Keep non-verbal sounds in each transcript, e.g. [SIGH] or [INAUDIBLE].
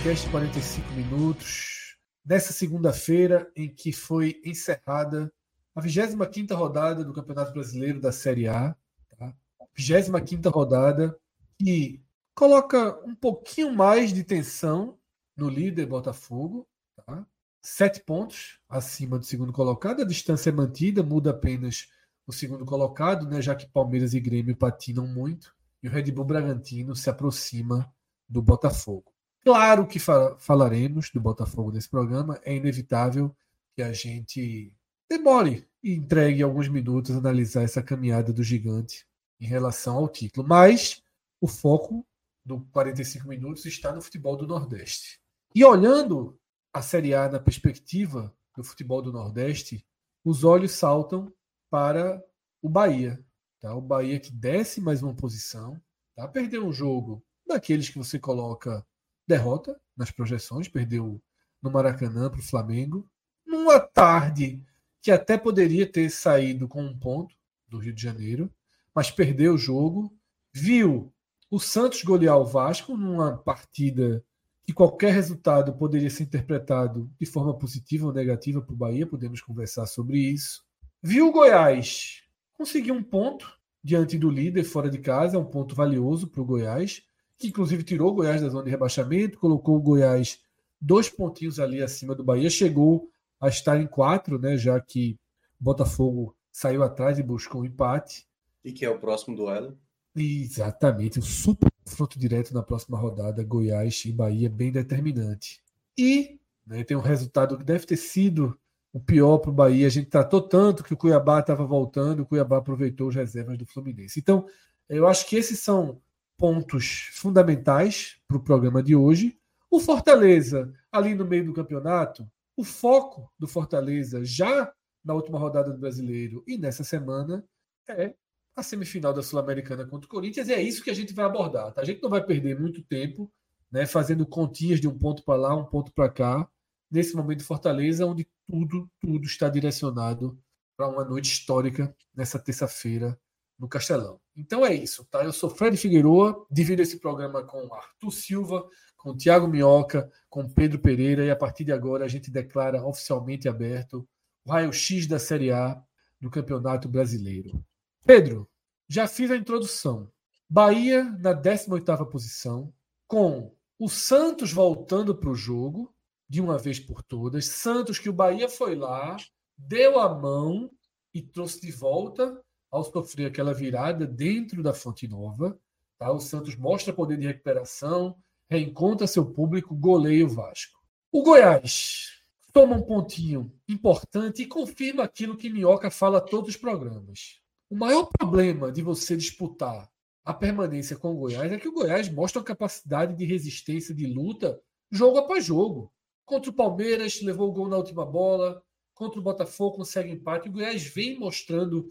Podcast 45 minutos. Nessa segunda-feira, em que foi encerrada a 25 rodada do Campeonato Brasileiro da Série A. Tá? 25 rodada, que coloca um pouquinho mais de tensão no líder Botafogo. Tá? Sete pontos acima do segundo colocado. A distância é mantida, muda apenas o segundo colocado, né? já que Palmeiras e Grêmio patinam muito e o Red Bull Bragantino se aproxima do Botafogo. Claro que falaremos do Botafogo nesse programa, é inevitável que a gente demore e entregue alguns minutos a analisar essa caminhada do gigante em relação ao título. Mas o foco do 45 minutos está no futebol do Nordeste. E olhando a Série A na perspectiva do futebol do Nordeste, os olhos saltam para o Bahia, Tá? O Bahia que desce mais uma posição. Tá? Perdeu um jogo daqueles que você coloca derrota nas projeções. Perdeu no Maracanã para o Flamengo. Numa tarde que até poderia ter saído com um ponto do Rio de Janeiro, mas perdeu o jogo. Viu o Santos golear o Vasco numa partida que qualquer resultado poderia ser interpretado de forma positiva ou negativa para o Bahia, podemos conversar sobre isso. Viu o Goiás conseguiu um ponto diante do líder fora de casa, é um ponto valioso para o Goiás, que inclusive tirou o Goiás da zona de rebaixamento, colocou o Goiás dois pontinhos ali acima do Bahia, chegou a estar em quatro, né, já que Botafogo saiu atrás e buscou um empate. E que é o próximo duelo? Exatamente, o super confronto direto na próxima rodada, Goiás e Bahia, bem determinante. E né, tem um resultado que deve ter sido o pior para o Bahia. A gente tratou tanto que o Cuiabá estava voltando, o Cuiabá aproveitou as reservas do Fluminense. Então, eu acho que esses são pontos fundamentais para o programa de hoje. O Fortaleza, ali no meio do campeonato, o foco do Fortaleza já na última rodada do Brasileiro e nessa semana é a semifinal da Sul-Americana contra o Corinthians. E é isso que a gente vai abordar. Tá? A gente não vai perder muito tempo né, fazendo continhas de um ponto para lá, um ponto para cá nesse momento Fortaleza, onde tudo, tudo está direcionado para uma noite histórica nessa terça-feira no Castelão. Então é isso, tá? Eu sou Fred Figueroa, divido esse programa com Arthur Silva, com Tiago Minhoca, com Pedro Pereira e a partir de agora a gente declara oficialmente aberto o raio-x da Série A do Campeonato Brasileiro. Pedro, já fiz a introdução. Bahia na 18ª posição, com o Santos voltando para o jogo, de uma vez por todas. Santos, que o Bahia foi lá, deu a mão e trouxe de volta ao sofrer aquela virada dentro da Fonte Nova. Tá? O Santos mostra poder de recuperação, reencontra seu público, goleia o Vasco. O Goiás toma um pontinho importante e confirma aquilo que Minhoca fala todos os programas. O maior problema de você disputar a permanência com o Goiás é que o Goiás mostra uma capacidade de resistência, de luta, jogo após jogo. Contra o Palmeiras, levou o gol na última bola. Contra o Botafogo, consegue empate. O Goiás vem mostrando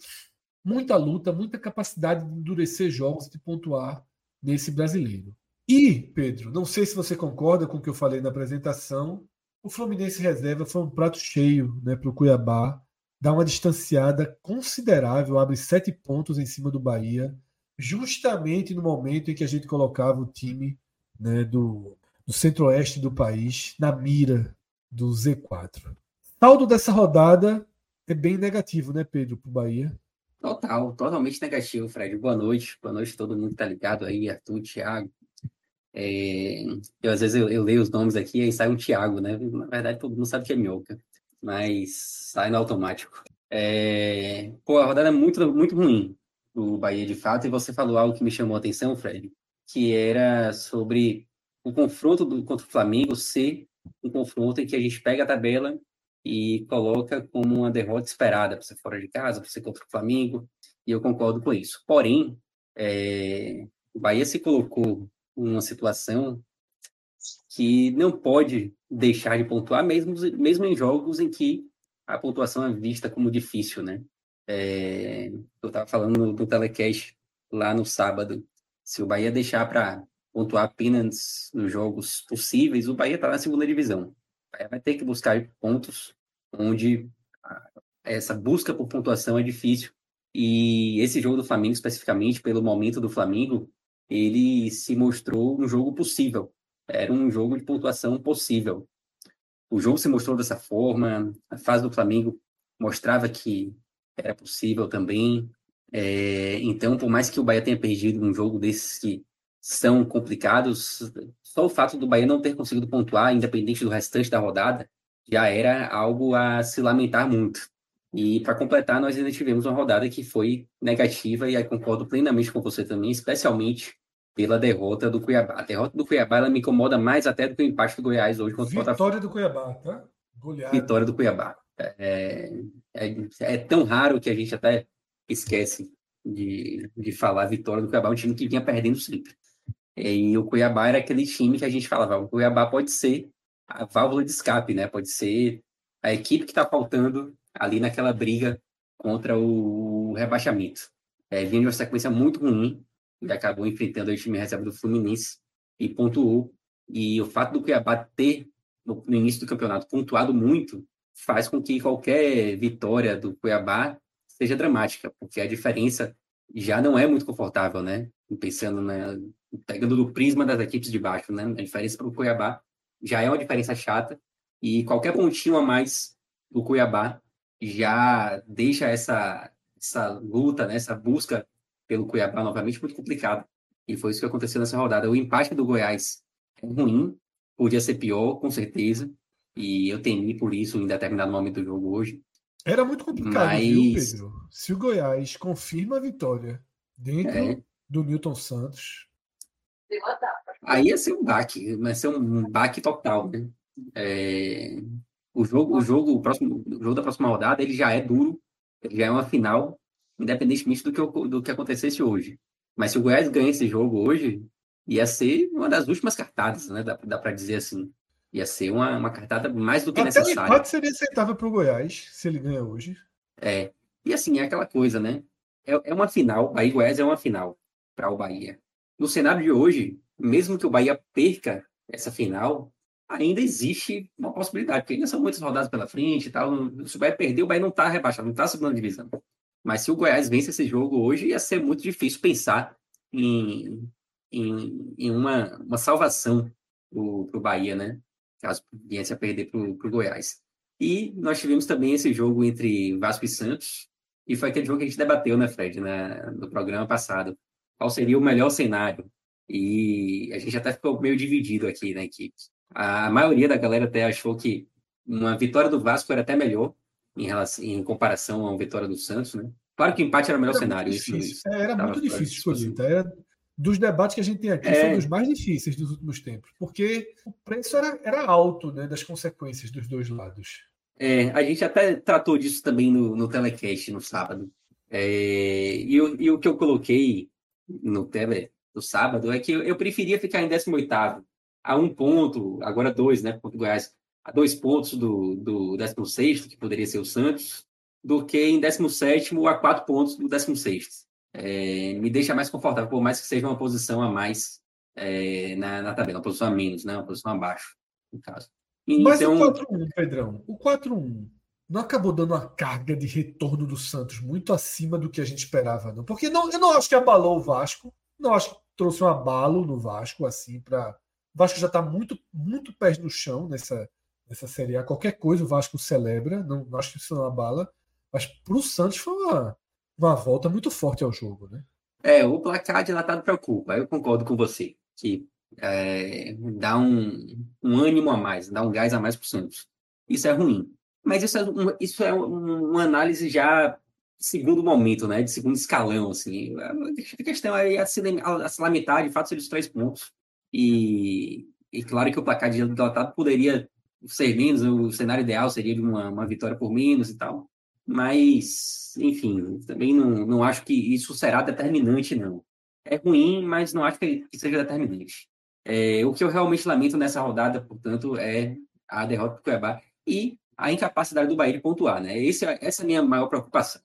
muita luta, muita capacidade de endurecer jogos, de pontuar nesse brasileiro. E, Pedro, não sei se você concorda com o que eu falei na apresentação, o Fluminense reserva foi um prato cheio né, para o Cuiabá, dá uma distanciada considerável, abre sete pontos em cima do Bahia, justamente no momento em que a gente colocava o time né, do do centro-oeste do país na mira do Z4. Saldo dessa rodada é bem negativo, né, Pedro, para o Bahia? Total, totalmente negativo, Fred. Boa noite, boa noite todo mundo que tá ligado aí, Arthur, Thiago. É, eu, às vezes eu, eu, leio os nomes aqui e sai um Thiago, né? Na verdade, todo mundo sabe que é Mioca, mas sai no automático. É... Pô, a rodada é muito, muito ruim do Bahia, de fato, e você falou algo que me chamou a atenção, Fred, que era sobre o confronto do, contra o Flamengo ser um confronto em que a gente pega a tabela e coloca como uma derrota esperada para ser fora de casa, para ser contra o Flamengo, e eu concordo com isso. Porém, é, o Bahia se colocou numa situação que não pode deixar de pontuar, mesmo, mesmo em jogos em que a pontuação é vista como difícil, né? É, eu estava falando no telecast lá no sábado, se o Bahia deixar para pontuar apenas nos jogos possíveis, o Bahia está na segunda divisão. Bahia vai ter que buscar pontos onde essa busca por pontuação é difícil. E esse jogo do Flamengo, especificamente pelo momento do Flamengo, ele se mostrou um jogo possível. Era um jogo de pontuação possível. O jogo se mostrou dessa forma, a fase do Flamengo mostrava que era possível também. É, então, por mais que o Bahia tenha perdido um jogo desses que são complicados, só o fato do Bahia não ter conseguido pontuar, independente do restante da rodada, já era algo a se lamentar muito. E para completar, nós ainda tivemos uma rodada que foi negativa, e aí concordo plenamente com você também, especialmente pela derrota do Cuiabá. A derrota do Cuiabá ela me incomoda mais até do que o empate do Goiás hoje contra o Vitória do Cuiabá, tá? Goleada. Vitória do Cuiabá. É, é, é, tão raro que a gente até esquece de, de falar vitória do Cuiabá, um time que vinha perdendo sempre. E o Cuiabá era aquele time que a gente falava, o Cuiabá pode ser a válvula de escape, né? Pode ser a equipe que está faltando ali naquela briga contra o rebaixamento. É, vinha de uma sequência muito ruim e acabou enfrentando o time reserva do Fluminense e pontuou. E o fato do Cuiabá ter, no, no início do campeonato, pontuado muito, faz com que qualquer vitória do Cuiabá seja dramática, porque a diferença já não é muito confortável, né? Pensando na, pegando do prisma das equipes de baixo, né? A diferença para o Cuiabá já é uma diferença chata e qualquer pontinho a mais do Cuiabá já deixa essa essa luta, né? Essa busca pelo Cuiabá novamente muito complicada. E foi isso que aconteceu nessa rodada. O empate do Goiás é ruim, podia ser pior, com certeza. E eu temi por isso em determinado momento do jogo hoje. Era muito complicado, Mas... viu, Pedro? Se o Goiás confirma a vitória dentro é. Do Newton Santos, Aí ia ser um baque, ia ser um baque total, né? É, o jogo, o jogo, o próximo, o jogo da próxima rodada, ele já é duro, ele já é uma final, independentemente do que, do que acontecesse hoje. Mas se o Goiás ganha esse jogo hoje, ia ser uma das últimas cartadas, né? Dá, dá para dizer assim. Ia ser uma, uma cartada mais do que Até necessária. Até seria aceitável para o Goiás, se ele ganha hoje. É. E assim, é aquela coisa, né? É, é uma final, e Goiás é uma final para o Bahia no cenário de hoje, mesmo que o Bahia perca essa final, ainda existe uma possibilidade, porque ainda são muitas rodadas pela frente e tal. Se o Bahia perder, o Bahia não está rebaixado, não está segunda divisão. Mas se o Goiás vence esse jogo hoje, ia ser muito difícil pensar em, em, em uma, uma salvação para o Bahia, né? Caso viesse a perder para o Goiás. E nós tivemos também esse jogo entre Vasco e Santos, e foi aquele jogo que a gente debateu, né, Fred, na, no programa passado qual seria o melhor cenário. E a gente até ficou meio dividido aqui na equipe. A maioria da galera até achou que uma vitória do Vasco era até melhor em, relação, em comparação a uma vitória do Santos, né? Claro que o empate era o melhor era cenário. Isso, isso era muito difícil escolher. Tá? Era, dos debates que a gente tem aqui, é... dos mais difíceis dos últimos tempos, porque o preço era, era alto né, das consequências dos dois lados. É, a gente até tratou disso também no, no telecast no sábado. É, e, e, o que eu coloquei no tele do sábado é que eu, eu preferia ficar em 18 a um ponto, agora dois, né, ponto Goiás, a dois pontos do, do 16 que poderia ser o Santos, do que em 17 a quatro pontos do 16 é, me deixa mais confortável, por mais que seja uma posição a mais é, na, na tabela, uma posição a menos, né, uma posição abaixo, no caso. Mas então, o 4-1, Pedrão, o 4-1 não acabou dando uma carga de retorno do Santos muito acima do que a gente esperava, não. Porque não, eu não acho que abalou o Vasco, não acho que trouxe um abalo no Vasco, assim, para. O Vasco já está muito, muito pés no chão nessa, nessa Série A. Qualquer coisa o Vasco celebra, não, não acho que isso não abala. Mas para o Santos foi uma, uma volta muito forte ao jogo, né? É, o placar dilatado preocupa. Eu concordo com você, que é, dá um, um ânimo a mais, dá um gás a mais para o Santos. Isso é ruim. Mas isso é, um, isso é um, uma análise já de segundo momento, né? De segundo escalão, assim. A questão é a se, a se lamentar, de fato, ser os três pontos. E, e claro que o placar de dilatado poderia ser menos, o cenário ideal seria de uma, uma vitória por menos e tal. Mas, enfim, também não, não acho que isso será determinante, não. É ruim, mas não acho que, que seja determinante. É, o que eu realmente lamento nessa rodada, portanto, é a derrota do Cuiabá e a incapacidade do Bahia de pontuar, né? Esse, é, essa é a minha maior preocupação.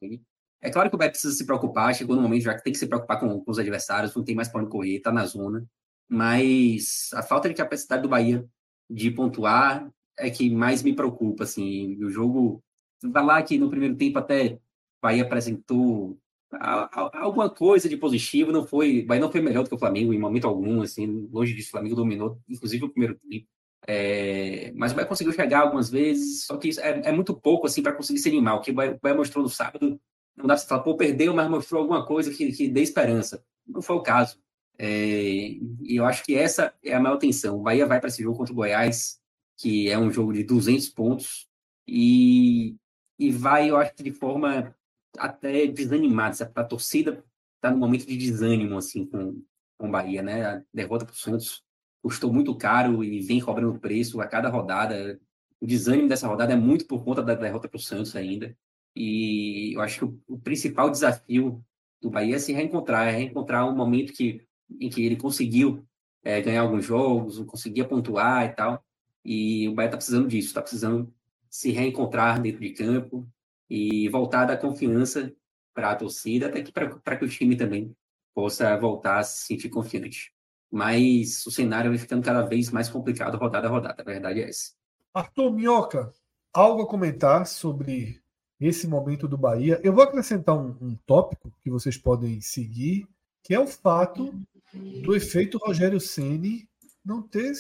É claro que o Bahia precisa se preocupar, chegou no momento já que tem que se preocupar com, com os adversários, não tem mais para onde correr, está na zona. Mas a falta de capacidade do Bahia de pontuar é que mais me preocupa, assim. O jogo, vai lá que no primeiro tempo até o Bahia apresentou alguma coisa de positivo, não foi, Bahia não foi melhor do que o Flamengo em momento algum, assim, longe disso, o Flamengo dominou, inclusive o primeiro tempo. É, mas o Bahia conseguiu chegar algumas vezes, só que é, é muito pouco assim para conseguir se animar. O que o Bahia, mostrou no sábado, não dá para falar, pô, perdeu, mas mostrou alguma coisa que, que dê esperança. Não foi o caso. É, e eu acho que essa é a maior tensão. O Bahia vai para esse jogo contra o Goiás, que é um jogo de 200 pontos, e, e vai, eu acho de forma até desanimada. A torcida está no momento de desânimo assim com, com o Bahia, né? A derrota para o Santos custou muito caro e vem cobrando preço a cada rodada. O desânimo dessa rodada é muito por conta da derrota para o Santos ainda. E eu acho que o, o, principal desafio do Bahia é se reencontrar, é reencontrar um momento que, em que ele conseguiu é, ganhar alguns jogos, conseguia pontuar e tal. E o Bahia está precisando disso, está precisando se reencontrar dentro de campo e voltar a dar confiança para a torcida, até que para que o time também possa voltar a se sentir confiante. Mas o cenário vai ficando cada vez mais complicado rodada a rodada, a verdade é essa. Arthur Minhoca, algo a comentar sobre esse momento do Bahia? Eu vou acrescentar um, um tópico que vocês podem seguir, que é o fato do efeito Rogério Ceni não ter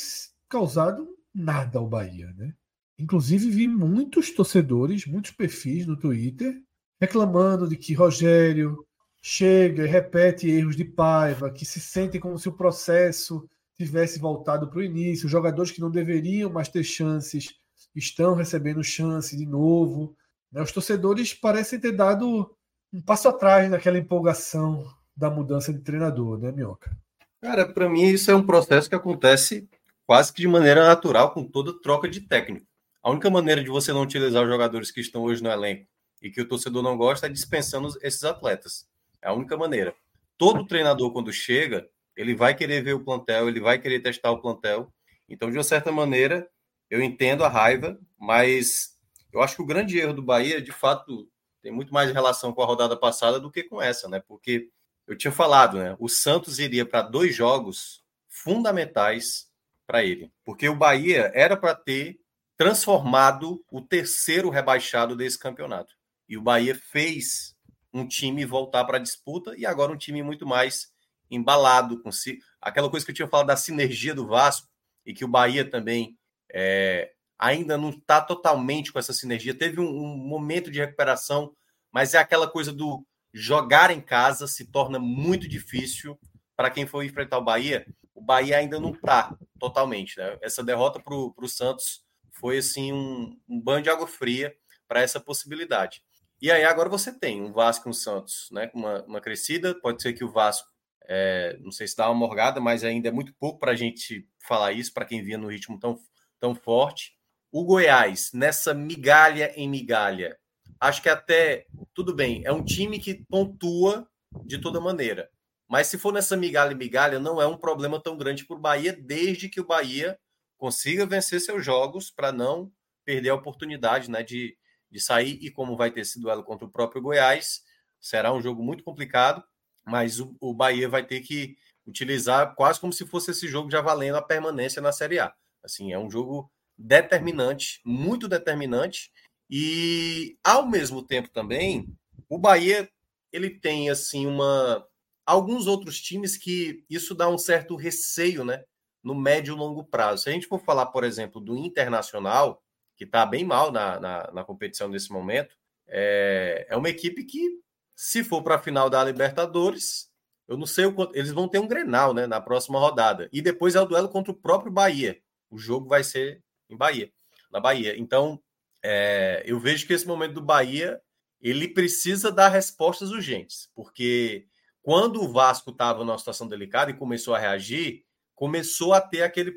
causado nada ao Bahia, né? Inclusive vi muitos torcedores, muitos perfis no Twitter reclamando de que Rogério chega e repete erros de Paiva, que se sentem como se o processo tivesse voltado para o início, jogadores que não deveriam mais ter chances estão recebendo chance de novo. Né? Os torcedores parecem ter dado um passo atrás naquela empolgação da mudança de treinador, né, Minhoca? Cara, para mim isso é um processo que acontece quase que de maneira natural com toda troca de técnico. A única maneira de você não utilizar os jogadores que estão hoje no elenco e que o torcedor não gosta é dispensando esses atletas. É a única maneira. Todo treinador, quando chega, ele vai querer ver o plantel, ele vai querer testar o plantel. Então, de uma certa maneira, eu entendo a raiva, mas eu acho que o grande erro do Bahia, de fato, tem muito mais relação com a rodada passada do que com essa, né? Porque eu tinha falado, né? O Santos iria para dois jogos fundamentais para ele, porque o Bahia era para ter transformado o terceiro rebaixado desse campeonato. E o Bahia fez um time voltar para a disputa e agora um time muito mais embalado com si. Aquela coisa que eu tinha falado da sinergia do Vasco e que o Bahia também é, ainda não está totalmente com essa sinergia. Teve um, um, momento de recuperação, mas é aquela coisa do jogar em casa se torna muito difícil para quem for enfrentar o Bahia. O Bahia ainda não está totalmente. Né? Essa derrota para o Santos foi assim um, um banho de água fria para essa possibilidade. E aí agora você tem um Vasco e um Santos, né? Uma, uma crescida. Pode ser que o Vasco, é, não sei se dá uma morgada, mas ainda é muito pouco para a gente falar isso, para quem vinha no ritmo tão, tão forte. O Goiás, nessa migalha em migalha, acho que até tudo bem, é um time que pontua de toda maneira. Mas se for nessa migalha em migalha, não é um problema tão grande para o Bahia, desde que o Bahia consiga vencer seus jogos para não perder a oportunidade né, de, de sair. E como vai ter esse duelo contra o próprio Goiás, será um jogo muito complicado, mas o, o Bahia vai ter que utilizar quase como se fosse esse jogo já valendo a permanência na Série A. Assim, é um jogo determinante, muito determinante, e ao mesmo tempo também, o Bahia ele tem assim uma alguns outros times que isso dá um certo receio, né? no médio e longo prazo. Se a gente for falar, por exemplo, do Internacional, que está bem mal na, na, na, competição nesse momento, é, é uma equipe que, se for para a final da Libertadores, eu não sei o quanto. Eles vão ter um Grenal né, na próxima rodada. E depois é o duelo contra o próprio Bahia. O jogo vai ser em Bahia, na Bahia. Então, é, eu vejo que esse momento do Bahia ele precisa dar respostas urgentes, porque quando o Vasco estava numa situação delicada e começou a reagir, começou a ter aquele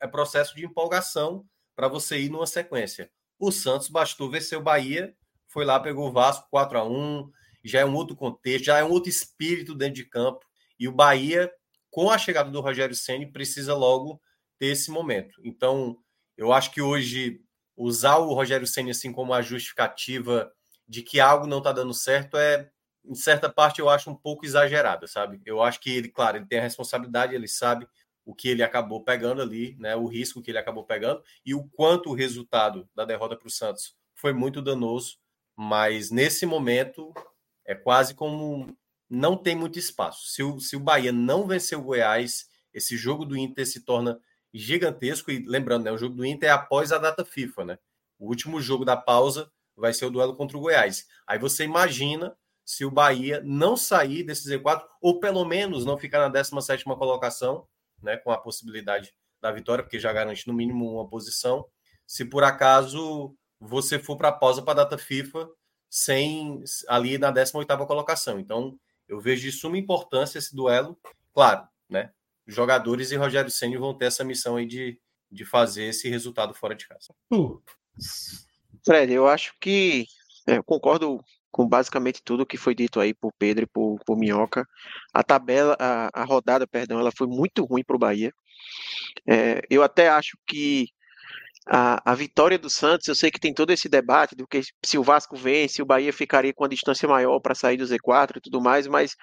é, processo de empolgação para você ir numa sequência. O Santos bastou vencer o Bahia, foi lá, pegou o Vasco 4 a 1 já é um outro contexto, já é um outro espírito dentro de campo. E o Bahia, com a chegada do Rogério Ceni, precisa logo ter esse momento. Então, eu acho que hoje usar o Rogério Ceni assim como a justificativa de que algo não está dando certo é, em certa parte, eu acho um pouco exagerada, sabe? Eu acho que ele, claro, ele tem a responsabilidade, ele sabe o que ele acabou pegando ali, né? O risco que ele acabou pegando e o quanto o resultado da derrota para o Santos foi muito danoso. Mas nesse momento é quase como não tem muito espaço. Se o, se o Bahia não vencer o Goiás, esse jogo do Inter se torna gigantesco. E lembrando, né, o jogo do Inter é após a data FIFA, né? O último jogo da pausa vai ser o duelo contra o Goiás. Aí você imagina se o Bahia não sair desse Z4, ou pelo menos não ficar na 17 colocação, né, com a possibilidade da vitória, porque já garante no mínimo uma posição. Se por acaso você for para a pausa para a data FIFA sem ali na 18ª colocação. Então, eu vejo de suma importância esse duelo. Claro, né? Jogadores e Rogério Ceni vão ter essa missão aí de, de fazer esse resultado fora de casa. Fred, eu acho que é, eu concordo com basicamente tudo que foi dito aí por Pedro e por, por Minhoca. A tabela, a, a rodada, perdão, ela foi muito ruim para o Bahia. É, eu até acho que a, a vitória do Santos, eu sei que tem todo esse debate do que se o Vasco vence, o Bahia ficaria com a distância maior para sair do Z4 e tudo mais, mas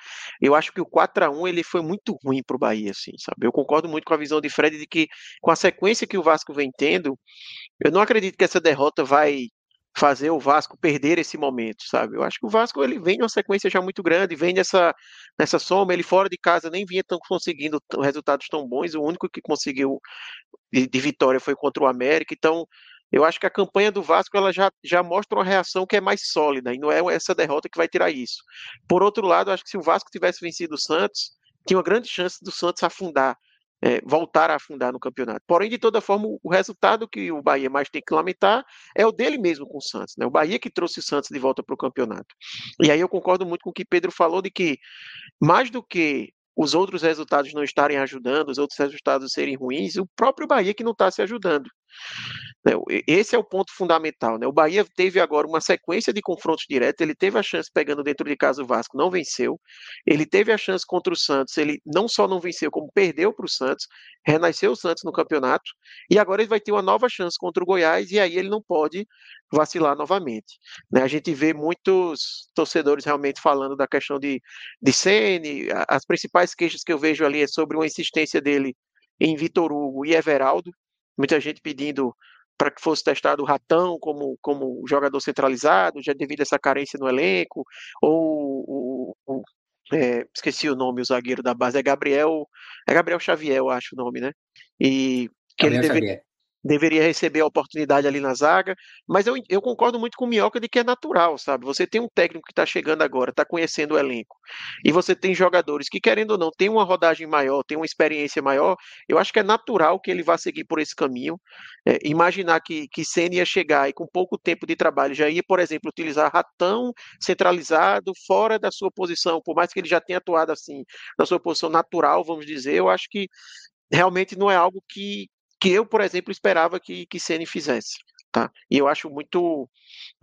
eu acho que o 4 a 1 ele foi muito ruim para o Bahia, assim, sabe? Eu concordo muito com a visão de Fred de que com a sequência que o Vasco vem tendo, eu não acredito que essa derrota vai fazer o Vasco perder esse momento, sabe? Eu acho que o Vasco ele vem numa sequência já muito grande, vem nessa, nessa soma, ele fora de casa nem vinha tão conseguindo resultados tão bons, o único que conseguiu de, de, vitória foi contra o América, então eu acho que a campanha do Vasco ela já, já mostra uma reação que é mais sólida, e não é essa derrota que vai tirar isso. Por outro lado, acho que se o Vasco tivesse vencido o Santos, tinha uma grande chance do Santos afundar é, voltar a afundar no campeonato. Porém, de toda forma, o resultado que o Bahia mais tem que lamentar é o dele mesmo com o Santos. Né? O Bahia que trouxe o Santos de volta para o campeonato. E aí eu concordo muito com o que Pedro falou de que, mais do que os outros resultados não estarem ajudando, os outros resultados serem ruins, o próprio Bahia que não está se ajudando. Né, esse é o ponto fundamental. Né? O Bahia teve agora uma sequência de confrontos diretos. Ele teve a chance pegando dentro de casa o Vasco, não venceu. Ele teve a chance contra o Santos. Ele não só não venceu, como perdeu para o Santos, renasceu o Santos no campeonato. E agora ele vai ter uma nova chance contra o Goiás. E aí ele não pode vacilar novamente. Né? A gente vê muitos torcedores realmente falando da questão de, de Sene. As principais queixas que eu vejo ali é sobre uma insistência dele em Vitor Hugo e Everaldo muita gente pedindo para que fosse testado o Ratão como, como jogador centralizado, já devido a essa carência no elenco, ou o, é, esqueci o nome, o zagueiro da base é Gabriel, é Gabriel Xavier, eu acho o nome, né? E que Gabriel ele deveria, deveria receber a oportunidade ali na zaga, mas eu, eu concordo muito com o Minhoca de que é natural, sabe? Você tem um técnico que está chegando agora, está conhecendo o elenco, e você tem jogadores que, querendo ou não, tem uma rodagem maior, tem uma experiência maior, eu acho que é natural que ele vá seguir por esse caminho. É, imaginar que, que Senna ia chegar e com pouco tempo de trabalho já ia, por exemplo, utilizar ratão centralizado, fora da sua posição, por mais que ele já tenha atuado assim, na sua posição natural, vamos dizer, eu acho que realmente não é algo que, que eu, por exemplo, esperava que, que Ceni fizesse. Tá? E eu acho muito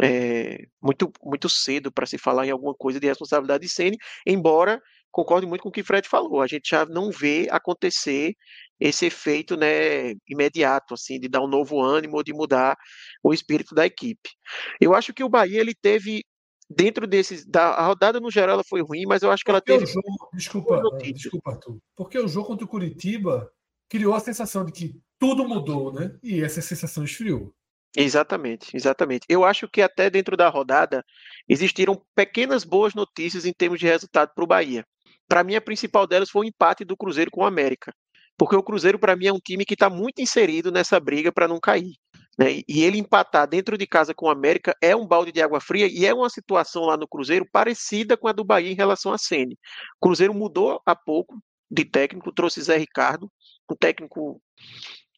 é, muito muito cedo para se falar em alguma coisa de responsabilidade de Ceni, embora concorde muito com o que o Fred falou. A gente já não vê acontecer esse efeito né, imediato, assim, de dar um novo ânimo, de mudar o espírito da equipe. Eu acho que o Bahia ele teve dentro desses da a rodada no geral ela foi ruim, mas eu acho que ela teve. Jogo, desculpa, desculpa, Arthur. Porque o jogo contra o Curitiba criou a sensação de que tudo mudou, né? E essa sensação esfriou. Exatamente, exatamente. Eu acho que até dentro da rodada existiram pequenas boas notícias em termos de resultado para o Bahia. Para mim, a principal delas foi o empate do Cruzeiro com o América. Porque o Cruzeiro, para mim, é um time que está muito inserido nessa briga para não cair. Né? E ele empatar dentro de casa com o América é um balde de água fria e é uma situação lá no Cruzeiro parecida com a do Bahia em relação a Sene. O Cruzeiro mudou há pouco de técnico, trouxe Zé Ricardo, um técnico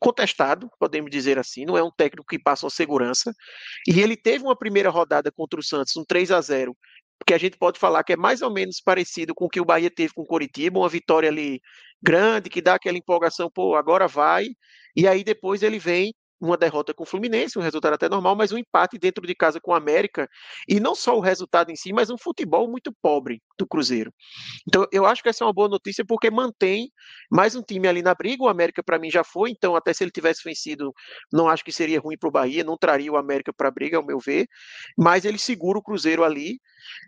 contestado, podemos dizer assim, não é um técnico que passa uma segurança. E ele teve uma primeira rodada contra o Santos, um 3 a 0 que a gente pode falar que é mais ou menos parecido com o que o Bahia teve com o Coritiba, uma vitória ali grande, que dá aquela empolgação, pô, agora vai, e aí depois ele vem uma derrota com o Fluminense, um resultado até normal, mas um empate dentro de casa com o América, e não só o resultado em si, mas um futebol muito pobre do Cruzeiro. Então, eu acho que essa é uma boa notícia porque mantém mais um time ali na briga. O América, para mim, já foi, então, até se ele tivesse vencido, não acho que seria ruim para o Bahia, não traria o América para a briga, ao meu ver, mas ele segura o Cruzeiro ali.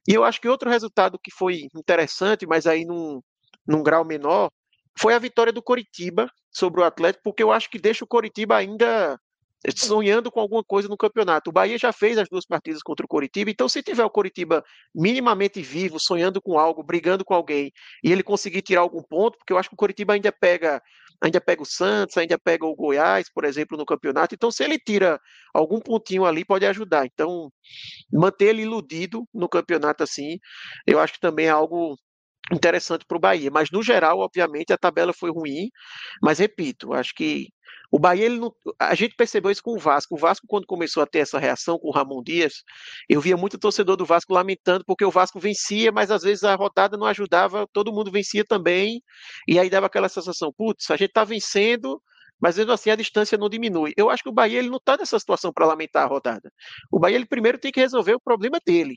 E eu acho que outro resultado que foi interessante, mas aí num, num grau menor, foi a vitória do Coritiba sobre o Atlético, porque eu acho que deixa o Coritiba ainda sonhando com alguma coisa no campeonato. O Bahia já fez as duas partidas contra o Coritiba, então se tiver o Coritiba minimamente vivo, sonhando com algo, brigando com alguém, e ele conseguir tirar algum ponto, porque eu acho que o Coritiba ainda pega, ainda pega o Santos, ainda pega o Goiás, por exemplo, no campeonato. Então se ele tira algum pontinho ali, pode ajudar. Então manter ele iludido no campeonato assim, eu acho que também é algo interessante para o Bahia. Mas, no geral, obviamente, a tabela foi ruim. Mas, repito, acho que o Bahia, ele não... a gente percebeu isso com o Vasco. O Vasco, quando começou a ter essa reação com o Ramon Dias, eu via muito torcedor do Vasco lamentando, porque o Vasco vencia, mas às vezes a rodada não ajudava, todo mundo vencia também, e aí dava aquela sensação, putz, a gente está vencendo, mas mesmo assim a distância não diminui. Eu acho que o Bahia ele não está nessa situação para lamentar a rodada. O Bahia ele primeiro tem que resolver o problema dele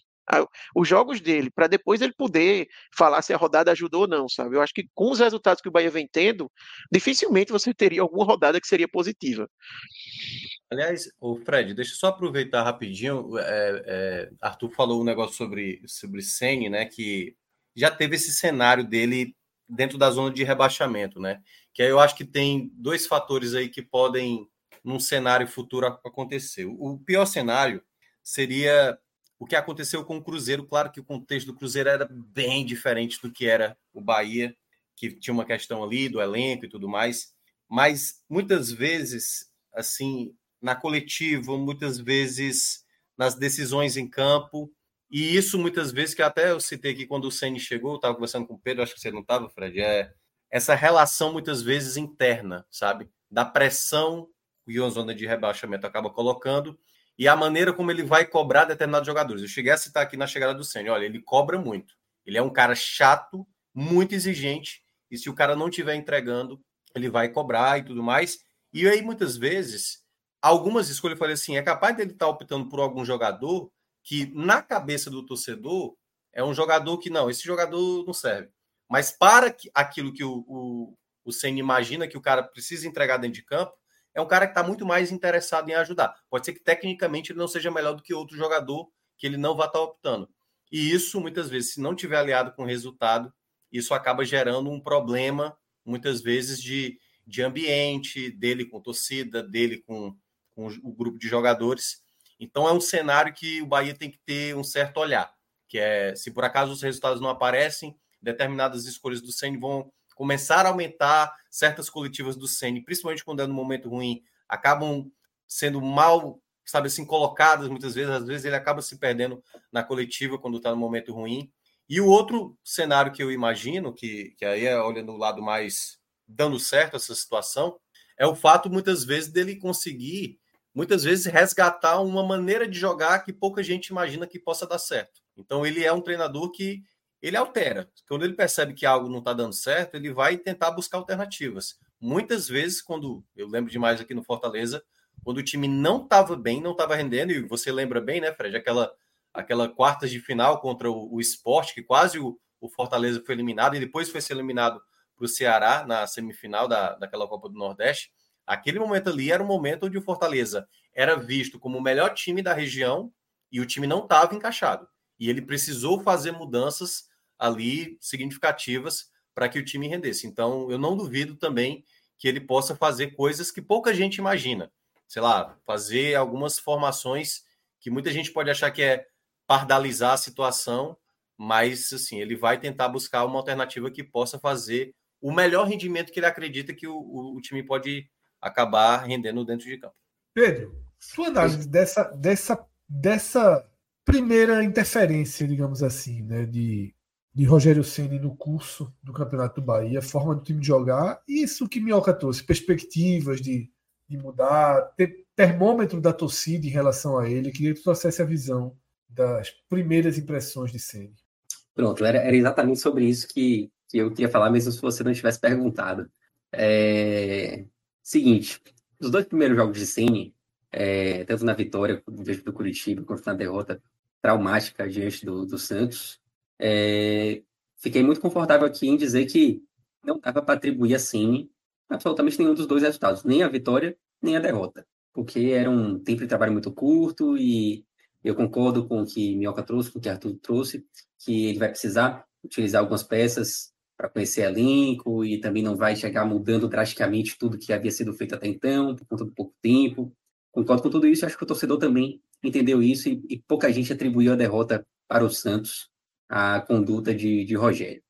os jogos dele, para depois ele poder falar se a rodada ajudou ou não, sabe? Eu acho que com os resultados que o Bahia vem tendo, dificilmente você teria alguma rodada que seria positiva. Aliás, o Fred, deixa eu só aproveitar rapidinho. É, é, Arthur falou um negócio sobre sobre Sene, né? Que já teve esse cenário dele dentro da zona de rebaixamento, né? Que aí eu acho que tem dois fatores aí que podem, num cenário futuro, acontecer. O pior cenário seria o que aconteceu com o Cruzeiro. Claro que o contexto do Cruzeiro era bem diferente do que era o Bahia, que tinha uma questão ali do elenco e tudo mais. Mas muitas vezes, assim, na coletiva, muitas vezes nas decisões em campo, e isso muitas vezes, que até eu citei aqui quando o Ceni chegou, estava conversando com o Pedro, acho que você não estava, Fred, é essa relação muitas vezes interna, sabe? Da pressão que o zona de rebaixamento acaba colocando e a maneira como ele vai cobrar determinados jogadores. Eu cheguei a citar aqui na chegada do Senna, olha, ele cobra muito. Ele é um cara chato, muito exigente, e se o cara não estiver entregando, ele vai cobrar e tudo mais. E aí, muitas vezes, algumas escolhas, eu falei assim, é capaz dele estar tá optando por algum jogador que, na cabeça do torcedor, é um jogador que, não, esse jogador não serve. Mas para aquilo que o, o, o Senna imagina que o cara precisa entregar dentro de campo, é um cara que está muito mais interessado em ajudar. Pode ser que tecnicamente ele não seja melhor do que outro jogador que ele não vai estar tá optando. E isso, muitas vezes, se não tiver aliado com o resultado, isso acaba gerando um problema, muitas vezes, de, de ambiente, dele com torcida, dele com, com o grupo de jogadores. Então, é um cenário que o Bahia tem que ter um certo olhar, que é, se por acaso os resultados não aparecem, determinadas escolhas do Senna vão começar a aumentar certas coletivas do Ceni, principalmente quando é no momento ruim, acabam sendo mal, sabe assim, colocadas muitas vezes, às vezes ele acaba se perdendo na coletiva quando está no momento ruim. E o outro cenário que eu imagino, que, que aí é olhando o lado mais dando certo essa situação, é o fato muitas vezes dele conseguir, muitas vezes resgatar uma maneira de jogar que pouca gente imagina que possa dar certo. Então ele é um treinador que ele altera. Quando ele percebe que algo não está dando certo, ele vai tentar buscar alternativas. Muitas vezes, quando eu lembro demais aqui no Fortaleza, quando o time não estava bem, não estava rendendo, e você lembra bem, né, Fred? Aquela, aquela quartas de final contra o, o esporte, que quase o, o Fortaleza foi eliminado, e depois foi ser eliminado para o Ceará na semifinal da, daquela Copa do Nordeste. Aquele momento ali era o momento onde o Fortaleza era visto como o melhor time da região e o time não estava encaixado. E ele precisou fazer mudanças ali significativas para que o time rendesse. Então, eu não duvido também que ele possa fazer coisas que pouca gente imagina. Sei lá, fazer algumas formações que muita gente pode achar que é pardalizar a situação, mas assim, ele vai tentar buscar uma alternativa que possa fazer o melhor rendimento que ele acredita que o, o, o time pode acabar rendendo dentro de campo. Pedro, sua análise dessa, dessa, dessa primeira interferência, digamos assim, né, de de Rogério Ceni no curso do Campeonato do Bahia, forma do time de jogar, isso que Minhoca trouxe, perspectivas de de mudar, ter termômetro da torcida em relação a ele. Queria que tu trouxesse a visão das primeiras impressões de Ceni. Pronto, era, era exatamente sobre isso que, que eu queria falar, mesmo se você não tivesse perguntado. É... Seguinte, os dois primeiros jogos de Ceni, é, tanto na vitória do Curitiba quanto na derrota traumática diante do, do Santos, é, fiquei muito confortável aqui em dizer que não dava para atribuir a Ceni absolutamente nenhum dos dois resultados, nem a vitória, nem a derrota, porque era um tempo de trabalho muito curto e eu concordo com o que Minhoca trouxe, com o que Arthur trouxe, que ele vai precisar utilizar algumas peças para conhecer elenco e também não vai chegar mudando drasticamente tudo que havia sido feito até então, por conta do pouco tempo. Concordo com tudo isso, acho que o torcedor também entendeu isso e, e pouca gente atribuiu a derrota para o Santos, a conduta de, de Rogério.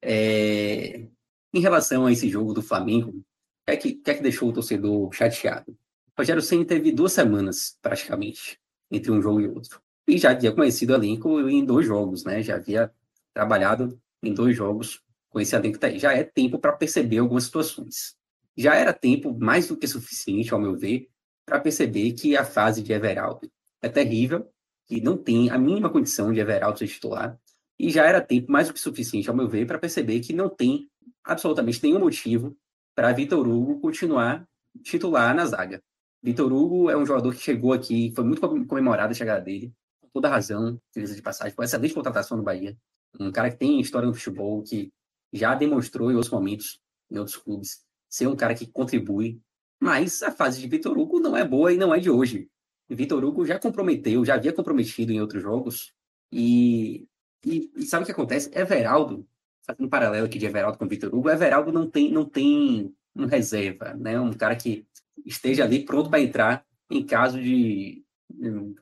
É, em relação a esse jogo do Flamengo, o que, é que, que, é que deixou o torcedor chateado? Rogério Senna teve duas semanas, praticamente, entre um jogo e outro. E já havia conhecido o elenco em dois jogos, né? Já havia trabalhado em dois jogos com esse elenco. Tá já é tempo para perceber algumas situações. Já era tempo mais do que suficiente, ao meu ver, para perceber que a fase de Everaldo é terrível, que não tem a mínima condição de Everaldo ser titular. E já era tempo mais do que suficiente, ao meu ver, para perceber que não tem absolutamente nenhum motivo para Vitor Hugo continuar titular na zaga. Vitor Hugo é um jogador que chegou aqui, foi muito comemorado a chegada dele, com toda razão, beleza de passagem, foi excelente contratação no Bahia. Um cara que tem história no futebol, que já demonstrou em outros momentos, em outros clubes, ser um cara que contribui. Mas a fase de Vitor Hugo não é boa e não é de hoje. Vitor Hugo já comprometeu, já havia comprometido em outros jogos. E, e, e sabe o que acontece? Everaldo fazendo um paralelo aqui de Everaldo com Vitor Hugo, Everaldo não tem, não tem um reserva, né? Um cara que esteja ali pronto para entrar em caso de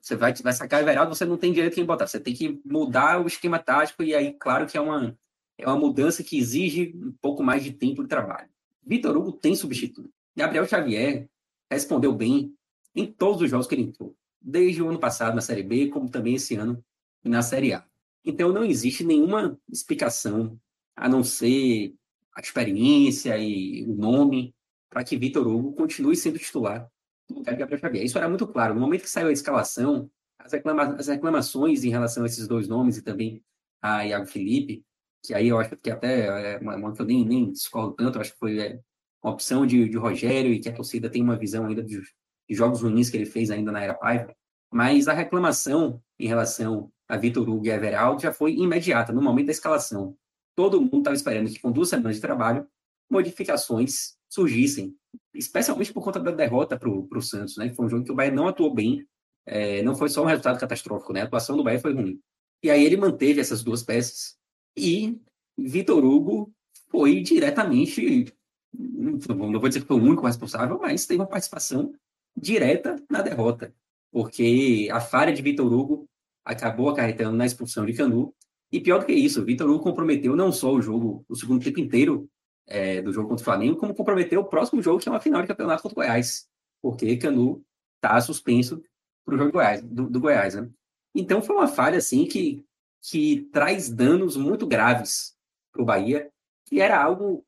você vai, vai sacar Everaldo, você não tem direito em botar, você tem que mudar o esquema tático e aí, claro que é uma, é uma mudança que exige um pouco mais de tempo de trabalho. Vitor Hugo tem substituto. Gabriel Xavier respondeu bem em todos os jogos que ele entrou, desde o ano passado na Série B, como também esse ano na Série A. Então não existe nenhuma explicação a não ser a experiência e o nome, para que Vitor Hugo continue sendo titular no lugar de Gabriel Xavier. Isso era muito claro. No momento que saiu a escalação, as, reclama as reclamações em relação a esses dois nomes e também a Iago Felipe, que aí eu acho que até é uma, uma que eu nem, nem discordo tanto, acho que foi é, uma opção de, de Rogério e que a torcida tem uma visão ainda de, de jogos ruins que ele fez ainda na era Paiva. Mas a reclamação em relação a Vitor Hugo e Everaldo já foi imediata, no momento da escalação todo mundo estava esperando que com duas semanas de trabalho, modificações surgissem, especialmente por conta da derrota para o Santos, né? Foi um jogo que o Bahia não atuou bem, é, não foi só um resultado catastrófico, né? A atuação do Bahia foi ruim. E aí ele manteve essas duas peças e Vitor Hugo foi diretamente, não vou dizer que foi o único responsável, mas teve uma participação direta na derrota, porque a falha de Vitor Hugo acabou acarretando na expulsão de Canu e pior do que isso, Vitor Hugo comprometeu não só o jogo, o segundo tempo inteiro é, do jogo contra o Flamengo, como comprometeu o próximo jogo, que é uma final de campeonato contra o Goiás. Porque Canu está suspenso para o jogo do Goiás, do, do Goiás né? Então foi uma falha assim que, que traz danos muito graves para o Bahia, que era algo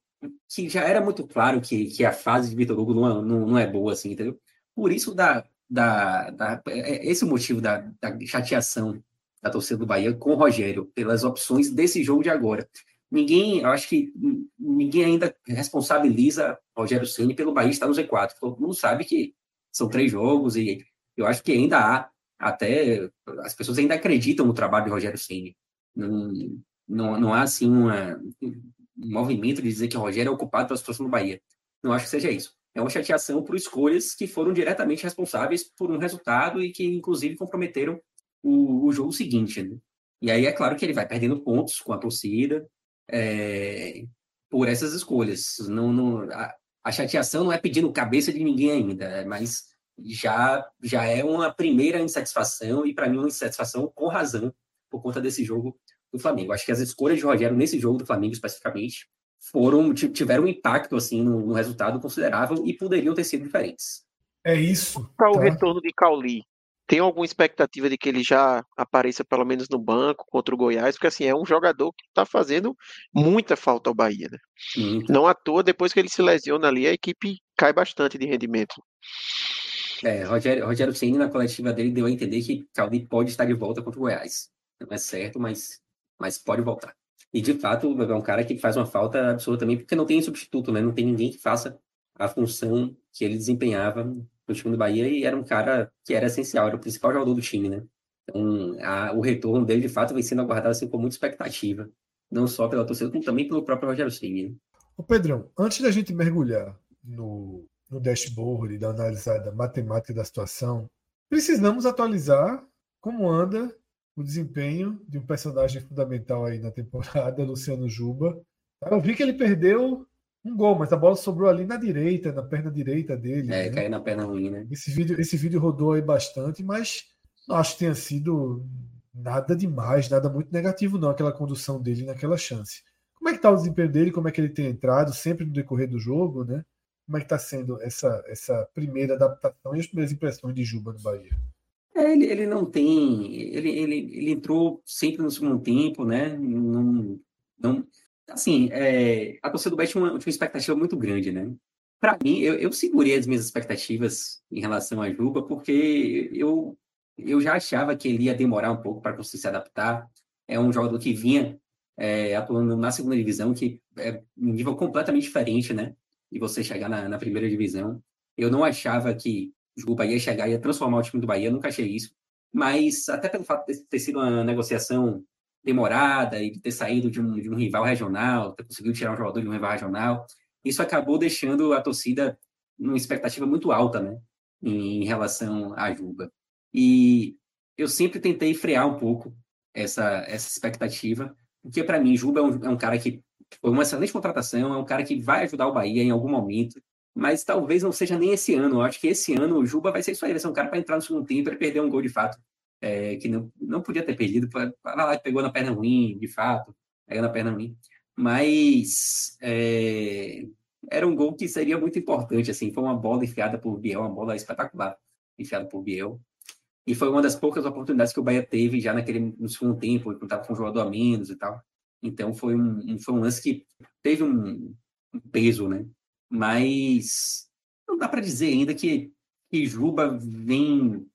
que já era muito claro que, que a fase de Vitor Hugo não, é, não, não é boa, assim, entendeu? Por isso, da, da, da, é, esse é o motivo da, da chateação da torcida do Bahia com o Rogério, pelas opções desse jogo de agora. Ninguém, eu acho que ninguém ainda responsabiliza Rogério Ceni pelo Bahia estar no Z4. Todo mundo sabe que são três jogos e eu acho que ainda há até as pessoas ainda acreditam no trabalho de Rogério Ceni. Não, não, não há assim uma, um movimento de dizer que Rogério é ocupado pela situação do Bahia. Não acho que seja isso. É uma chateação por escolhas que foram diretamente responsáveis por um resultado e que, inclusive, comprometeram o, o jogo seguinte. Né? E aí é claro que ele vai perdendo pontos com a torcida é, por essas escolhas. Não, não, a, a, chateação não é pedindo cabeça de ninguém ainda, é, mas já, já é uma primeira insatisfação e para mim uma insatisfação com razão por conta desse jogo do Flamengo. Acho que as escolhas de Rogério nesse jogo do Flamengo especificamente foram tiveram um impacto assim no, no resultado considerável e poderiam ter sido diferentes. É isso. Para o tá? retorno de Cauli, tem alguma expectativa de que ele já apareça pelo menos no banco contra o Goiás? Porque assim, é um jogador que está fazendo muita falta ao Bahia, né? Não à toa, depois que ele se lesiona ali, a equipe cai bastante de rendimento. É, Rogério, Rogério Ceni na coletiva dele deu a entender que Caldi pode estar de volta contra o Goiás. Não é certo, mas, mas pode voltar. E de fato, é um cara que faz uma falta absolutamente, porque não tem substituto, né? Não tem ninguém que faça a função que ele desempenhava no time do Bahia e era um cara que era essencial, era o principal jogador do time, né? Então, a, o retorno dele, de fato, vem sendo aguardado assim, com muita expectativa, não só pela torcida, como também pelo próprio Rogério Ceni. Né? Pedrão, antes da gente mergulhar no, no dashboard e da analisada matemática da situação, precisamos atualizar como anda o desempenho de um personagem fundamental aí na temporada, [LAUGHS] Luciano Juba. Eu vi que ele perdeu um gol, mas a bola sobrou ali na direita, na perna direita dele. É, né? caiu na perna ruim, né? Esse vídeo, esse vídeo rodou aí bastante, mas não acho que tenha sido nada demais, nada muito negativo, não, aquela condução dele naquela chance. Como é que está o desempenho dele? Como é que ele tem entrado sempre no decorrer do jogo, né? Como é que está sendo essa, essa primeira adaptação e as primeiras impressões de Juba no Bahia? É, ele, ele não tem. Ele, ele, ele entrou sempre no segundo tempo, né? Não, não, assim, é, a torcida do Bet tinha uma, uma expectativa muito grande, né? Para mim, eu, eu segurei as minhas expectativas em relação a Juba, porque eu, eu já achava que ele ia demorar um pouco para conseguir se adaptar. É um jogador que vinha é, atuando na segunda divisão, que é um nível completamente diferente, né? E você chegar na, na primeira divisão. Eu não achava que o Bahia ia chegar e transformar o time do Bahia, nunca achei isso. Mas até pelo fato de ter sido uma negociação demorada e de ter saído de um, de um rival regional, ter conseguido tirar um jogador de um rival regional, isso acabou deixando a torcida numa expectativa muito alta, né? Em relação à Juba. E eu sempre tentei frear um pouco essa, essa expectativa, porque para mim, Juba é um, é um cara que foi uma excelente contratação, é um cara que vai ajudar o Bahia em algum momento, mas talvez não seja nem esse ano. Eu acho que esse ano o Juba vai ser isso aí, vai ser um cara para entrar no segundo tempo e perder um gol de fato, é, que não, não podia ter perdido. Vai lá, pegou na perna ruim, de fato, pegou na perna ruim. Mas é, era um gol que seria muito importante, assim, foi uma bola enfiada por Biel, uma bola espetacular enfiada por Biel. E foi uma das poucas oportunidades que o Bahia teve já naquele no segundo tempo, quando estava com um jogador a menos e tal. Então foi um, foi um lance que teve um, um peso, né? Mas não dá para dizer ainda que, que Juba vem,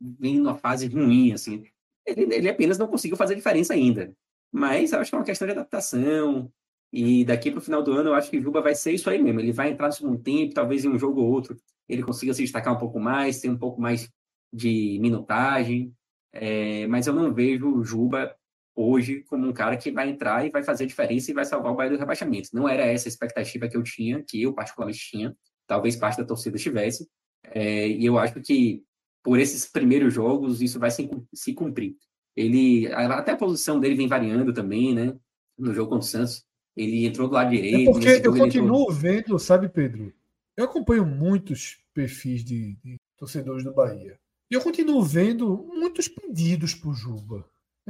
vem numa fase ruim, assim. Ele, ele apenas não conseguiu fazer diferença ainda. Mas acho que é uma questão de adaptação. E daqui para o final do ano, eu acho que Juba vai ser isso aí mesmo. Ele vai entrar no segundo tempo, talvez em um jogo ou outro ele consiga se destacar um pouco mais, ter um pouco mais de minutagem, é, mas eu não vejo Juba hoje como um cara que vai entrar e vai fazer diferença e vai salvar o Bahia do rebaixamento. Não era essa a expectativa que eu tinha, que eu particularmente tinha, talvez parte da torcida tivesse, é, e eu acho que por esses primeiros jogos isso vai se, se cumprir. Ele até a posição dele vem variando também, né? No jogo contra o Santos, ele entrou do lado é direito. É porque eu continuo entrou... vendo, sabe, Pedro? Eu acompanho muitos perfis de, de torcedores do Bahia. E eu continuo vendo muitos pedidos por Juba.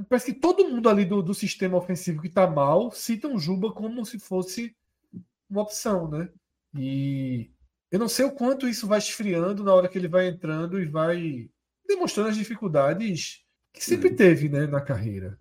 Parece que todo mundo ali do, do sistema ofensivo que está mal cita o Juba como se fosse uma opção, né? E eu não sei o quanto isso vai esfriando na hora que ele vai entrando e vai demonstrando as dificuldades que sempre teve né, na carreira.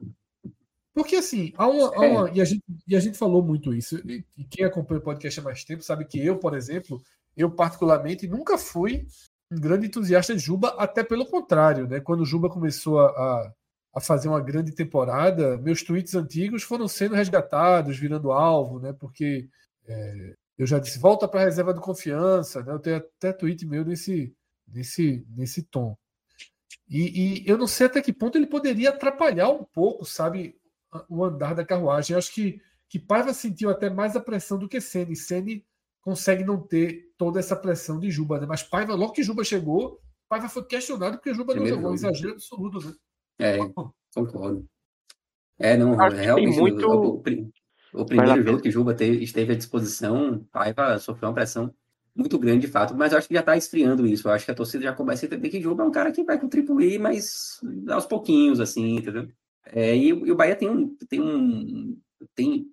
Porque assim, há uma, há uma e, a gente, e a gente falou muito isso, e, e quem acompanha o podcast há mais tempo sabe que eu, por exemplo, eu particularmente nunca fui um grande entusiasta de Juba, até pelo contrário, né? Quando o Juba começou a, a fazer uma grande temporada, meus tweets antigos foram sendo resgatados, virando alvo, né? Porque é, eu já disse, volta para a reserva de confiança, né? Eu tenho até tweet meu nesse, nesse, nesse tom. E, e, eu não sei até que ponto ele poderia atrapalhar um pouco, sabe, o andar da carruagem. Eu acho que, que Paiva sentiu até mais a pressão do que Sene. Sene consegue não ter toda essa pressão de Juba, né? Mas Paiva, logo que Juba chegou, Paiva foi questionado porque Juba não jogou, um exagero absoluto, né? É, concordo. É, não, Acho realmente, muito... o, o, o primeiro jogo que Juba teve, esteve à disposição, Paiva sofreu uma pressão muito grande de fato, mas acho que já está esfriando isso. Eu acho que a torcida já começa a entender que Juba é um cara que vai contribuir, mas aos pouquinhos, assim, entendeu? É, e, e, o Bahia tem um, tem um tem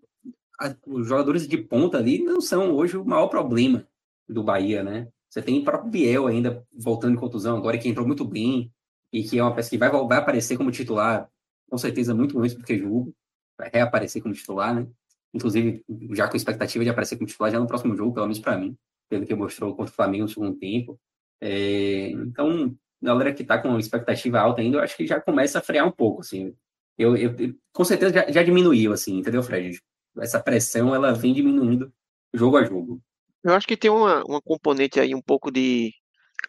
a, os jogadores de ponta ali não são hoje o maior problema do Bahia, né? Você tem o próprio Biel ainda voltando de contusão agora, que entrou muito bem e que é uma peça que vai, vai aparecer como titular, com certeza muito antes do que jogo, vai reaparecer como titular, né? Inclusive, já com expectativa de aparecer como titular já no próximo jogo, pelo menos para mim. pelo que mostrou contra o Flamengo no segundo tempo. É, então, galera que está com expectativa alta ainda, eu acho que já começa a frear um pouco, assim. Eu, eu com certeza já, já, diminuiu, assim, entendeu, Fred? Essa pressão, ela vem diminuindo jogo a jogo. Eu acho que tem uma, uma componente aí um pouco de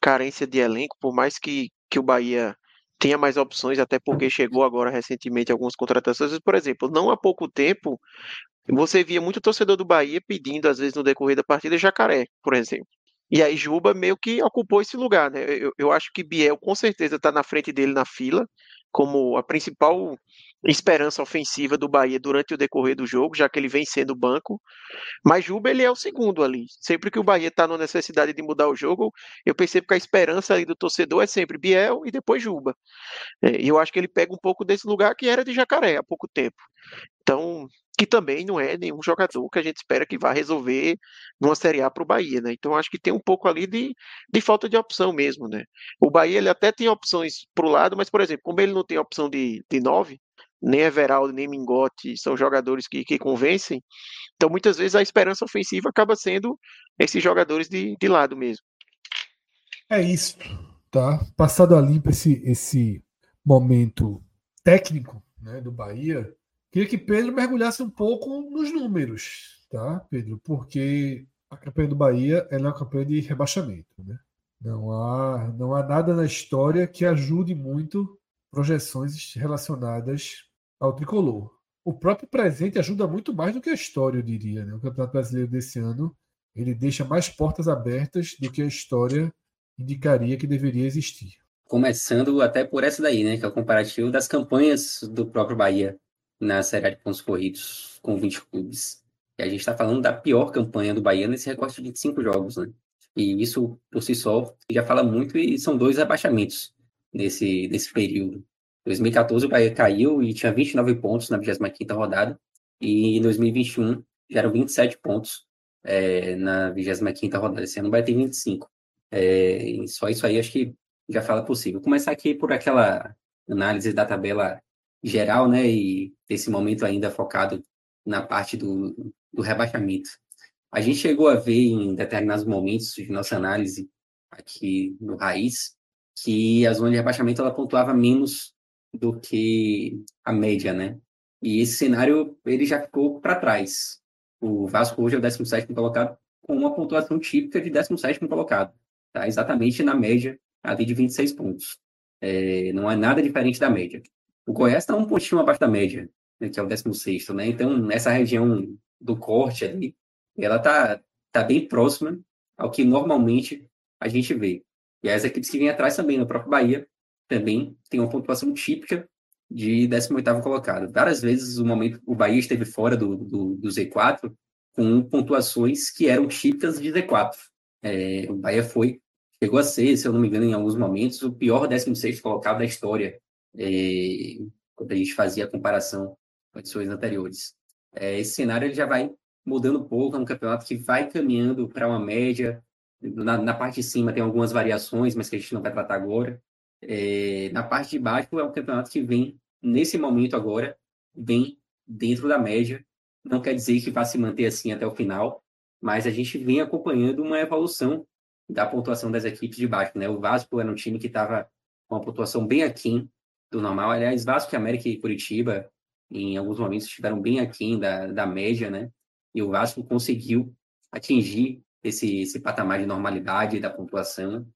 carência de elenco, por mais que, que o Bahia tenha mais opções, até porque chegou agora recentemente algumas contratações. Por exemplo, não há pouco tempo, você via muito torcedor do Bahia pedindo, às vezes, no decorrer da partida, jacaré, por exemplo. E aí Juba meio que ocupou esse lugar, né? Eu, eu acho que Biel com certeza está na frente dele na fila, como a principal esperança ofensiva do Bahia durante o decorrer do jogo, já que ele vem sendo banco. Mas Juba ele é o segundo ali. Sempre que o Bahia está na necessidade de mudar o jogo, eu percebo que a esperança ali do torcedor é sempre Biel e depois Juba. É, e eu acho que ele pega um pouco desse lugar que era de Jacaré há pouco tempo. Então, que também não é nenhum jogador que a gente espera que vá resolver numa Série A para o Bahia, né? Então acho que tem um pouco ali de, de falta de opção mesmo, né? O Bahia ele até tem opções para o lado, mas, por exemplo, como ele não tem opção de, de nove, nem Everaldo, nem Mingote são jogadores que, que convencem, então muitas vezes a esperança ofensiva acaba sendo esses jogadores de, de lado mesmo. É isso, tá? Passado a limpo esse, esse momento técnico né, do Bahia, Queria que Pedro mergulhasse um pouco nos números, tá, Pedro? Porque a campanha do Bahia é uma campanha de rebaixamento, né? Não há, não há nada na história que ajude muito projeções relacionadas ao tricolor. O próprio presente ajuda muito mais do que a história, eu diria. Né? O Campeonato Brasileiro desse ano ele deixa mais portas abertas do que a história indicaria que deveria existir. Começando até por essa daí, né? Que é o comparativo das campanhas do próprio Bahia na Série de pontos corridos com 20 clubes. E a gente está falando da pior campanha do Bahia nesse recorte de 25 jogos, né? E isso, por si só, já fala muito e são dois rebaixamentos nesse, nesse período. Em 2014 o Bahia caiu e tinha 29 pontos na 25ª rodada. E em 2021 já eram 27 pontos é, na 25ª rodada. Esse ano vai ter 25. É, só isso aí acho que já fala possível. Começar aqui por aquela análise da tabela geral, né, e esse momento ainda focado na parte do, do rebaixamento. A gente chegou a ver em determinados momentos de nossa análise aqui no Raiz que a zona de rebaixamento ela pontuava menos do que a média, né? E esse cenário ele já ficou para trás. O Vasco hoje é o 17 colocado com uma pontuação típica de 17 colocado, tá? Exatamente na média ali de 26 pontos. É, não é nada diferente da média. O Goiás está um pontinho abaixo da média, né, que é o 16 né? Então, essa região do corte ali, ela está tá bem próxima ao que normalmente a gente vê. E as equipes que vêm atrás também, no próprio Bahia, também tem uma pontuação típica de 18º colocado. Várias vezes o momento o Bahia esteve fora do, do, do Z4 com pontuações que eram típicas de Z4. É, o Bahia foi, chegou a ser, se eu não me engano, em alguns momentos, o pior 16º colocado da história é, quando a gente fazia a comparação com edições anteriores. É, esse cenário ele já vai mudando um pouco, é um campeonato que vai caminhando para uma média. Na, na, parte de cima tem algumas variações, mas que a gente não vai tratar agora. É, na parte de baixo é um campeonato que vem, nesse momento agora, vem dentro da média. Não quer dizer que vai se manter assim até o final, mas a gente vem acompanhando uma evolução da pontuação das equipes de baixo. Né? O Vasco era um time que estava com uma pontuação bem aquém do normal. Aliás, Vasco, América e Curitiba, em alguns momentos, estiveram bem aquém da, da média, né? E o Vasco conseguiu atingir esse, esse patamar de normalidade da pontuação.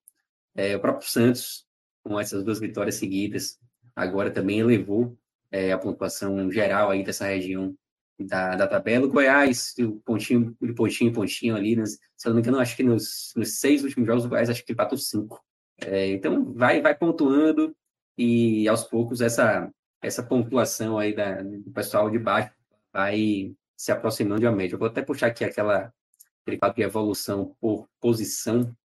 É, o próprio Santos, com essas duas vitórias seguidas, agora também elevou é, a pontuação geral aí dessa região da, da tabela. O Goiás, o pontinho, o pontinho, pontinho ali, se eu não me engano, acho que nos, nos seis últimos jogos o Goiás acho que empatou cinco. É, então, vai, vai pontuando, e aos poucos essa essa pontuação aí da, do pessoal de baixo vai se aproximando de uma média. Eu vou até puxar aqui aquela aquele de evolução por posição,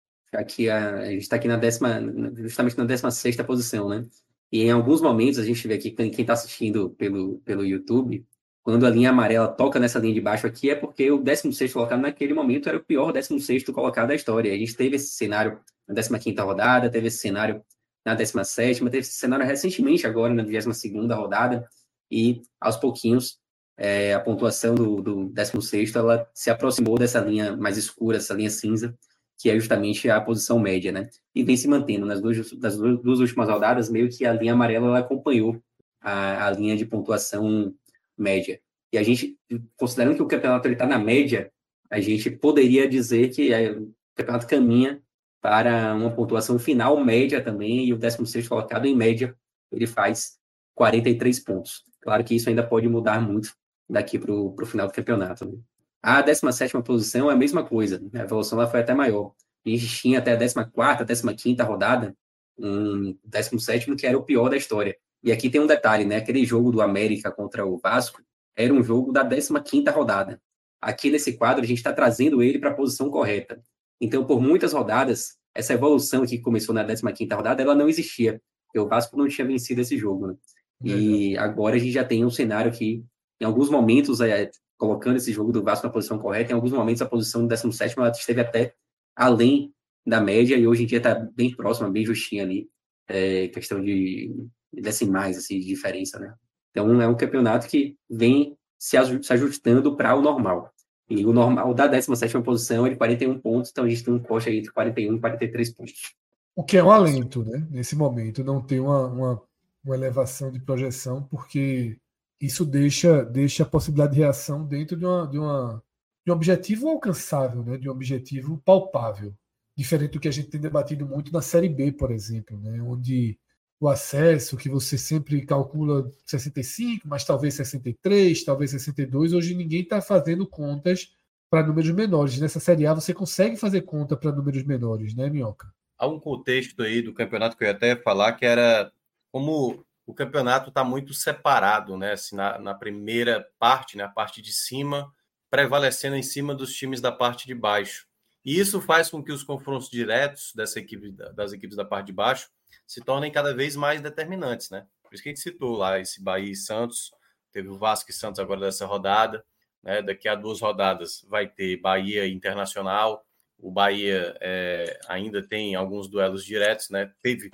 que a, a gente está aqui na décima, justamente na décima sexta posição, né? E em alguns momentos a gente vê aqui, quem está assistindo pelo, pelo YouTube, quando a linha amarela toca nessa linha de baixo aqui, é porque o 16 colocado naquele momento era o pior 16 colocado da história. A gente teve esse cenário na 15 rodada, teve esse cenário na 17ª, teve esse cenário recentemente agora na 22ª rodada, e aos pouquinhos é, a pontuação do, do 16 ela se aproximou dessa linha mais escura, essa linha cinza, que é justamente a posição média, né? E vem se mantendo nas duas, das duas últimas rodadas, meio que a linha amarela ela acompanhou a, a linha de pontuação média. E a gente, considerando que o campeonato está na média, a gente poderia dizer que é, o campeonato caminha para uma pontuação final média também, e o 16 colocado em média, ele faz 43 pontos. Claro que isso ainda pode mudar muito daqui para o final do campeonato. Né? A 17 posição é a mesma coisa, a evolução lá foi até maior. A gente tinha até a 14, 15 rodada, um 17 que era o pior da história. E aqui tem um detalhe, né? Aquele jogo do América contra o Vasco era um jogo da 15 rodada. Aqui nesse quadro, a gente está trazendo ele para a posição correta. Então, por muitas rodadas, essa evolução que começou na 15 rodada, ela não existia. Porque o Vasco não tinha vencido esse jogo, né? E agora a gente já tem um cenário que, em alguns momentos, é, colocando esse jogo do Vasco na posição correta, em alguns momentos a posição do 17 ela esteve até além da média e hoje em dia está bem próxima, bem justinha ali. É, questão de decimais, assim, de diferença, né? Então é um campeonato que vem se ajustando para o normal. E o normal da 17 posição é de 41 pontos, então a gente tem um coxa aí entre 41 e 43 pontos. O que é um alento, né? Nesse momento, não ter uma, uma, uma elevação de projeção, porque isso deixa, deixa a possibilidade de reação dentro de, uma, de, uma, de um objetivo alcançável, né? de um objetivo palpável. Diferente do que a gente tem debatido muito na Série B, por exemplo, né? onde o acesso, que você sempre calcula 65, mas talvez 63, talvez 62. Hoje ninguém está fazendo contas para números menores. Nessa Série A você consegue fazer conta para números menores, né, Minhoca? Há um contexto aí do campeonato que eu ia até falar que era como o campeonato está muito separado, né? Assim, na, na, primeira parte, né, a parte de cima, prevalecendo em cima dos times da parte de baixo. E isso faz com que os confrontos diretos dessa equipe, das equipes da parte de baixo se tornem cada vez mais determinantes, né? Por isso que a gente citou lá esse Bahia e Santos, teve o Vasco e Santos agora dessa rodada, né? Daqui a duas rodadas vai ter Bahia Internacional, o Bahia é, ainda tem alguns duelos diretos, né? Teve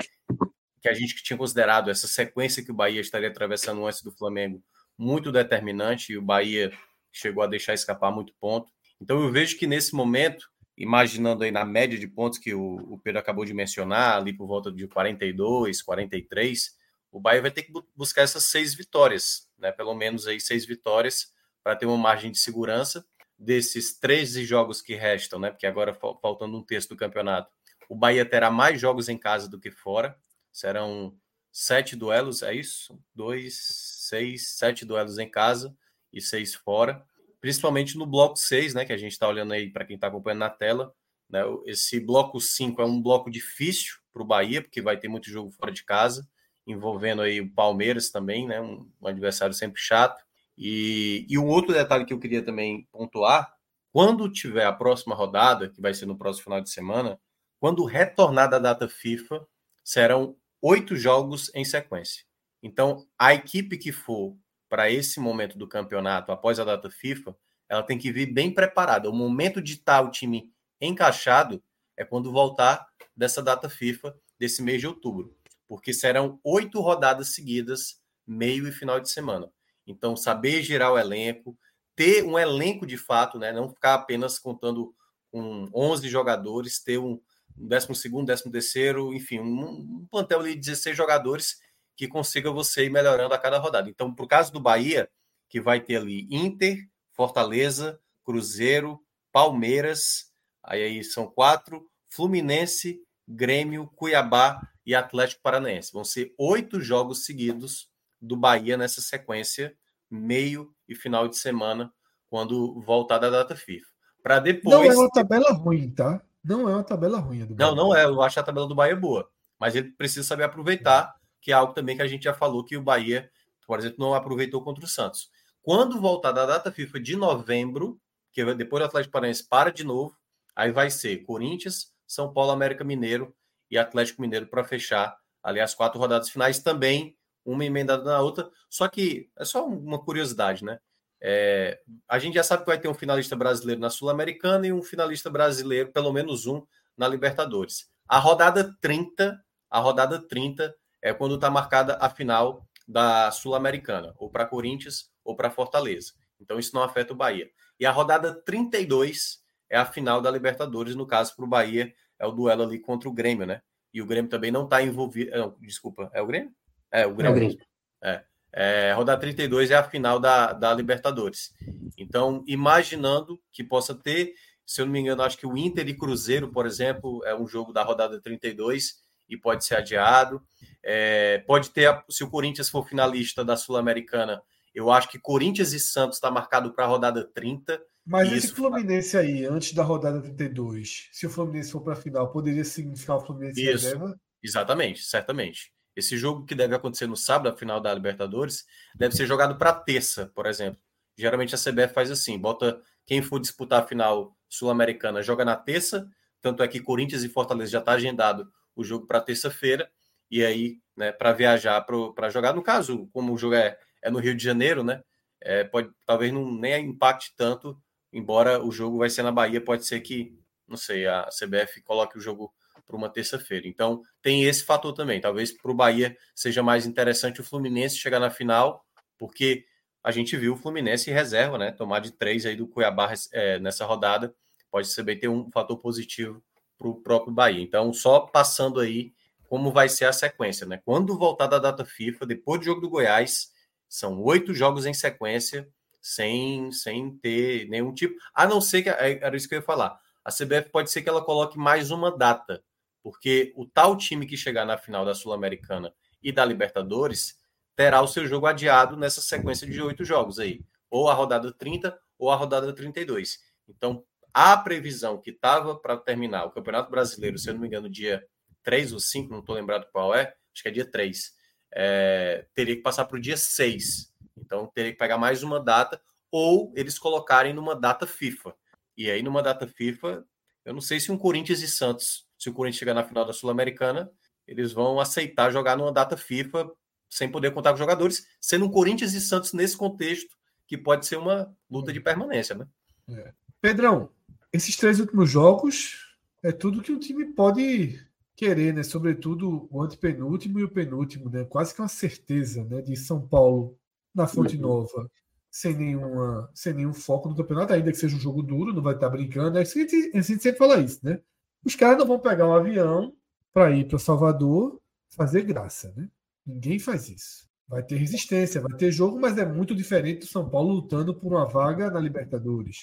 que a gente tinha considerado essa sequência que o Bahia estaria atravessando antes do Flamengo muito determinante e o Bahia chegou a deixar escapar muito ponto. Então eu vejo que nesse momento imaginando aí na média de pontos que o, o Pedro acabou de mencionar, ali por volta de 42, 43, o Bahia vai ter que buscar essas seis vitórias, né? Pelo menos aí seis vitórias para ter uma margem de segurança desses 13 jogos que restam, né? Porque agora faltando um terço do campeonato, o Bahia terá mais jogos em casa do que fora. Serão sete duelos, é isso? Dois, seis, sete duelos em casa e seis fora principalmente no bloco 6, né, que a gente está olhando aí para quem está acompanhando na tela. Né, esse bloco 5 é um bloco difícil para o Bahia, porque vai ter muito jogo fora de casa, envolvendo aí o Palmeiras também, né, um, um adversário sempre chato. E, e um outro detalhe que eu queria também pontuar, quando tiver a próxima rodada, que vai ser no próximo final de semana, quando retornar da data FIFA, serão oito jogos em sequência. Então, a equipe que for para esse momento do campeonato, após a data FIFA, ela tem que vir bem preparada. O momento de estar o time encaixado é quando voltar dessa data FIFA desse mês de outubro, porque serão oito rodadas seguidas, meio e final de semana. Então, saber girar o elenco, ter um elenco de fato, né? não ficar apenas contando com 11 jogadores, ter um, décimo segundo, décimo terceiro, enfim, um, um plantel de 16 jogadores que consiga você ir melhorando a cada rodada. Então, para o caso do Bahia, que vai ter ali Inter, Fortaleza, Cruzeiro, Palmeiras, aí, aí são quatro, Fluminense, Grêmio, Cuiabá e Atlético Paranaense. Vão ser oito jogos seguidos do Bahia nessa sequência, meio e final de semana, quando voltar da data FIFA. Para depois. Não é uma tabela ruim, tá? Não é uma tabela ruim. Do não, não é. Eu acho a tabela do Bahia boa. Mas ele precisa saber aproveitar que é algo também que a gente já falou que o Bahia, por exemplo, não aproveitou contra o Santos. Quando voltar da data FIFA de novembro, que depois do Atlético Paranaense para de novo, aí vai ser Corinthians, São Paulo, América Mineiro e Atlético Mineiro para fechar ali as quatro rodadas finais também, uma emendada na outra. Só que é só uma curiosidade, né? É, a gente já sabe que vai ter um finalista brasileiro na Sul-Americana e um finalista brasileiro, pelo menos um, na Libertadores. A rodada 30, a rodada 30 é quando está marcada a final da Sul-Americana, ou para Corinthians ou para Fortaleza. Então isso não afeta o Bahia. E a rodada 32 é a final da Libertadores, no caso para o Bahia, é o duelo ali contra o Grêmio, né? E o Grêmio também não está envolvido. Não, desculpa, é o Grêmio? É, o Grêmio. É, o Grêmio. é. É, rodada 32 é a final da, da Libertadores. Então, imaginando que possa ter, se eu não me engano, acho que o Inter e Cruzeiro, por exemplo, é um jogo da rodada 32 e pode ser adiado. É, pode ter, se o Corinthians for finalista da Sul-Americana, eu acho que Corinthians e Santos está marcado para a rodada 30. Mas esse. Fluminense aí, antes da rodada 32, se o Fluminense for para a final, poderia significar o Fluminense isso, reserva? Exatamente, certamente. Esse jogo que deve acontecer no sábado, a final da Libertadores, deve ser jogado para terça, por exemplo. Geralmente a CBF faz assim, bota quem for disputar a final sul-americana joga na terça, tanto é que Corinthians e Fortaleza já está agendado o jogo para terça-feira, e aí, né, para viajar para jogar, no caso, como o jogo é, é no Rio de Janeiro, né, é, pode, talvez não nem impacte tanto, embora o jogo vai ser na Bahia, pode ser que, não sei, a CBF coloque o jogo para uma terça-feira. Então, tem esse fator também. Talvez para o Bahia seja mais interessante o Fluminense chegar na final, porque a gente viu o Fluminense reserva, né? Tomar de três aí do Cuiabá é, nessa rodada. Pode bem ter um fator positivo para o próprio Bahia. Então, só passando aí como vai ser a sequência, né? Quando voltar da data FIFA, depois do jogo do Goiás, são oito jogos em sequência, sem, sem ter nenhum tipo. A não ser que. Era isso que eu ia falar. A CBF pode ser que ela coloque mais uma data porque o tal time que chegar na final da Sul-Americana e da Libertadores terá o seu jogo adiado nessa sequência de oito jogos aí, ou a rodada 30 ou a rodada 32. Então, a previsão que estava para terminar o Campeonato Brasileiro, se eu não me engano, dia 3 ou 5, não estou lembrado qual é, acho que é dia 3, é, teria que passar para o dia 6. Então, teria que pegar mais uma data, ou eles colocarem numa data FIFA. E aí, numa data FIFA, eu não sei se um Corinthians e Santos se o Corinthians chegar na final da Sul-Americana, eles vão aceitar jogar numa data FIFA sem poder contar com jogadores, sendo um Corinthians e Santos nesse contexto, que pode ser uma luta de permanência, né? É. Pedrão, esses três últimos jogos é tudo que o time pode querer, né? Sobretudo o antepenúltimo e o penúltimo, né? Quase que uma certeza, né? De São Paulo na Fonte uhum. Nova, sem nenhuma, sem nenhum foco no campeonato, ainda que seja um jogo duro, não vai estar brincando. É a gente, a gente sempre fala isso, né? Os caras não vão pegar um avião para ir para Salvador fazer graça, né? Ninguém faz isso. Vai ter resistência, vai ter jogo, mas é muito diferente do São Paulo lutando por uma vaga na Libertadores.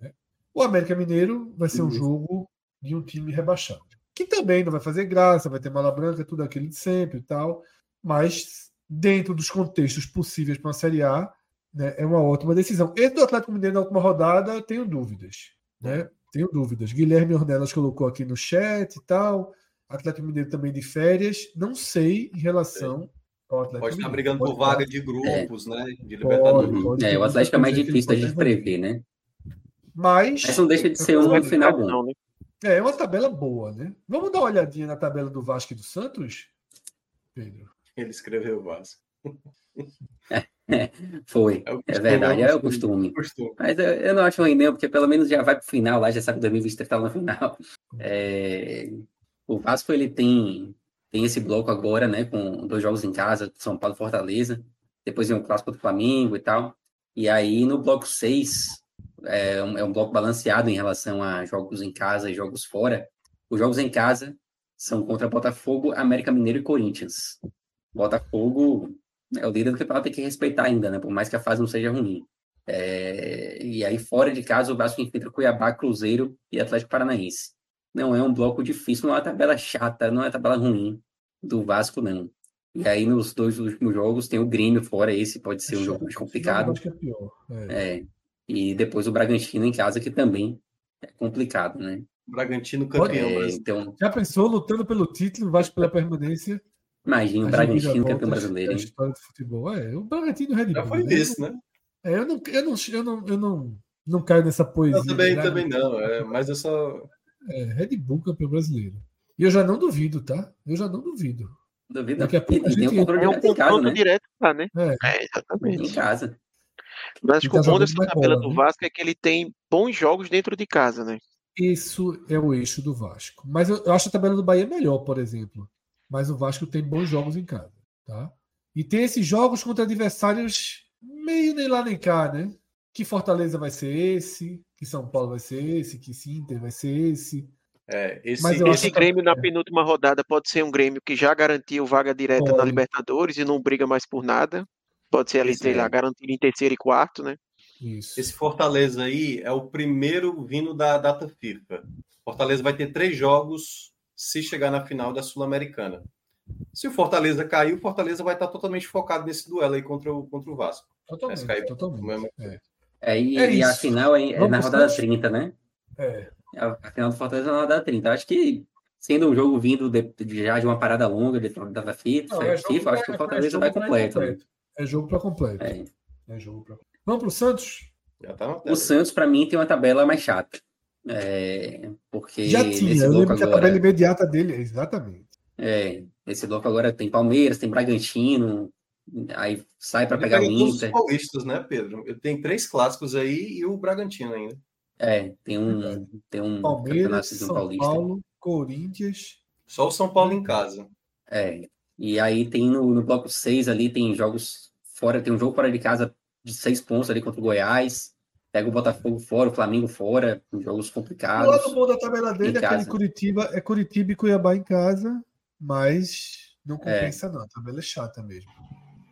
Né? O América Mineiro vai ser um jogo de um time rebaixado, que também não vai fazer graça, vai ter mala branca, tudo aquilo de sempre e tal, mas dentro dos contextos possíveis para uma Série A, né, é uma ótima decisão. Esse do Atlético Mineiro na última rodada, tenho dúvidas. Né? Tenho dúvidas. Guilherme Ornelas colocou aqui no chat e tal. Atlético Mineiro também de férias. Não sei em relação ao Atlético Pode estar brigando pode por vaga de grupos, é. né? De Libertadores. Pode, é, o Atlético é mais difícil da gente prever, né? Mas. Mas não deixa de ser um final bom. Né? É, é uma tabela boa, né? Vamos dar uma olhadinha na tabela do Vasco e do Santos, Pedro? Ele escreveu o Vasco. [LAUGHS] [LAUGHS] Foi, é, é, verdade, é o costume. costume. Mas eu, eu, não acho ruim, não, porque pelo menos já vai para o final, lá já sabe que 2023 está no final. É, o Vasco ele tem, tem esse bloco agora, né, com dois jogos em casa, São Paulo e Fortaleza, depois vem o clássico do Flamengo e tal. E aí no bloco 6, é um, é um bloco balanceado em relação a jogos em casa e jogos fora. Os jogos em casa são contra Botafogo, América Mineiro e Corinthians. Botafogo é o líder do campeonato tem que respeitar ainda, né? Por mais que a fase não seja ruim. É, e aí, fora de casa, o Vasco enfrenta Cuiabá, Cruzeiro e Atlético Paranaense. Não é um bloco difícil, não é uma tabela chata, não é uma tabela ruim do Vasco, não. E aí, nos dois últimos jogos, tem o Grêmio fora, esse pode ser um jogo mais complicado. Acho que é pior. É. é. E depois o Bragantino em casa, que também é complicado, né? Bragantino campeão. É, então... Já pensou lutando pelo título, Vasco pela permanência? Imagina, o Bragantino campeão brasileiro. A história do futebol. É, o Bragantino Red Bull. Já foi né? isso, né? É, eu não, eu não, eu não, eu não, não caio nessa poesia. Eu também, né? também não, é, mas eu só. É, Red Bull campeão brasileiro. E eu já não duvido, tá? Eu já não duvido. Duvido. Daqui a pouco a gente tem um controle, um casa, né? direto lá, né? É, é exatamente. Em casa. Mas acho que o bom dessa tabela do né? Vasco é que ele tem bons jogos dentro de casa, né? Isso é o eixo do Vasco. Mas eu, eu acho a tabela do Bahia melhor, por exemplo mas o Vasco tem bons jogos em casa, tá? E tem esses jogos contra adversários meio nem lá nem cá, né? Que Fortaleza vai ser esse, que São Paulo vai ser esse, que Inter vai ser esse. É, esse, Esse acho que- Grêmio na é. penúltima rodada pode ser um Grêmio que já garantiu vaga direta na Pode. Libertadores e não briga mais por nada. Pode ser ali, Esse sei é. lá, garantido em terceiro e quarto, né? Isso. Esse Fortaleza aí é o primeiro vindo da data FIFA. Fortaleza vai ter três jogos se chegar na final da Sul-Americana. Se o Fortaleza cair, o Fortaleza vai estar totalmente focado nesse duelo aí contra o, contra o Vasco. Totalmente, caiu. totalmente. É. É, e, É e a final é, é Vamos na rodada Santos? 30, né? É. A, a final do Fortaleza é na rodada 30. Eu acho que, sendo um jogo vindo de, de- já de uma parada longa de, da FIFA, Não, é jogo FIFA, acho que o Fortaleza é vai jogo pra completo. né? incompleto. É jogo para completo. É. É jogo pra... Vamos pro Santos? Já tá na tela. O Santos, para mim, tem uma tabela mais chata. É, porque Já nesse tinha, eu bloco lembro que a agora, tabela imediata dele é exatamente. é, esse bloco agora tem Palmeiras, tem Bragantino, aí sai para pegar o pega todos os Inter. paulistas, né, Pedro? Tem três clássicos aí e o Bragantino ainda. É, tem um, tem um Palmeiras, campeonato São paulista. Paulo, Corinthians. Só o São Paulo em casa. É, e aí tem no, no bloco 6 ali, tem jogos fora, tem um jogo fora de casa de seis pontos ali contra o Goiás, pega o Botafogo fora, o Flamengo fora, jogos O complicados. lado bom da tabela dele é aquele. Curitiba, é Curitiba e Cuiabá em casa, mas não É. compensa não, a tabela é chata mesmo.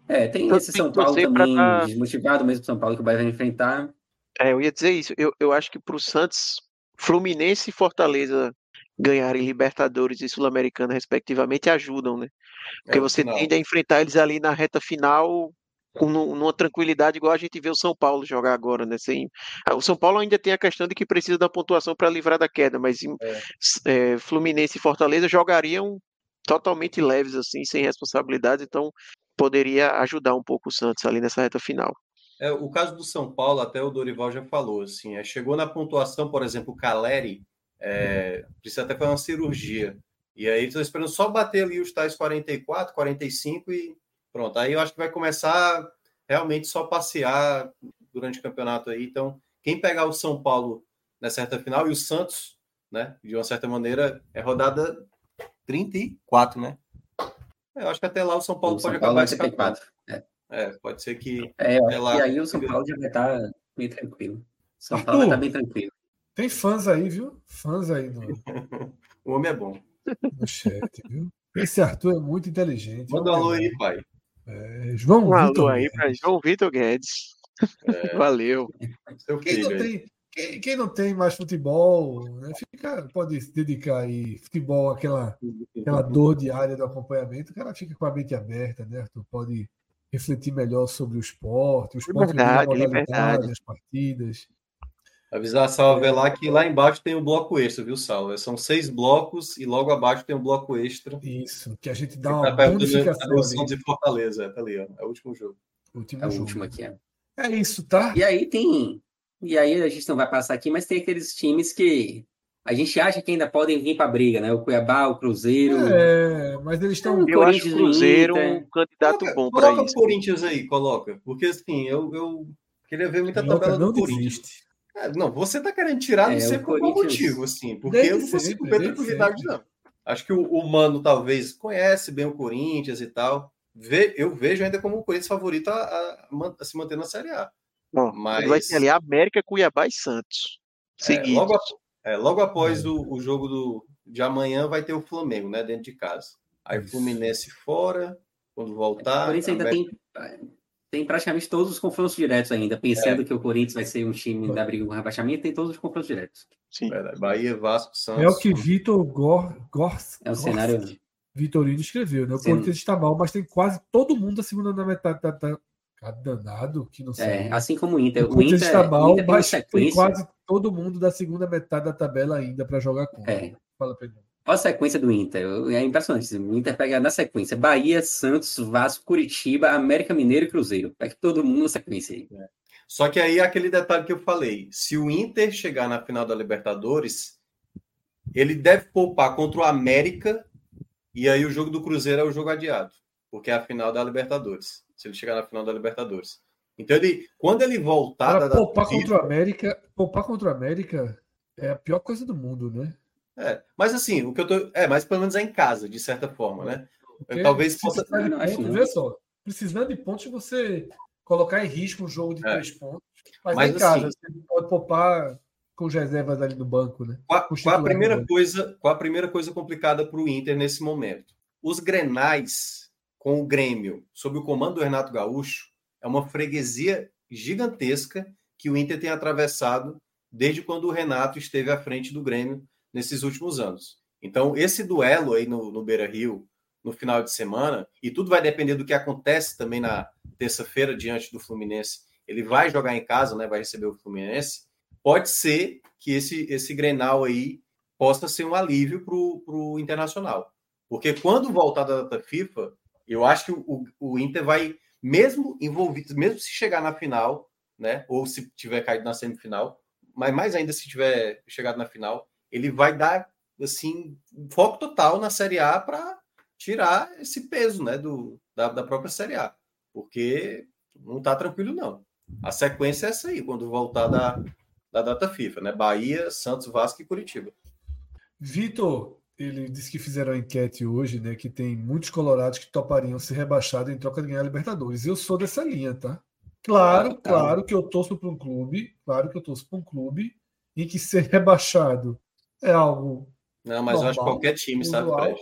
É, tem esse São Paulo pra também, tá- desmotivado mesmo São Paulo que o Bahia vai enfrentar. É, eu ia dizer isso. Eu, eu acho que para o Santos, Fluminense e Fortaleza ganharem Libertadores e Sul-Americana, respectivamente, ajudam, né? Porque É, você final. tende a enfrentar eles ali na reta final com nu- numa tranquilidade, igual a gente vê o São Paulo jogar agora, né? Sem... ah, O São Paulo ainda tem a questão de que precisa da pontuação para livrar da queda, mas É. é, Fluminense e Fortaleza jogariam totalmente leves, assim, sem responsabilidade, então poderia ajudar um pouco o Santos ali nessa reta final. É, o caso do São Paulo, até o Dorival já falou, assim, é, chegou na pontuação, por exemplo, o Caleri é, precisa até fazer uma cirurgia. E aí estão esperando só bater ali os tais 44, 45 e pronto. Aí eu acho que vai começar realmente só passear durante o campeonato aí. Então, quem pegar o São Paulo nessa reta final e o Santos, né, de uma certa maneira, é rodada 34, né? Eu acho que até lá o São Paulo o pode São Paulo acabar vai escapando. 34. É, pode ser que É, É lá. que aí o São Paulo já vai estar meio tranquilo. São Paulo vai estar bem tranquilo. Tem fãs aí, viu? Fãs aí [LAUGHS] o homem é bom. no chat, viu? Esse Arthur é muito inteligente. Manda um alô aí, pai. É, João Um alô Vitor aí para Guedes. João Vitor Guedes. [LAUGHS] Valeu. Seu Quem não tem, quem, quem não tem mais futebol, né, fica, pode se dedicar aí futebol aquela aquela dor diária do acompanhamento, o cara fica com a mente aberta, né, Arthur? Pode refletir melhor sobre o esporte, o esporte a Liberdade, liberdade. as partidas. Avisar a Salve lá que lá embaixo tem o bloco extra, viu, Salve? São seis blocos e logo abaixo tem um bloco extra. Isso, que a gente dá Tá uma da bonificação de Fortaleza, é, tá ali, ó. É o último jogo. Último É o jogo. último aqui. É. É isso, tá? E aí tem. E aí a gente não vai passar aqui, mas tem aqueles times que a gente acha que ainda podem vir para a briga, né? O Cuiabá, o Cruzeiro. É, mas eles estão. O Eu acho Corinthians o o Cruzeiro Inter. um candidato Coloca, bom para coloca isso. o Corinthians aí, coloca. Porque assim, eu, eu queria ver muita tabela não do Corinthians. desiste. É, não, você tá querendo tirar, É, não sei o por qual motivo, assim. Porque eu não consigo ver tranquilidade, não. Acho que o, o Mano talvez conhece bem o Corinthians e tal. Vê, eu vejo ainda como o Corinthians favorito a, a a se manter na Série A. Bom, Mas- Vai ter ali América, Cuiabá e Santos. É, Seguidos. logo, é, logo após É. o, o jogo do, de amanhã vai ter o Flamengo, né? Dentro de casa. Aí. Fluminense fora, quando O voltar. Corinthians ainda América- tem, tem praticamente todos os confrontos diretos ainda. É. Pensando que o Corinthians vai ser um time da briga com o rebaixamento, tem todos os confrontos diretos. Sim. Verdade. Bahia, Vasco, Santos. É o que Vitor Gor, Gor, É o Gorst cenário. Vitorino escreveu, né? O Sim. Corinthians está mal, mas tem quase todo mundo da segunda na metade. Tá, tá, tá danado que não sei. É, assim como o Inter. o O Corinthians Inter, está mal, Inter tem mas tem quase todo mundo da segunda metade da tabela ainda para jogar contra. É. Fala, Pedro. Olha a sequência do Inter. É impressionante. O Inter pega na sequência Bahia, Santos, Vasco, Curitiba, América Mineiro e Cruzeiro. Pega todo mundo na sequência aí. Só que aí é aquele detalhe que eu falei: se o Inter chegar na final da Libertadores, ele deve poupar contra o América, e aí o jogo do Cruzeiro é o jogo adiado, porque é a final da Libertadores. Se ele chegar na final da Libertadores. Então, ele, quando ele voltar Para da poupar FIFA- contra o América, poupar contra o América é a pior coisa do mundo, né? É, mas assim, o que eu tô. É, mas pelo menos é em casa, de certa forma, né? Porque Talvez possa- Não, não. vê só, precisando de pontos, você colocar em risco um jogo de É. três pontos. Mas, Mas, em casa, assim- você pode poupar com as reservas ali no banco, né? Qual, qual a primeira do coisa, qual a primeira coisa complicada para o Inter nesse momento? Os Grenais com o Grêmio, sob o comando do Renato Gaúcho, é uma freguesia gigantesca que o Inter tem atravessado desde quando o Renato esteve à frente do Grêmio nesses últimos anos. Então, esse duelo aí no, no Beira-Rio, no final de semana, e tudo vai depender do que acontece também na terça-feira diante do Fluminense. Ele vai jogar em casa, né? Vai receber o Fluminense. Pode ser que esse, esse Grenal aí possa ser um alívio para o Internacional. Porque quando voltar da data FIFA, eu acho que o, o Inter vai, mesmo envolvido, mesmo se chegar na final, né? Ou se tiver caído na semifinal, mas mais ainda se tiver chegado na final, ele vai dar assim foco total na Série A para tirar esse peso, né, do, da, da própria Série A, porque não tá tranquilo não. A sequência é essa aí, quando voltar da, da data FIFA, né? Bahia, Santos, Vasco e Curitiba. Vitor, ele disse que fizeram uma enquete hoje, né? Que tem muitos colorados que topariam ser rebaixados em troca de ganhar a Libertadores. Eu sou dessa linha, tá? Claro, tá. claro que eu torço para um clube, claro que eu torço para um clube em que ser rebaixado é algo. Não, mas eu acho que Normal, qualquer time, sabe, usual. Fred?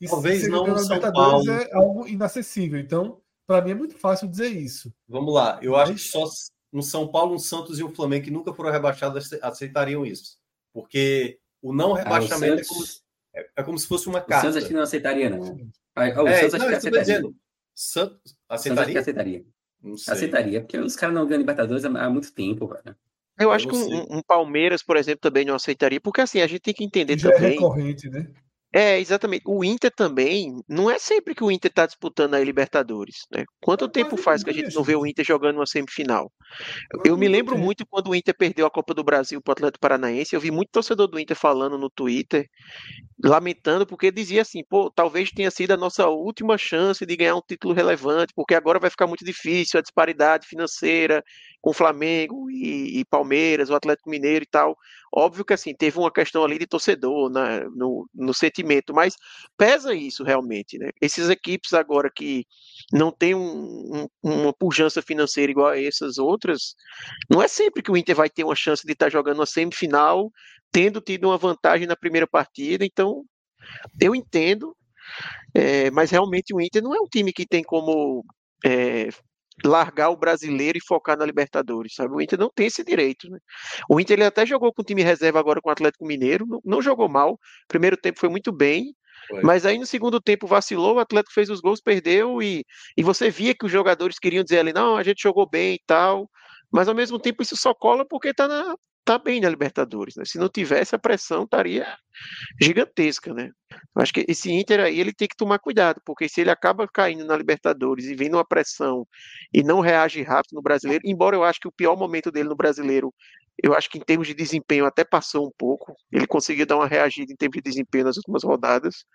e Talvez não no da São Libertadores Paulo. é algo inacessível. Então, para mim é muito fácil dizer isso. Vamos lá, eu Mas- acho que só um São Paulo, um Santos e um Flamengo que nunca foram rebaixados aceitariam isso. Porque o não Ah, o rebaixamento é, como, Santos, é- é como se fosse uma o carta. Santos acho que não aceitaria, não. Ah, O É, Santos acho não, que aceitaria. dizendo. Santos O Santos acho que aceitaria? aceitaria. Aceitaria, porque os caras não ganham Libertadores há muito tempo, cara. Eu Eu acho que um, um Palmeiras, por exemplo, também não aceitaria, porque assim, a gente tem que entender Que já é também. recorrente, né? É, exatamente. O Inter também, não é sempre que o Inter está disputando a Libertadores, né? Quanto É tempo faz que a gente não vê o. Inter jogando uma semifinal? Eu me lembro muito quando o Inter perdeu a Copa do Brasil para o Atlético Paranaense, eu vi muito torcedor do Inter falando no Twitter, lamentando, porque dizia assim, pô, talvez tenha sido a nossa última chance de ganhar um título relevante, porque agora vai ficar muito difícil a disparidade financeira com Flamengo e, e Palmeiras, o Atlético Mineiro e tal. Óbvio que assim, teve uma questão ali de torcedor né, no, no sentimento, mas pesa isso realmente, né? Essas equipes agora que não tem um- um- uma pujança financeira igual a essas outras, não é sempre que o Inter vai ter uma chance de estar jogando uma semifinal, tendo tido uma vantagem na primeira partida. Então, eu entendo, é, mas realmente o Inter não é um time que tem como é, largar o brasileiro e focar na Libertadores, sabe? O Inter não tem esse direito, né? O Inter ele até jogou com o time reserva agora com o Atlético Mineiro, não, não jogou mal. Primeiro tempo foi muito bem, Foi. mas aí no segundo tempo vacilou, o Atlético fez os gols, perdeu e, e você via que os jogadores queriam dizer ali, não, a gente jogou bem e tal, mas ao mesmo tempo isso só cola porque tá, na, tá bem na Libertadores, né? Se não tivesse a pressão estaria gigantesca, né? Eu acho que esse Inter aí ele tem que tomar cuidado, porque se ele acaba caindo na Libertadores e vem numa pressão e não reage rápido no brasileiro, embora eu acho que o pior momento dele no brasileiro, eu acho que em termos de desempenho até passou um pouco, ele conseguiu dar uma reagida em termos de desempenho nas últimas rodadas,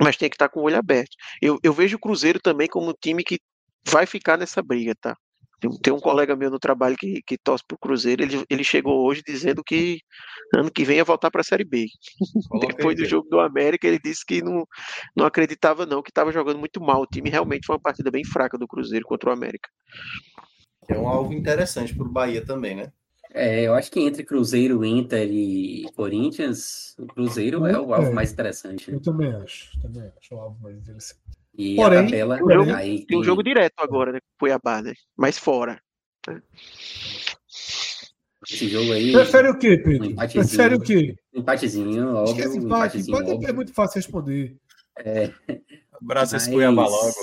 mas tem que estar com o olho aberto. Eu, eu vejo o Cruzeiro também como um time que vai ficar nessa briga, tá? Tem, tem um colega meu no trabalho que, que torce pro Cruzeiro, ele, ele chegou hoje dizendo que ano que vem ia voltar para a Série B. [LAUGHS] Depois do jogo do América, ele disse que não, não acreditava não, que estava jogando muito mal. O time realmente foi uma partida bem fraca do Cruzeiro contra o América. É um alvo interessante para o Bahia também, né? É, eu acho que entre Cruzeiro, Inter e Corinthians, o Cruzeiro é o alvo É. mais interessante. Eu também acho. Também acho o alvo mais interessante. E Porém, a tabela porém, aí Tem um jogo direto agora, né? Cuiabá, né? Mas fora. esse jogo aí, Prefere o quê, Um Pedro? empatezinho. Prefere o quê? empatezinho, óbvio, Esquece um empate. empatezinho, Empate é muito fácil responder. Abraço esse Cuiabá logo.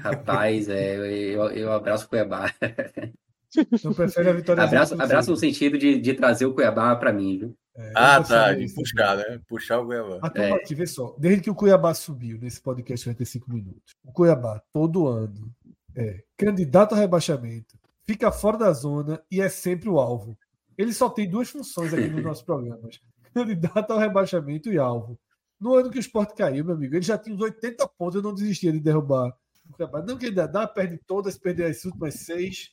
Rapaz, é, eu, eu abraço Cuiabá. [LAUGHS] Então prefere a vitória Abraço, abraço no sentido de, de trazer o Cuiabá para mim, viu? É, Ah, eu tá. De puxar, né? Puxar o Cuiabá. A turma É. aqui, vê só. Desde que o Cuiabá subiu nesse podcast 45 minutos, o Cuiabá, todo ano, é candidato a rebaixamento, fica fora da zona e é sempre o alvo. Ele só tem duas funções aqui nos [LAUGHS] nossos programas: candidato ao rebaixamento e alvo. No ano que o esporte caiu, meu amigo, ele já tinha uns 80 pontos, eu não desistia de derrubar o Cuiabá. Não que ele dá, perde todas, perder as últimas seis.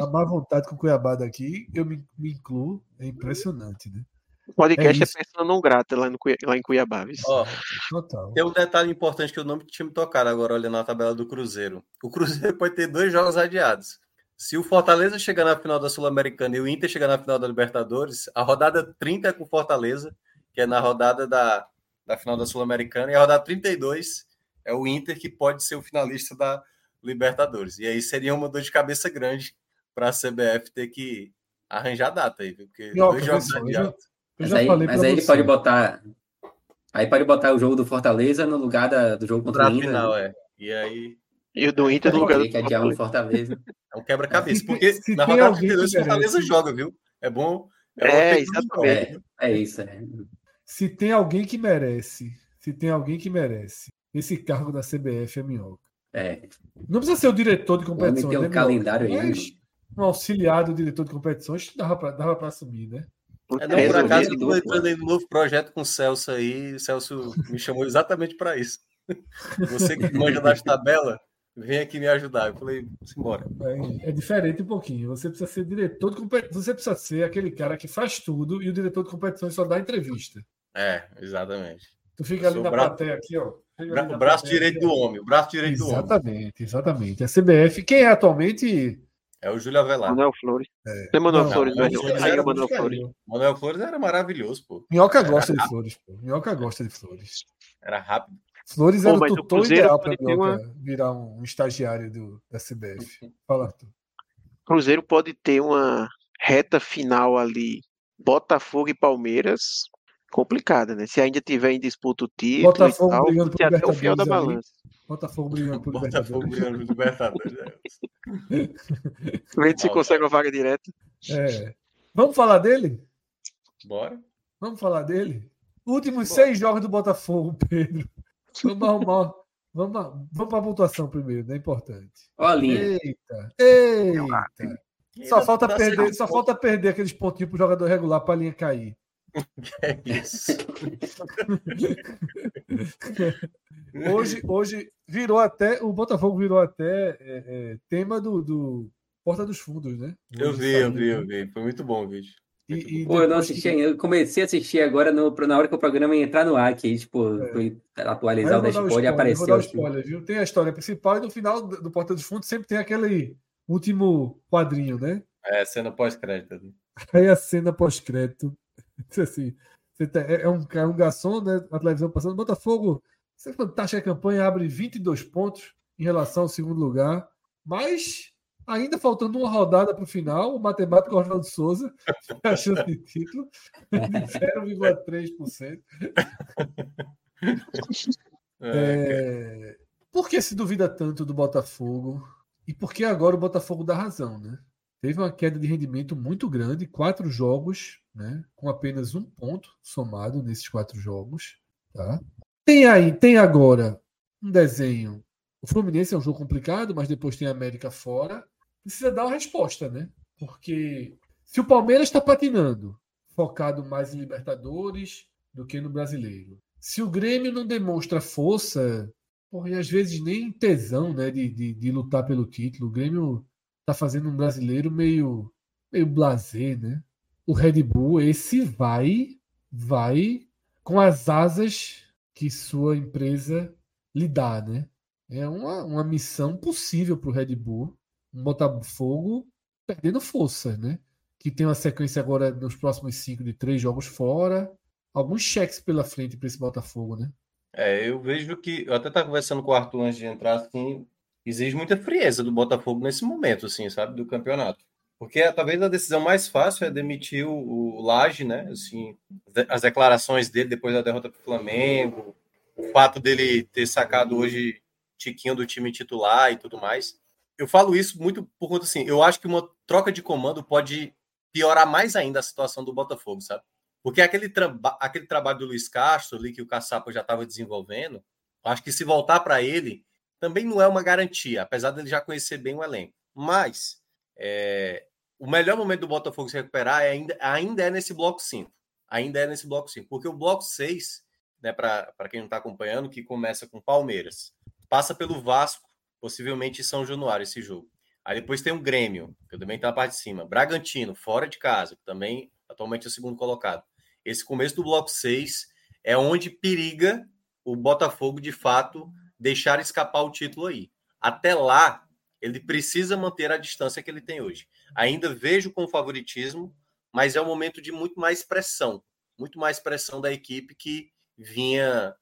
A má vontade com o Cuiabá daqui, eu me, me incluo, é impressionante, né? O podcast É é, isso. pensando num grato lá, no, lá em Cuiabá. Ó, Total. tem um detalhe importante que eu não tinha me tocado agora, olhando a tabela do Cruzeiro. O Cruzeiro [LAUGHS] pode ter dois jogos adiados. Se o Fortaleza chegar na final da Sul-Americana e o Inter chegar na final da Libertadores, a rodada 30 é com o Fortaleza, que é na rodada da, da final da Sul-Americana, e a rodada 32 é o Inter, que pode ser o finalista da Libertadores. E aí seria uma dor de cabeça grande para a CBF ter que arranjar data aí, viu? porque Minhoca, dois jogos adiados. Mas aí, mas aí ele pode botar. Aí pode botar o jogo do Fortaleza no lugar da- do jogo contra Pra o Inter. final, é. E aí E o do Inter no lugar do que adiar Fortaleza. Fortaleza. É um quebra-cabeça. Se tem- Porque se na tem rodada alguém 32 que Fortaleza joga, viu? É bom. É, pequena exatamente. É, é isso. É. Se tem alguém que merece, se tem alguém que merece esse cargo da CBF é Minhoca. É. Não precisa ser o diretor de O homem competições, tem um né, calendário aí. Mas um auxiliar do diretor de competições dava pra, dava pra assumir, né? É, não, por acaso eu tô entrando aí no novo projeto com o Celso aí. O Celso me chamou exatamente para isso. [LAUGHS] Você que manja das tabelas, vem aqui me ajudar. Eu falei, simbora. É, é diferente um pouquinho. Você precisa ser diretor de competições. Você precisa ser aquele cara que faz tudo e o diretor de competições só dá entrevista. É, exatamente. Tu fica ali na bra- plateia aqui, ó. Bra- o braço plateia direito aqui, do homem, o braço direito do homem. Exatamente, exatamente. A CBF, quem é atualmente. É o Júlio Avelar. Manuel Flores. É. Não é Manuel Não, Flores, Manuel velho. Flores Aí era é o Manuel Flores. Manuel Flores era maravilhoso, pô. Minhoca gosta de flores, pô. Minhoca gosta de flores. Era rápido. Flores Pô, era o tutor Cruzeiro ideal para Minhoca virar um estagiário do, da CBF. Fala, Arthur. Cruzeiro pode ter uma reta final ali, Botafogo e Palmeiras, complicada, né? Se ainda tiver em disputa o título Botafogo e tal, brigando por até o fiel da balança. Botafogo brigando por Botafogo Libertadores. ganhando o Libertadores. é. Vendo [LAUGHS] se consegue uma vaga direta. É. Vamos falar dele? Bora. Vamos falar dele? Últimos seis jogos do Botafogo, Pedro. Vamos arrumar. Vamos, vamos para a pontuação primeiro, né? Importante. Ó a linha. Eita! Eita! Só falta tá perder, só falta perder aqueles pontinhos pro jogador regular para a linha cair. [LAUGHS] É isso. [LAUGHS] Hoje, hoje virou até o Botafogo virou até é, é, tema do, do Porta dos Fundos, né? Eu vi, eu vi, eu né? vi. Foi muito bom o vídeo. E, e Pô, eu não assisti ainda. Eu comecei a assistir agora no, na hora que o programa ia entrar no ar, que aí, tipo, É. atualizar o dashboard e spoiler, eu vou apareceu dar assim. spoiler, viu? Tem a história principal e no final do Porta dos Fundos sempre tem aquele último quadrinho, né? É, cena pós-crédito. ali. Aí a cena pós-crédito. [LAUGHS] Assim, você tá- é, é um, é um garçom, né? A televisão passando. Botafogo, essa fantástica campanha abre 22 pontos em relação ao segundo lugar, mas ainda faltando uma rodada para o final, o matemático Oswaldo Souza [LAUGHS] a chance de título de 0,3%. [LAUGHS] É, É, Por que se duvida tanto do Botafogo? E por que agora o Botafogo dá razão, né? Teve uma queda de rendimento muito grande, quatro jogos, né? Com apenas um ponto somado nesses quatro jogos. Tá? Tem aí, tem agora um desenho. O Fluminense é um jogo complicado, mas depois tem a América fora. Precisa dar uma resposta, né? Porque se o Palmeiras está patinando, focado mais em Libertadores do que no brasileiro. Se o Grêmio não demonstra força, porra, e às vezes nem tesão né, de, de, de lutar pelo título, o Grêmio tá fazendo um brasileiro meio, meio blasé, né? O Red Bull, esse vai, vai com as asas que sua empresa lhe dá, né? É uma, uma missão possível para o Red Bull, um Botafogo perdendo força, né? Que tem uma sequência agora nos próximos cinco de três jogos fora, alguns cheques pela frente para esse Botafogo, né? É, eu vejo que. Eu até estava conversando com o Arthur antes de entrar, assim, exige muita frieza do Botafogo nesse momento, assim, sabe, do campeonato. Porque é, talvez a decisão mais fácil é demitir o, o Laje, né? Assim, as declarações dele depois da derrota para o Flamengo, o fato dele ter sacado hoje Tiquinho do time titular e tudo mais. Eu falo isso muito por conta assim, eu acho que uma troca de comando pode piorar mais ainda a situação do Botafogo, sabe? Porque aquele, aquele trabalho do Luiz Castro ali que o Caçapa já estava desenvolvendo, acho que se voltar para ele também não é uma garantia, apesar dele já conhecer bem o elenco. Mas é, o melhor momento do Botafogo se recuperar é ainda, ainda é nesse bloco 5. Ainda é nesse bloco 5. Porque o bloco 6, né, para quem não está acompanhando, que começa com Palmeiras, passa pelo Vasco, possivelmente São Januário esse jogo. Aí depois tem o Grêmio, que também está na parte de cima. Bragantino, fora de casa, que também atualmente é o segundo colocado. Esse começo do bloco 6 é onde periga o Botafogo, de fato, deixar escapar o título aí. Até lá, ele precisa manter a distância que ele tem hoje. Ainda vejo com favoritismo, mas é um momento de muito mais pressão, muito mais pressão da equipe que vinha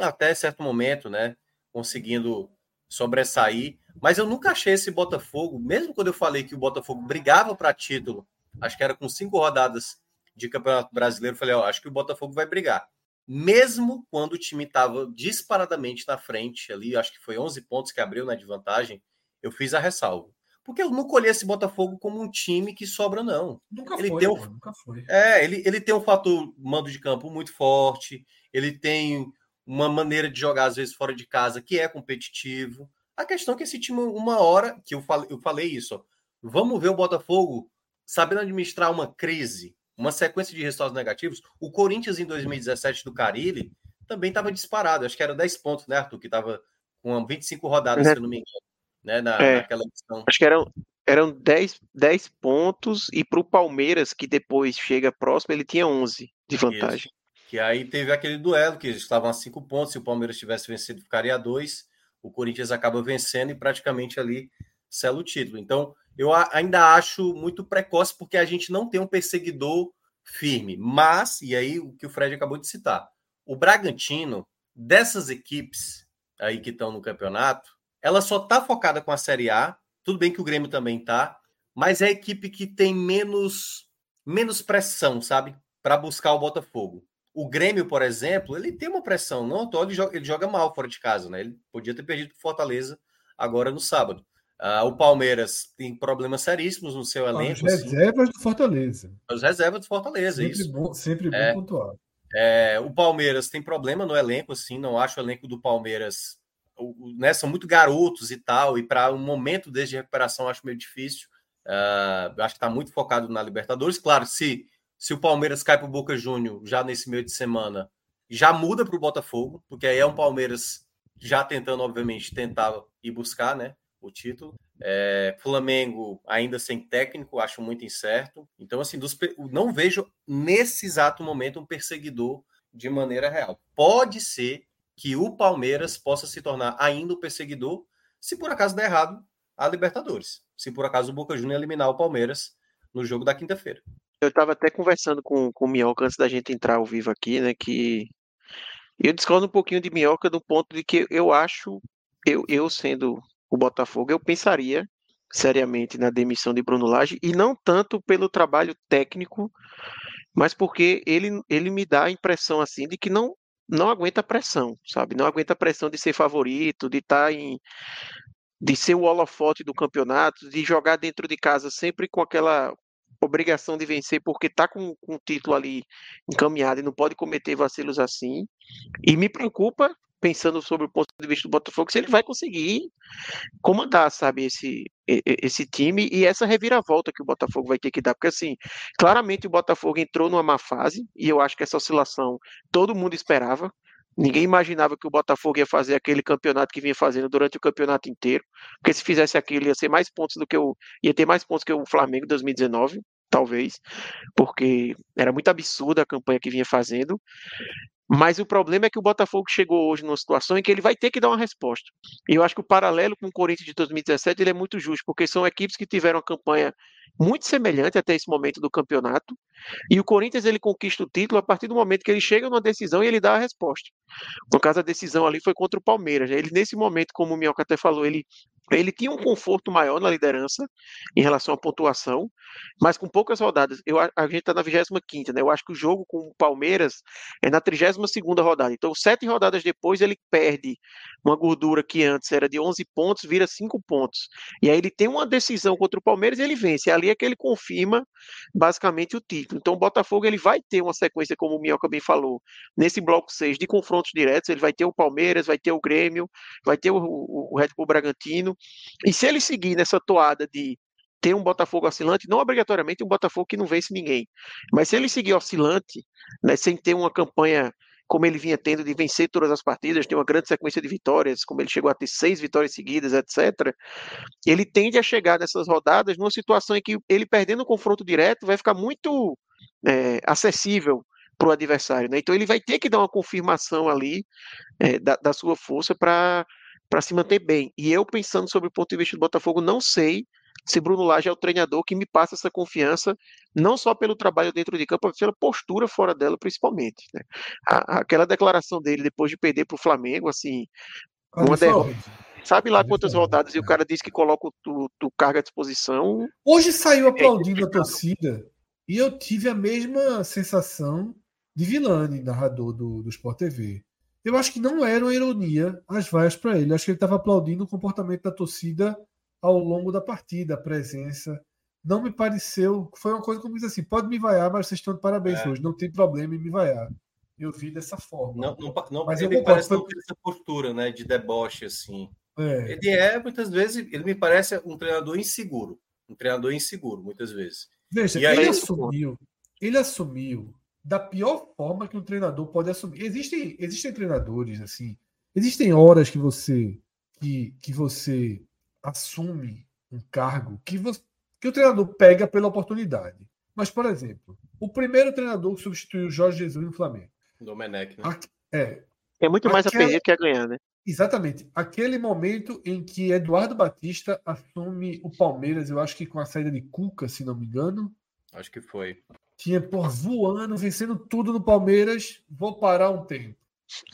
até certo momento, né, conseguindo sobressair. Mas eu nunca achei esse Botafogo, mesmo quando eu falei que o Botafogo brigava para título, acho que era com cinco rodadas de Campeonato Brasileiro, falei, ó, acho que o Botafogo vai brigar. Mesmo quando o time estava disparadamente na frente ali, acho que foi 11 pontos que abriu na de vantagem, eu fiz a ressalva. Porque eu não colhi esse Botafogo como um time que sobra, não. Nunca ele foi, tem um, nunca foi. É, ele, ele tem um fator mando de campo muito forte, ele tem uma maneira de jogar, às vezes, fora de casa, que é competitivo. A questão é que esse time, uma hora, que eu falei, eu falei isso, ó, vamos ver o Botafogo sabendo administrar uma crise, uma sequência de resultados negativos. O Corinthians, em 2017, do Carilli, também estava disparado. Acho que era 10 pontos, né, Arthur? Que estava com 25 rodadas, É. se eu não me engano, né, na, É. naquela edição. Acho que eram, eram 10, 10 pontos e para o Palmeiras, que depois chega próximo, ele tinha 11 de vantagem. Que aí teve aquele duelo, que eles estavam a cinco pontos, se o Palmeiras tivesse vencido, ficaria a dois. O Corinthians acaba vencendo e praticamente ali sela o título. Então, eu ainda acho muito precoce, porque a gente não tem um perseguidor firme. Mas, e aí o que o Fred acabou de citar, o Bragantino, dessas equipes aí que estão no campeonato, ela só está focada com a Série A. Tudo bem que o Grêmio também tá, mas é a equipe que tem menos, menos pressão, sabe? Para buscar o Botafogo. O Grêmio, por exemplo, ele tem uma pressão. Não, ele joga, ele joga mal fora de casa, né? Ele podia ter perdido para Fortaleza agora no sábado. Ah, o Palmeiras tem problemas seríssimos no seu As elenco. assim, reservas do Fortaleza. as reservas do Fortaleza, Sempre isso. bom, sempre bom É. pontuar. É, o Palmeiras tem problema no elenco, assim, não acho o elenco do Palmeiras. o- né, são muito garotos e tal, e para um momento desde recuperação acho meio difícil. Eu acho que está muito focado na Libertadores. Claro, se, se o Palmeiras cai para o Boca Júnior já nesse meio de semana, já muda para o Botafogo, porque aí é um Palmeiras já tentando, obviamente, tentar ir buscar né, o título. É, Flamengo ainda sem técnico, acho muito incerto. Então, assim, dos, não vejo nesse exato momento um perseguidor de maneira real. Pode ser que o Palmeiras possa se tornar ainda o perseguidor, se por acaso der errado a Libertadores. Se por acaso o Boca Juniors eliminar o Palmeiras no jogo da quinta-feira. Eu estava até conversando com, com o Minhoca antes da gente entrar ao vivo aqui, né? Que eu discordo um pouquinho de Minhoca do ponto de que eu acho, eu, eu sendo o Botafogo, eu pensaria seriamente na demissão de Bruno Lage e não tanto pelo trabalho técnico, mas porque ele, ele me dá a impressão assim de que não não aguenta pressão, sabe? Não aguenta pressão de ser favorito, de estar em de ser o holofote do campeonato, de jogar dentro de casa sempre com aquela obrigação de vencer, porque tá com, com o título ali encaminhado e não pode cometer vacilos assim. E me preocupa, pensando sobre o ponto de vista do Botafogo, se ele vai conseguir comandar, sabe, esse, esse time e essa reviravolta que o Botafogo vai ter que dar. Porque, assim, claramente o Botafogo entrou numa má fase e eu acho que essa oscilação todo mundo esperava. Ninguém imaginava que o Botafogo ia fazer aquele campeonato que vinha fazendo durante o campeonato inteiro. Porque se fizesse aquilo, ia ser mais pontos do que o. ia ter mais pontos que o Flamengo em 2019, talvez. Porque era muito absurda a campanha que vinha fazendo. Mas o problema é que o Botafogo chegou hoje numa situação em que ele vai ter que dar uma resposta. E eu acho que o paralelo com o Corinthians de 2017 ele é muito justo, porque são equipes que tiveram uma campanha muito semelhante até esse momento do campeonato. E o Corinthians ele conquista o título a partir do momento que ele chega numa decisão e ele dá a resposta. No caso, a decisão ali foi contra o Palmeiras. né? Ele, nesse momento, como o Minhoca até falou, ele, ele tinha um conforto maior na liderança em relação à pontuação, mas com poucas rodadas. Eu, a gente está na 25, né? Eu acho que o jogo com o Palmeiras é na 32 rodada. Então, sete rodadas depois, ele perde uma gordura que antes era de 11 pontos, vira 5 pontos. E aí ele tem uma decisão contra o Palmeiras e ele vence. Ali é que ele confirma basicamente o título. Então, o Botafogo ele vai ter uma sequência, como o Minhoca bem falou, nesse bloco 6 de confrontos diretos. Ele vai ter o Palmeiras, vai ter o Grêmio, vai ter o, o Red Bull Bragantino. E se ele seguir nessa toada de ter um Botafogo oscilante, não obrigatoriamente um Botafogo que não vence ninguém, mas se ele seguir oscilante, né, sem ter uma campanha como ele vinha tendo de vencer todas as partidas, tem uma grande sequência de vitórias, como ele chegou a ter seis vitórias seguidas, etc. Ele tende a chegar nessas rodadas numa situação em que ele perdendo o confronto direto vai ficar muito é, acessível para o adversário. Né? Então ele vai ter que dar uma confirmação ali é, da, da sua força para se manter bem. E eu, pensando sobre o ponto de vista do Botafogo, não sei se Bruno Lage é o treinador que me passa essa confiança, não só pelo trabalho dentro de campo, mas pela postura fora dela, principalmente. Né? A, aquela declaração dele depois de perder para o Flamengo, assim, uma derrota. Sabe lá quantas rodadas e o cara disse que coloca o, o, carga à disposição. Hoje saiu aplaudindo a torcida e eu tive a mesma sensação de Vilani, narrador do, do Sport TV. Eu acho que não era uma ironia as vaias para ele. Eu acho que ele estava aplaudindo o comportamento da torcida ao longo da partida, a presença. Não me pareceu. Foi uma coisa como diz assim: pode me vaiar, mas vocês estão de parabéns é. hoje, não tem problema em me vaiar. Eu vi dessa forma. Não, não, não mas ele parece não ter essa postura né, de deboche, assim. É. Ele é, muitas vezes, ele me parece um treinador inseguro. Um treinador inseguro, muitas vezes. Veja, e ele assumiu, ele assumiu da pior forma que um treinador pode assumir. Existem, existem treinadores, assim, existem horas que você que, que você assume um cargo que, você, que o treinador pega pela oportunidade. Mas, por exemplo, o primeiro treinador que substituiu o Jorge Jesus no Flamengo. Domenech, né? é. É muito mais aquela, a perder que a ganhar, né? Exatamente. Aquele momento em que Eduardo Batista assume o Palmeiras, eu acho que com a saída de Cuca, se não me engano. Acho que foi. Tinha, por voando, vencendo tudo no Palmeiras, vou parar um tempo.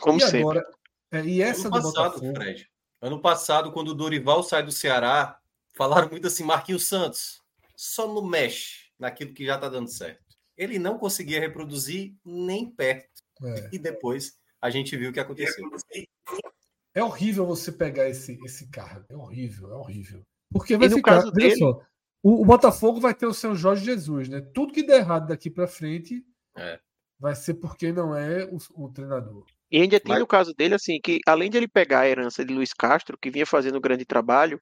Como e sempre. Agora, é, e essa ano passado, Botafogo, Fred. Ano passado, quando o Dorival sai do Ceará, falaram muito assim, Marquinhos Santos, só não mexe naquilo que já está dando certo. Ele não conseguia reproduzir nem perto. É. E depois a gente viu o que aconteceu. É horrível você pegar esse, esse cargo. É horrível, é horrível. Porque vai ficar. Veja dele... só, o, o, Botafogo vai ter o seu Jorge Jesus, né? Tudo que der errado daqui para frente é. vai ser porque não é o, o treinador. E ainda tem Mas... no caso dele, assim, que além de ele pegar a herança de Luiz Castro, que vinha fazendo um grande trabalho,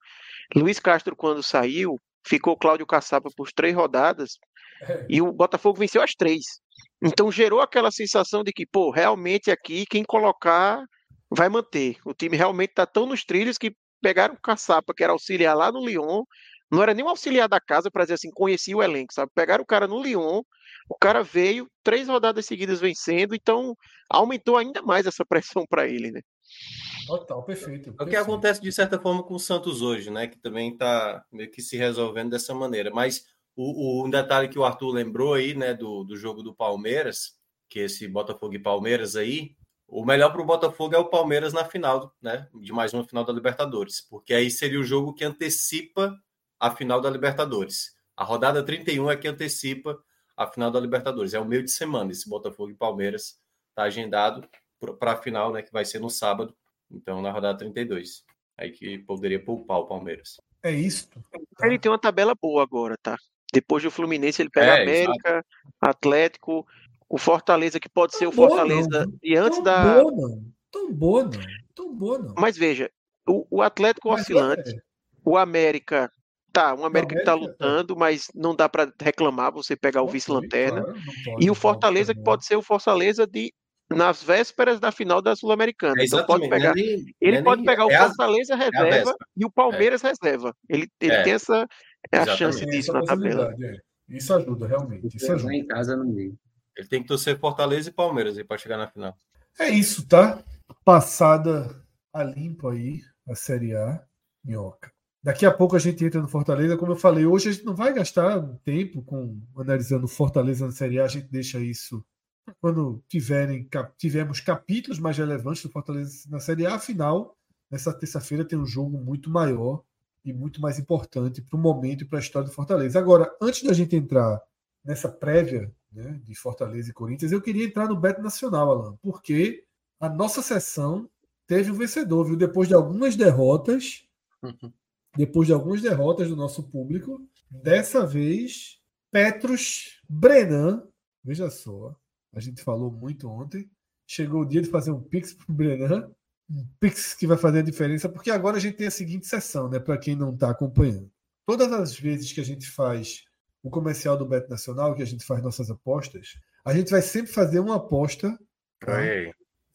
Luiz Castro, quando saiu, ficou Cláudio Caçapa por três rodadas é. e o Botafogo venceu as três. Então gerou aquela sensação de que, pô, realmente aqui quem colocar vai manter. O time realmente está tão nos trilhos que pegaram o Caçapa, que era auxiliar lá no Lyon, não era nem um auxiliar da casa para dizer assim, conhecia o elenco, sabe? Pegaram o cara no Lyon, o cara veio, três rodadas seguidas vencendo, então aumentou ainda mais essa [LAUGHS] pressão para ele, né? Total, perfeito, perfeito. É o que acontece de certa forma com o Santos hoje, né? Que também está meio que se resolvendo dessa maneira. Mas o, o, um detalhe que o Arthur lembrou aí, né, do, do jogo do Palmeiras, que esse Botafogo e Palmeiras aí, o melhor para o Botafogo é o Palmeiras na final, né? De mais uma final da Libertadores, porque aí seria o jogo que antecipa a final da Libertadores. A rodada 31 é que antecipa a final da Libertadores. É o meio de semana. Esse Botafogo e Palmeiras está agendado para a final, né? Que vai ser no sábado. Então, na rodada 32. Aí que poderia poupar o Palmeiras. É isso. Ele tem uma tabela boa agora, tá? Depois do Fluminense, ele pega é, América, exato. Atlético, o Fortaleza, que pode tão ser o Fortaleza. Não. E antes tão da. Boa, não. Tão boa, não. Tão boa, não. Mas veja, o, o Atlético mas oscilante, é. o América. Tá, um América, América que tá lutando, é. mas não dá para reclamar você pegar o vice-lanterna. E o Fortaleza, que pode ser o Fortaleza de nas vésperas da final da Sul-Americana. É, então pode pegar, nem, ele pode pegar o Fortaleza a, reserva e o Palmeiras reserva. Ele, ele tem essa é a chance disso na tabela. Isso ajuda, realmente. Isso ajuda. em casa no meio. Ele tem que torcer Fortaleza e Palmeiras aí para chegar na final. É isso, tá? Passada a limpo aí a Série A, minhoca. Daqui a pouco a gente entra no Fortaleza. Como eu falei, hoje a gente não vai gastar tempo com analisando Fortaleza na Série A. A gente deixa isso quando tiverem, tivermos capítulos mais relevantes do Fortaleza na Série A. Afinal, nessa terça-feira tem um jogo muito maior e muito mais importante para o momento e para a história do Fortaleza. Agora, antes da gente entrar nessa prévia né, de Fortaleza e Corinthians, eu queria entrar no Beto Nacional, Alan, porque a nossa sessão teve um vencedor, viu? Depois de algumas derrotas, uhum. [LAUGHS] depois de algumas derrotas do nosso público, dessa vez, Petros Brenan, veja só, a gente falou muito ontem, chegou o dia de fazer um pix para Brenan, um pix que vai fazer a diferença, porque agora a gente tem a seguinte sessão, né, para quem não está acompanhando. Todas as vezes que a gente faz o comercial do Beto Nacional, que a gente faz nossas apostas, a gente vai sempre fazer uma aposta. Tá?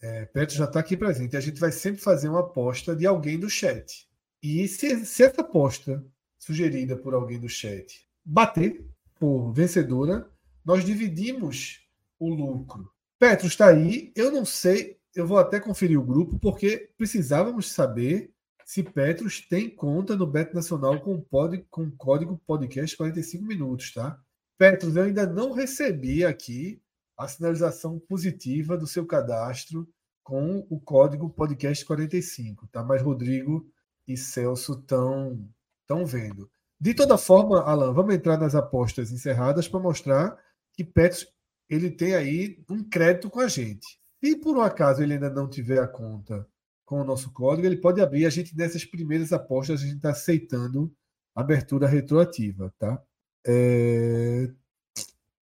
É, Petro já está aqui presente. A gente vai sempre fazer uma aposta de alguém do chat. E se, se essa aposta sugerida por alguém do chat bater por vencedora, nós dividimos o lucro Petro está aí. Eu não sei, eu vou até conferir o grupo, porque precisávamos saber se Petros tem conta no Beto Nacional com, pod, com código podcast 45 minutos, tá? Petros, eu ainda não recebi aqui a sinalização positiva do seu cadastro com o código podcast 45, tá? Mas Rodrigo e Celso estão estão vendo. De toda forma, Alan, vamos entrar nas apostas encerradas para mostrar que Petros ele tem aí um crédito com a gente. Se por um acaso ele ainda não tiver a conta com o nosso código, ele pode abrir. A gente, nessas primeiras apostas, a gente está aceitando abertura retroativa, tá? É...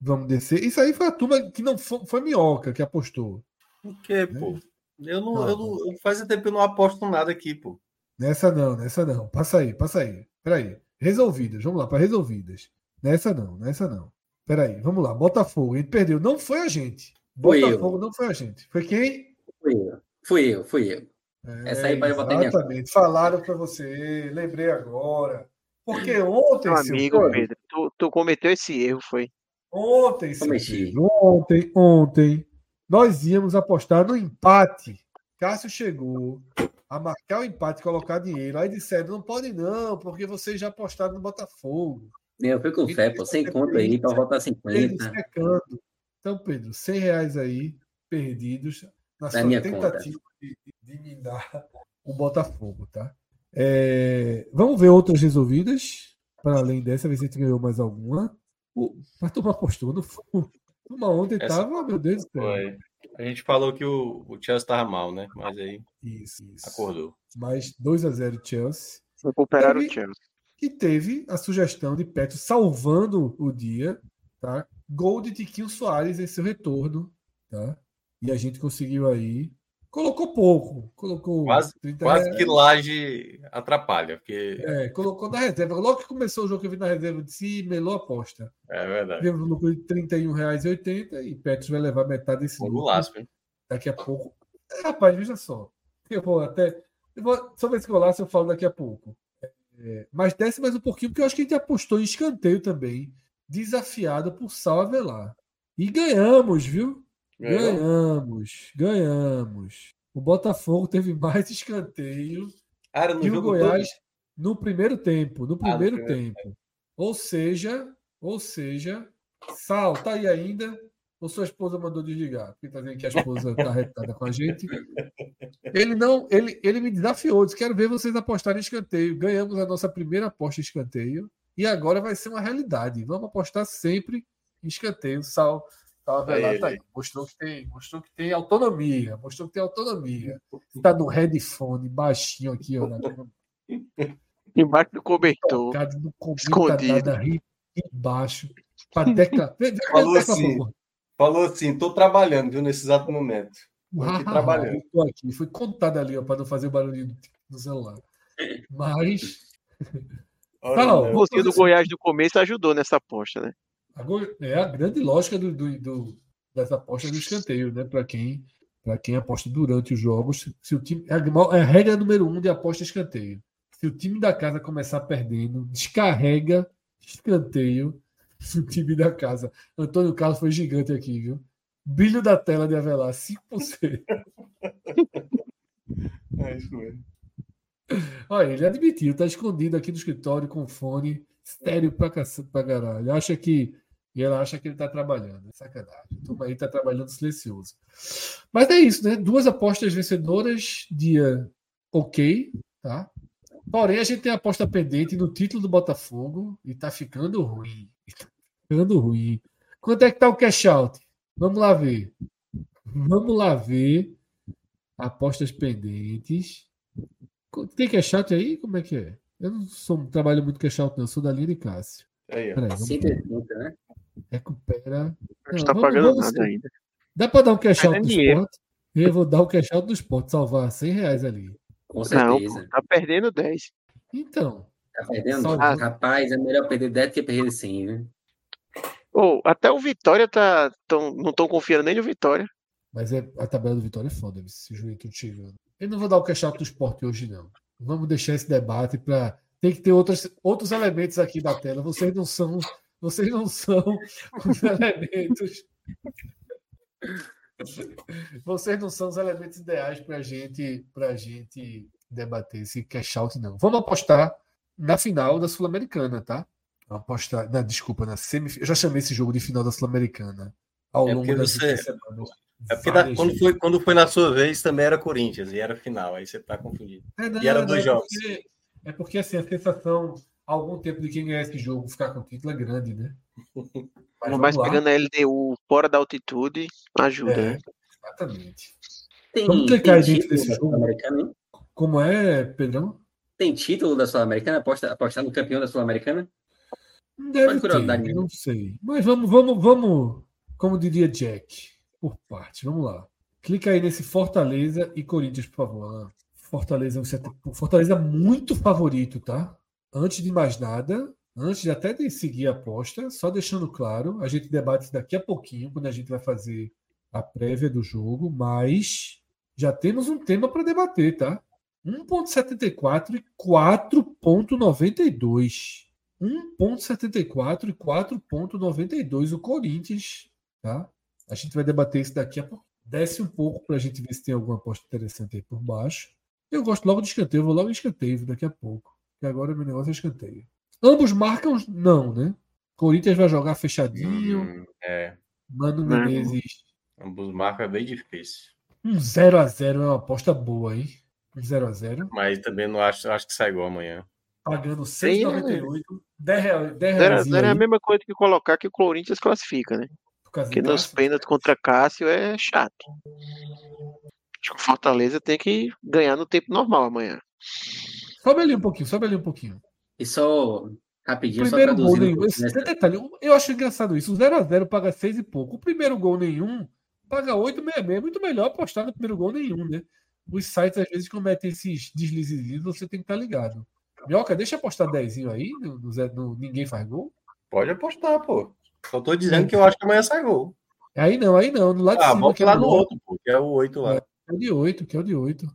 Vamos descer. Isso aí foi a turma que não foi, foi Minhoca que apostou. O quê, né? pô? Eu não, eu não, eu faz tempo que eu não aposto nada aqui, pô. Nessa não, nessa não. Passa aí, passa aí. Peraí. Resolvidas, vamos lá, para resolvidas. Nessa não, nessa não. Peraí, vamos lá. Botafogo, ele perdeu. Não foi a gente. Botafogo eu. não foi a gente. Foi quem? Fui eu, fui eu, fui eu. É, Essa aí pode botar Exatamente. Falaram para você, lembrei agora. Porque ontem. Meu amigo, Pedro, tu, tu, cometeu esse erro, foi? Ontem, Pedro, ontem, ontem, nós íamos apostar no empate. Cássio chegou a marcar o empate e colocar dinheiro. Aí disseram: não pode não, porque vocês já apostaram no Botafogo. Eu fui com fé, pô, sem conta aí, para voltar 50. Então, Pedro, 100 reais aí perdidos na sua tentativa de, de, mindar o Botafogo, tá? É, vamos ver outras resolvidas, para além dessa, ver se a gente ganhou mais alguma. Mas tu apostou no Uma ontem Essa tava, meu Deus do céu. Foi. A gente falou que o, o Chelsea estava mal, né? Mas aí isso, isso. acordou. Mais 2 a 0 Chelsea. Recuperaram o Chelsea. E teve a sugestão de Petro salvando o dia, tá? Gol de Tiquinho Soares em seu retorno, tá? E a gente conseguiu aí. Colocou pouco, colocou. Quase, quase que laje atrapalha. Porque... É, colocou na reserva. Logo que começou o jogo que eu vi na reserva, eu disse melou aposta. É verdade. Um lucro de R$ 31,80 e Petros vai levar metade desse lucro. Golaço, hein? Daqui a pouco. É, rapaz, veja só. Eu vou até. Eu vou, sobre esse golaço eu falo daqui a pouco. É, mas desce mais um pouquinho, porque eu acho que a gente apostou em escanteio também, desafiado por Sal Avelar. E ganhamos, viu? Ganhou? Ganhamos, ganhamos. O Botafogo teve mais [LAUGHS] escanteio Cara, no que o Goiás todo? no primeiro tempo. No primeiro ah, tempo. tempo. Ou seja, ou seja, Sal, tá aí ainda? Ou sua esposa mandou desligar? Porque tá dizendo que a esposa tá retada com a gente. Ele não, ele, ele me desafiou, disse: quero ver vocês apostarem em escanteio. Ganhamos a nossa primeira aposta em escanteio e agora vai ser uma realidade. Vamos apostar sempre em escanteio. Sal, Avelar tá aí. Mostrou que, tem, mostrou que tem autonomia. Mostrou que tem autonomia. [LAUGHS] Está no headphone, baixinho aqui, ó. [LAUGHS] Embaixo do cobertor. No escondido. Embaixo. Pra tecla... [LAUGHS] Falou assim. Falou assim, estou trabalhando, viu, nesse exato momento. Ah, trabalhando. Estou aqui. Foi contado ali, ó, para não fazer barulho no celular. Mas. Fala, você do Goiás do começo ajudou nessa aposta, né? É a grande lógica do, do, do dessa aposta do escanteio, né? Para quem, quem aposta durante os jogos, se o time é a, é a regra número um de aposta escanteio. Se o time da casa começar perdendo, descarrega escanteio o time da casa. Antônio Carlos foi gigante aqui, viu? Brilho da tela de Avelar, 5%. é isso mesmo. Olha, ele admitiu, tá escondido aqui no escritório com fone, estéreo pra, pra caralho. Acha que. E ela acha que ele tá trabalhando. É sacanagem. Então aí tá trabalhando silencioso. Mas é isso, né? Duas apostas vencedoras, dia ok, tá? Porém, a gente tem a aposta pendente no título do Botafogo e tá ficando ruim. [LAUGHS] Tá ficando ruim. Quanto é que tá o cash out? Vamos lá ver. Vamos lá ver. Apostas pendentes. Tem cash out aí? Como é que é? Eu não sou, trabalho muito cash out, não. Eu sou da linha de Cássio. Aí, Peraí, vamos né? Recupera. Não está pagando vamos nada ainda. Dá para dar um cash out do esporte? Eu vou dar o cash out do esporte, salvar 100 reais ali. Com certeza. Não, tá perdendo 10. Então. Tá perdendo? Ah, rapaz, é melhor perder 10 do que perder 100, né? Oh, até o Vitória tá. Tão, não estão confiando nem no Vitória. Mas é, a tabela do Vitória é foda, esse Juventude chegando. Eu não vou dar o cash out do esporte hoje, não. Vamos deixar esse debate para. Tem que ter outros, outros elementos aqui da tela. Vocês não são. Vocês não são os elementos Vocês não são os elementos ideais para gente, a gente debater esse cash out, não. Vamos apostar na final da Sul-Americana, tá? Vamos apostar. Na, desculpa, na semifinal. Eu já chamei esse jogo de final da Sul-Americana ao é longo das você... É porque na, quando, foi, quando foi na sua vez também era Corinthians e era final, aí você está confundido. É, não, e era dois é jogos. Porque, é porque assim, a sensação, algum tempo de quem ganhar esse jogo ficar com o título é grande, né? Mas mais pegando a LDU fora da altitude, ajuda. É, né? Exatamente. Tem, Vamos clicar dentro desse jogo. Americana, Como é, Pedrão? Tem título da Sul-Americana? Aposta, apostar no campeão da Sul-Americana? Deve ter, não sei. Mas vamos, vamos, vamos, como diria Jack, por parte. Vamos lá. Clica aí nesse Fortaleza e Corinthians, por favor. Fortaleza, Fortaleza muito favorito, tá? Antes de mais nada, antes de até de seguir a aposta, só deixando claro, a gente debate daqui a pouquinho, quando a gente vai fazer a prévia do jogo, mas já temos um tema para debater, tá? 1.74 e 4.92. 1.74 e 4.92 o Corinthians, tá? A gente vai debater isso daqui a pouco. Desce um pouco para a gente ver se tem alguma aposta interessante aí por baixo. Eu gosto logo de escanteio, vou logo em escanteio daqui a pouco. Que agora meu negócio é escanteio. Ambos marcam, não, né? Corinthians vai jogar fechadinho. Hum, é. Mano Menezes. Ambos marcam é bem difícil. Um 0x0 é uma aposta boa, hein? Um 0x0. Mas também não acho, acho que sai igual amanhã. Pagando 6,98. 10 reais. 10 reais. 0 é a mesma coisa que colocar que o Corinthians classifica, né? Porque nos pênaltis contra Cássio é chato. Acho que o Fortaleza tem que ganhar no tempo normal amanhã. Sobe ali um pouquinho, sobe ali um pouquinho. E só rapidinho, primeiro só gol nenhum. Esse detalhe, eu acho engraçado isso. O 0x0 paga 6 e pouco. O primeiro gol nenhum paga 8,66. É muito melhor apostar no primeiro gol nenhum, né? Os sites às vezes cometem esses deslizes, você tem que estar ligado. Minhoca, deixa eu apostar 10 aí no, no, no, Ninguém faz gol. Pode apostar, pô. Só tô dizendo que eu acho que amanhã sai gol. Aí não, aí não. No lado ah, de cima. Que é lá no outro, pô, que é o 8 lá. É, é, o de 8, que é o de 8.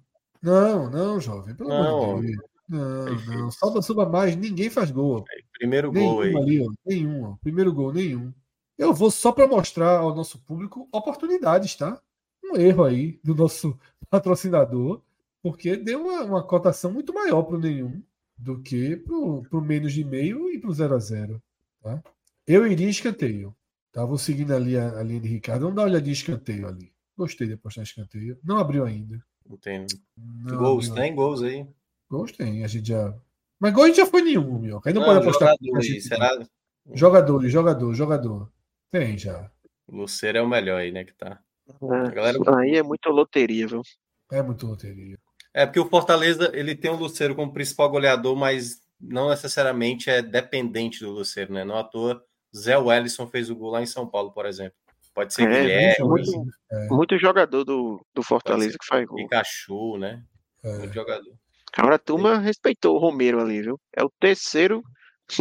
Não, não, jovem. Pelo não, amor de Deus. Não, não. Salva, suba mais, ninguém faz gol. primeiro nenhum gol aí. Ali, ó, nenhum, ó. Primeiro gol, nenhum. Eu vou só para mostrar ao nosso público oportunidades, tá? Um erro aí do nosso [LAUGHS] patrocinador, porque deu uma, uma cotação muito maior para o nenhum do que para o menos de meio e para o 0 a 0 tá? Eu iria escanteio. Tá? Vou seguindo ali a, a linha de Ricardo. Vamos dar uma olhadinha de escanteio ali. Gostei de apostar escanteio. Não abriu ainda. Não tem. Não gols, abriu. tem gols aí. Gols tem, a gente já. Mas gols já foi nenhum, meu. Aí não, não pode apostar. Jogadores, será? Jogadores, jogador, jogador. Tem já. O Luceiro é o melhor aí, né? Que tá. É, galera... Aí é muito loteria, viu? É muito loteria. É porque o Fortaleza ele tem o Luceiro como principal goleador, mas não necessariamente é dependente do Luceiro, né? Não à toa Zé Wellison fez o gol lá em São Paulo, por exemplo. Pode ser é, Guilherme. Muito, é. muito jogador do, do Fortaleza que faz gol. Pikachu, né? É. Muito jogador. Agora a turma respeitou o Romero ali, viu? É o terceiro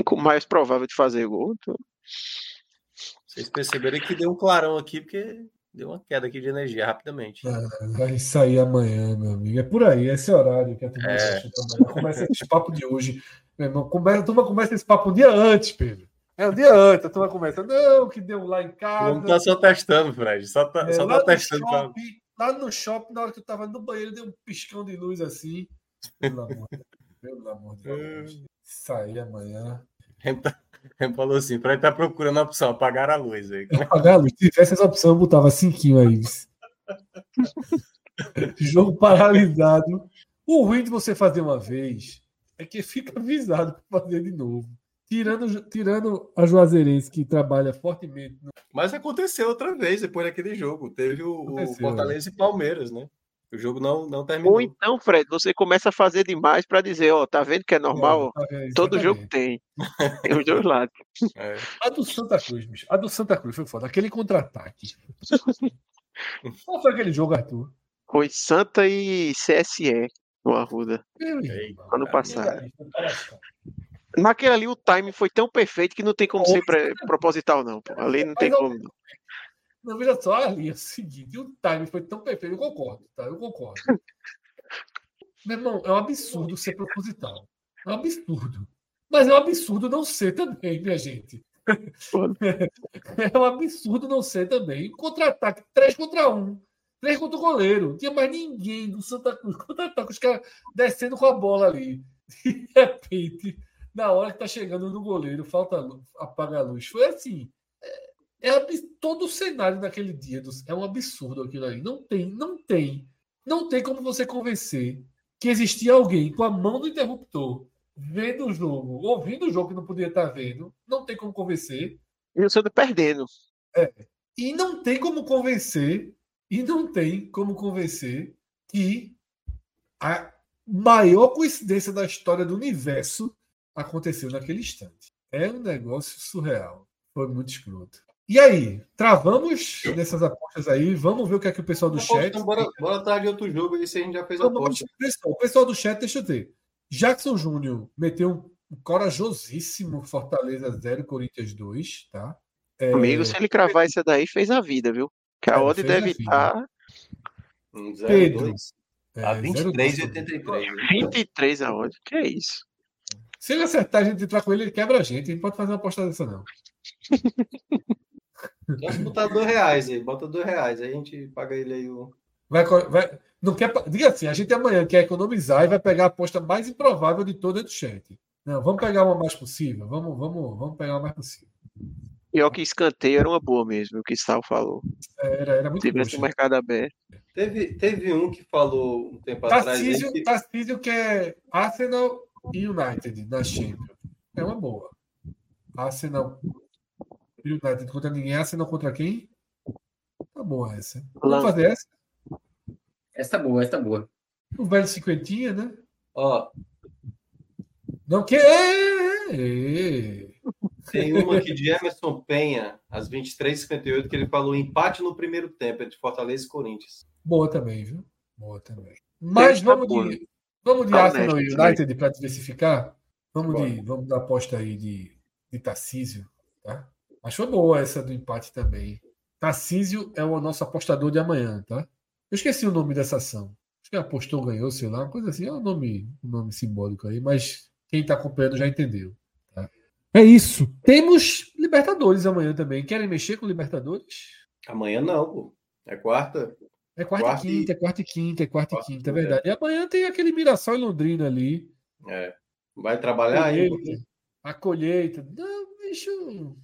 com [LAUGHS] mais provável de fazer gol. Então... Vocês perceberam que deu um clarão aqui, porque deu uma queda aqui de energia rapidamente. É, vai sair amanhã, meu amigo. É por aí, esse horário que a turma é. começa esse papo de hoje. Meu irmão, começa, a turma começa esse papo um dia antes, Pedro. É um dia antes, a turma começa, não, que deu lá em casa. Não tá só testando, Fred. Só tá, é, só tá testando. Shopping, pra... Lá no shopping, na hora que eu tava no banheiro, deu um piscão de luz assim. Pelo amor, pelo amor de Deus. Sair amanhã. Ele falou assim, para estar tá procurando a opção, apagar a luz aí. Apagar a luz. Se tivesse essa opção, eu botava cinquinho aí. [LAUGHS] Jogo paralisado. O ruim de você fazer uma vez é que fica avisado para fazer de novo. Tirando, tirando a Juazeirense, que trabalha fortemente. No... Mas aconteceu outra vez depois daquele jogo. Teve o, o Fortaleza e Palmeiras, né? O jogo não, não terminou. Ou então, Fred, você começa a fazer demais para dizer, ó, tá vendo que é normal? É, Todo jogo tem. Tem os dois lados. [LAUGHS] É. A do Santa Cruz, bicho. A do Santa Cruz foi foda. Aquele contra-ataque. Qual foi aquele jogo, Arthur? Foi Santa e CSE no Arruda. ano passado. Naquele ali o time foi tão perfeito que não tem como ser [LAUGHS] proposital, não. Pô. Ali não tem como. Não. Não, veja só, ali é o seguinte, o time foi tão perfeito, eu concordo, tá? Eu concordo. [LAUGHS] Meu irmão, é um absurdo ser proposital. É um absurdo. Mas é um absurdo não ser também, minha gente. [LAUGHS] é um absurdo não ser também. Contra-ataque, 3 contra 1. 3 contra o goleiro. Não tinha mais ninguém do Santa Cruz. Contra-ataque, os caras descendo com a bola ali. De repente, na hora que tá chegando no goleiro, falta apaga a luz. Foi assim. É, é todo o cenário daquele dia é um absurdo aquilo aí. Não tem, não tem, não tem como você convencer que existia alguém com a mão no interruptor vendo o jogo, ouvindo o jogo que não podia estar vendo, não tem como convencer. E o Sandro perdendo. É. E não tem como convencer, e não tem como convencer que a maior coincidência da história do universo aconteceu naquele instante. É um negócio surreal. Foi muito escroto. E aí, travamos nessas apostas aí. Vamos ver o que é que o pessoal do chat. Então, bora, bora estar de outro jogo aí se a gente já fez a aposta. O pessoal do chat, deixa eu ver. Jackson Júnior meteu um corajosíssimo Fortaleza 0, Corinthians 2, tá? É... Amigo, se ele cravar essa daí, fez a vida, viu? Que a é, odd deve estar. Um Pedro. A 23 e 83. 23 a odd, que é isso? Se ele acertar a gente entrar com ele, ele quebra a gente. A gente pode fazer uma aposta dessa, não. Pode botar dois reais aí, bota dois reais, aí a gente paga ele aí o. Vai, vai, não quer, diga assim, a gente amanhã quer economizar e vai pegar a aposta mais improvável de toda do chat. Não, vamos pegar uma mais possível. Vamos, vamos, vamos pegar uma mais possível. Pior que escanteio era uma boa mesmo, o que Sal falou. Era, era muito Se tivesse o mercado aberto. Teve, teve um que falou um tempo Tarcísio, atrás. Que... Tarcísio que é Arsenal United na Champions. É uma boa. Arsenal United contra ninguém. Arsenal contra quem? Tá boa essa. Vamos fazer essa? Essa tá boa, essa tá boa. O velho cinquentinha, né? Ó. Não que. É... Tem uma aqui de Emerson Penha, às 23h58, que ele falou empate no primeiro tempo entre Fortaleza e Corinthians. Boa também, viu? Boa também. Mas vamos de, vamos de Arsenal e United para diversificar. Vamos, de, vamos dar aposta aí de, de Tarcísio, tá? Mas foi boa essa do empate também. Tarcísio é o nosso apostador de amanhã, tá? Eu esqueci o nome dessa ação. Acho que apostou, ganhou, sei lá, uma coisa assim. É um nome, um nome simbólico aí, mas quem está acompanhando já entendeu. Tá? É isso. Temos Libertadores amanhã também. Querem mexer com Libertadores? Amanhã não, pô. É quarta. É quarta, quarta e quinta, é quarta e quinta, é quarta, quarta e quinta, é verdade. E amanhã tem aquele Mirassol e Londrina ali. É. Vai trabalhar aí. A colheita. Não, bicho.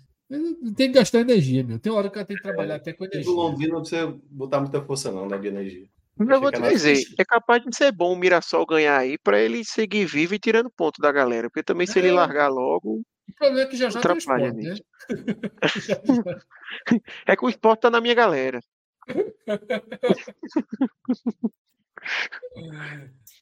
Tem que gastar energia, meu. Tem hora que ela tem que trabalhar é, até com energia. Do Londrina não precisa botar muita força, não, né, de energia. Mas eu vou te dizer, é capaz de ser bom o Mirassol ganhar aí para ele seguir vivo e tirando ponto da galera. Porque também se é. ele largar logo. O problema é que já [LAUGHS] já atrapalha [LAUGHS] né? é que o esporte tá na minha galera. [LAUGHS]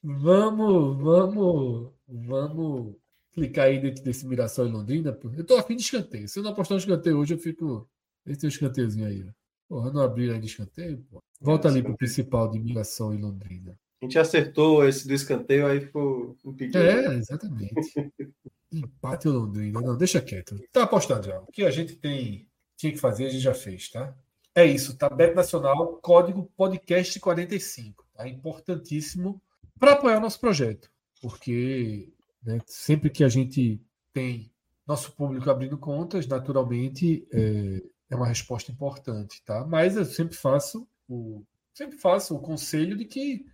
vamos, vamos, vamos clicar aí dentro desse Mirassol em Londrina. Pô. Eu tô afim de escanteio. Se eu não apostar um escanteio hoje, eu fico. Esse tem um escanteiozinho aí. Porra, não abrir aí de escanteio, pô. Volta é, ali pro principal de Mirassol em Londrina. A gente acertou esse do escanteio, aí ficou um pequeno. É, exatamente. [LAUGHS] Empate em Londrina. Não, deixa quieto. Tá apostado já. O que a gente tem tinha que fazer, a gente já fez, tá? É isso? Bet Nacional, código podcast 45. Tá? Importantíssimo para apoiar o nosso projeto. Porque né? Sempre que a gente tem nosso público abrindo contas, naturalmente é, é uma resposta importante, tá? Mas eu sempre faço o sempre faço o conselho de que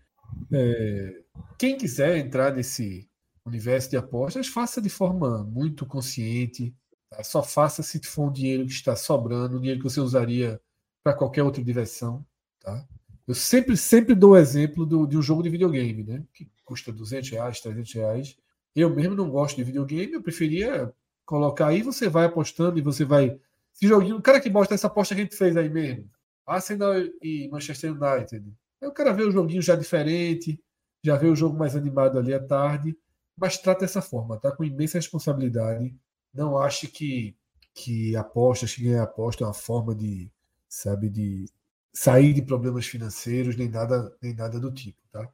é, quem quiser entrar nesse universo de apostas, faça de forma muito consciente. Tá? Só faça se for um dinheiro que está sobrando, um dinheiro que você usaria para qualquer outra diversão. Tá? Eu sempre, sempre dou o exemplo do, de um jogo de videogame, né? que custa 200 reais, 300 reais, eu mesmo não gosto de videogame, eu preferia colocar aí, você vai apostando e você vai. Esse joguinho, o cara que gosta dessa aposta que a gente fez aí mesmo. Arsenal e Manchester United. Aí o cara vê o joguinho já diferente, já vê o jogo mais animado ali à tarde, mas trata dessa forma, tá? Com imensa responsabilidade. Não ache que, que apostas, que ganhar aposta é uma forma de, sabe, de sair de problemas financeiros, nem nada, nem nada do tipo, tá?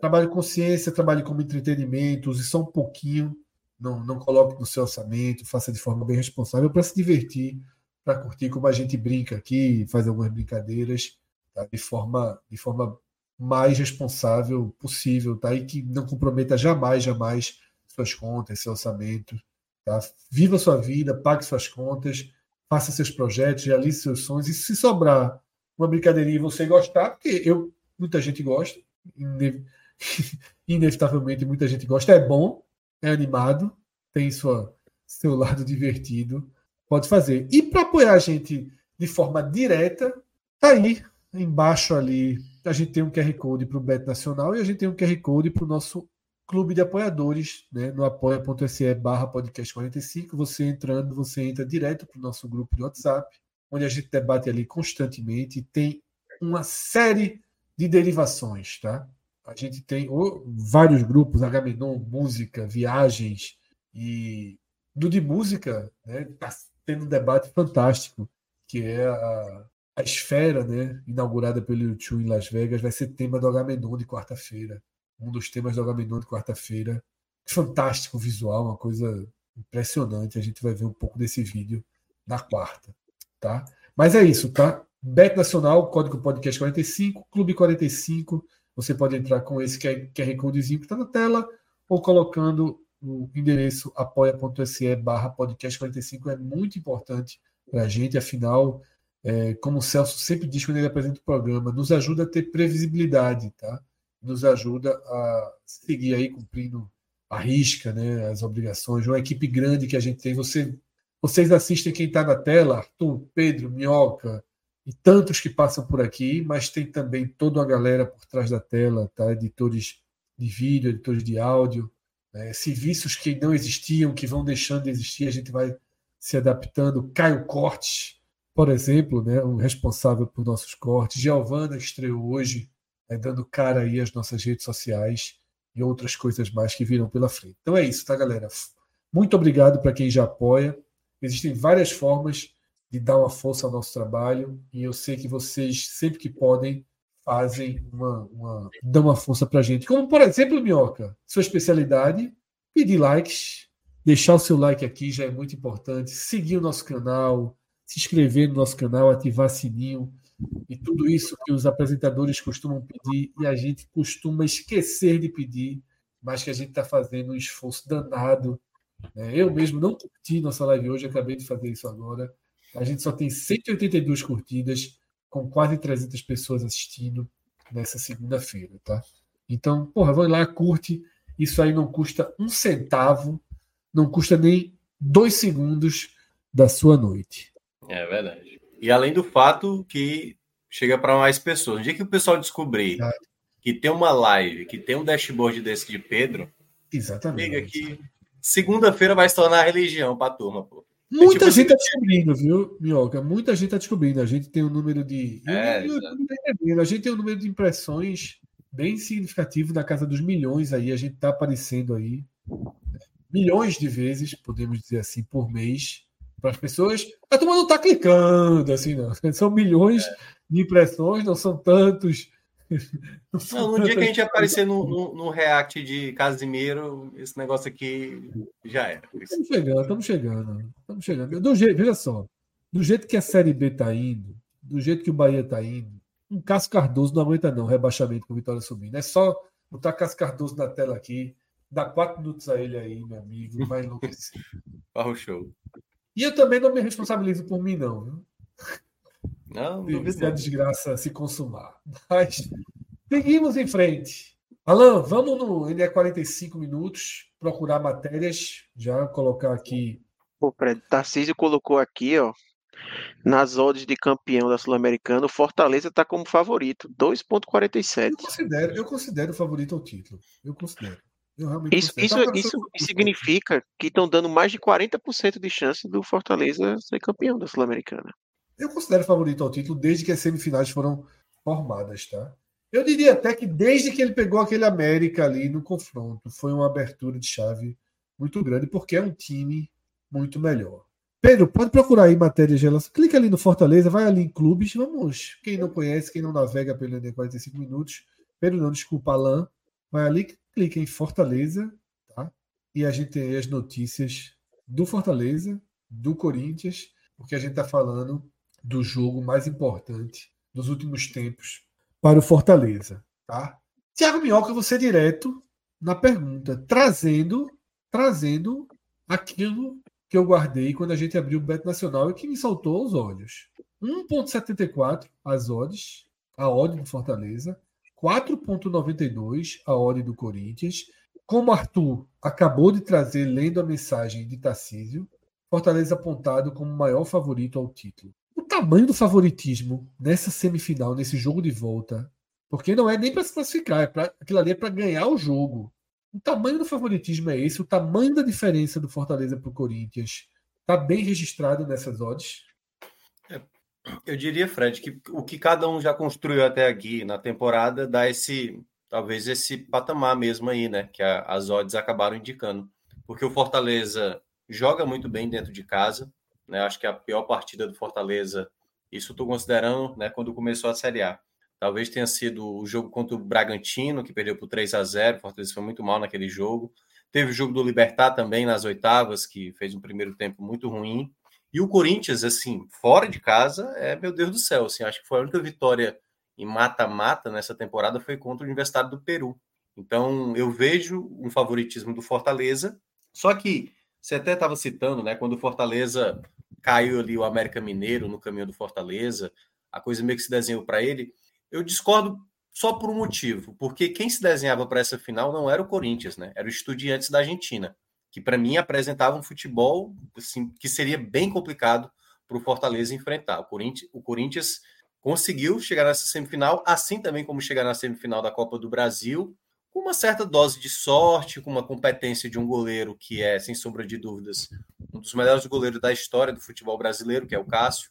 Trabalhe consciência, trabalhe como entretenimento, use só um pouquinho, não, não coloque no seu orçamento, faça de forma bem responsável para se divertir, para curtir como a gente brinca aqui, faz algumas brincadeiras, tá? de, forma, de forma mais responsável possível, tá? E que não comprometa jamais, jamais suas contas, seu orçamento, Tá? Viva sua vida, pague suas contas, faça seus projetos, realize seus sonhos. E se sobrar uma brincadeirinha e você gostar, porque eu, muita gente gosta, [LAUGHS] inevitavelmente muita gente gosta, é bom, é animado, tem sua, seu lado divertido, pode fazer. E para apoiar a gente de forma direta, tá aí embaixo ali. A gente tem um QR Code para o Bet Nacional e a gente tem um QR Code para o nosso clube de apoiadores, né, no apoia.se barra podcast 45. Você entrando, você entra direto para o nosso grupo de WhatsApp, onde a gente debate ali constantemente. Tem uma série de derivações, tá? A gente tem vários grupos, Agamenon, música, viagens e do de música, né? Tá tendo um debate fantástico, que é a, a esfera, né? Inaugurada pelo YouTube em Las Vegas, vai ser tema do Agamenon de quarta-feira. Um dos temas do Agamenon de quarta-feira. Fantástico visual, uma coisa impressionante. A gente vai ver um pouco desse vídeo na quarta, tá? Mas é isso, tá? Bet Nacional, código podcast 45, Clube 45. Você pode entrar com esse QR Codezinho que está na tela ou colocando o endereço apoia.se barra podcast 45 é muito importante para a gente, afinal, é, como o Celso sempre diz quando ele apresenta o programa, nos ajuda a ter previsibilidade, tá? Nos ajuda a seguir aí cumprindo a risca, né, as obrigações, uma equipe grande que a gente tem. Você, vocês assistem quem está na tela, Arthur, Pedro, Minhoca, e tantos que passam por aqui, mas tem também toda uma galera por trás da tela, tá? editores de vídeo, editores de áudio, né? serviços que não existiam, que vão deixando de existir, a gente vai se adaptando. Caio Cortes, por exemplo, né? o responsável por nossos cortes, Giovana, estreou hoje? Dando cara aí às nossas redes sociais e outras coisas mais que viram pela frente. Então é isso, tá, galera? Muito obrigado para quem já apoia. Existem várias formas de dar uma força ao nosso trabalho e eu sei que vocês, sempre que podem, fazem uma, uma dão uma força para a gente. Como, por exemplo, Minhoca, sua especialidade, pedir likes, deixar o seu like aqui já é muito importante, seguir o nosso canal, se inscrever no nosso canal, ativar sininho e tudo isso que os apresentadores costumam pedir e a gente costuma esquecer de pedir, mas que a gente está fazendo um esforço danado. Né? Eu mesmo não curti nossa live hoje, acabei de fazer isso agora a gente só tem 182 curtidas, com quase 300 pessoas assistindo nessa segunda-feira, tá? Então, porra, vai lá, curte. Isso aí não custa um centavo, não custa nem dois segundos da sua noite. É verdade. E além do fato que chega para mais pessoas. No dia que o pessoal descobrir que tem uma live, que tem um dashboard desse de Pedro, Exatamente. que segunda-feira vai se tornar religião para a turma, pô. Muita tipo, gente está descobrindo, viu, Minhoca? Muita gente está descobrindo. A gente tem um número de. É, eu, eu, a gente tem um número de impressões bem significativo na casa dos milhões aí. A gente está aparecendo aí milhões de vezes, podemos dizer assim, por mês para as pessoas. A turma não está clicando, assim, não. [LAUGHS] São milhões é. de impressões, não são tantos [LAUGHS] não, no dia que a gente aparecer no, no, no, React de Casimiro, esse negócio aqui já era. Estamos chegando, estamos chegando. Estamos chegando. Do jeito, veja só, do jeito que a Série B está indo, do jeito que o Bahia está indo, um Cássio Cardoso não aguenta não, rebaixamento com Vitória subindo. É só botar Cássio Cardoso na tela aqui, dá quatro minutos a ele aí, meu amigo, vai enlouquecer. [LAUGHS] Barro show. E eu também não me responsabilizo por mim, não. Viu? Não, não se a desgraça se consumar. Mas seguimos em frente. Alan, vamos no NE 45 minutos procurar matérias, já colocar aqui. O Tarcísio colocou aqui, ó, nas odds de campeão da Sul-Americana, o Fortaleza está como favorito, 2,47. Eu considero, eu considero favorito ao título. Eu considero. Isso isso, isso significa que estão dando mais de 40% de chance do Fortaleza ser campeão da Sul-Americana. Eu considero favorito ao título desde que as semifinais foram formadas, tá? Eu diria até que desde que ele pegou aquele América ali no confronto, foi uma abertura de chave muito grande, porque é um time muito melhor. Pedro, pode procurar aí matérias de relação. Clica ali no Fortaleza, vai ali em clubes. Vamos. Quem não conhece, quem não navega pelo ND 45 minutos, Pedro, não, desculpa, Alain. Vai ali, clica em Fortaleza, tá? E a gente tem aí as notícias do Fortaleza, do Corinthians, porque a gente está falando do jogo mais importante dos últimos tempos para o Fortaleza. Tá? Tiago Minhoca, você direto na pergunta, trazendo, trazendo aquilo que eu guardei quando a gente abriu o Beto Nacional e que me saltou aos olhos. 1,74 as odds, a odd do Fortaleza, 4,92 a odd do Corinthians. Como Arthur acabou de trazer, lendo a mensagem de Tarcísio, Fortaleza apontado como maior favorito ao título. O tamanho do favoritismo nessa semifinal, nesse jogo de volta, porque não é nem para se classificar, é pra, aquilo ali é para ganhar o jogo. O tamanho do favoritismo é esse, o tamanho da diferença do Fortaleza para o Corinthians está bem registrado nessas odds. Eu diria, Fred, que o que cada um já construiu até aqui na temporada dá esse, talvez esse patamar mesmo aí, né? Que a, as odds acabaram indicando. Porque o Fortaleza joga muito bem dentro de casa, né? Acho que a pior partida do Fortaleza, isso estou considerando, né? Quando começou a Série A. Talvez tenha sido o jogo contra o Bragantino, que perdeu por 3 a 0 O Fortaleza foi muito mal naquele jogo. Teve o jogo do Libertar também nas oitavas, que fez um primeiro tempo muito ruim. E o Corinthians, assim, fora de casa, é meu Deus do céu. Assim, acho que foi a única vitória em mata-mata nessa temporada foi contra o Universitário do Peru. Então, eu vejo um favoritismo do Fortaleza. Só que você até estava citando, né? Quando o Fortaleza caiu ali o América Mineiro no caminho do Fortaleza, a coisa meio que se desenhou para ele. Eu discordo só por um motivo, porque quem se desenhava para essa final não era o Corinthians, né? Era o Estudiantes da Argentina que para mim apresentava um futebol assim, que seria bem complicado para o Fortaleza enfrentar. O Corinthians, o Corinthians conseguiu chegar nessa semifinal, assim também como chegar na semifinal da Copa do Brasil, com uma certa dose de sorte, com uma competência de um goleiro que é, sem sombra de dúvidas, um dos melhores goleiros da história do futebol brasileiro, que é o Cássio.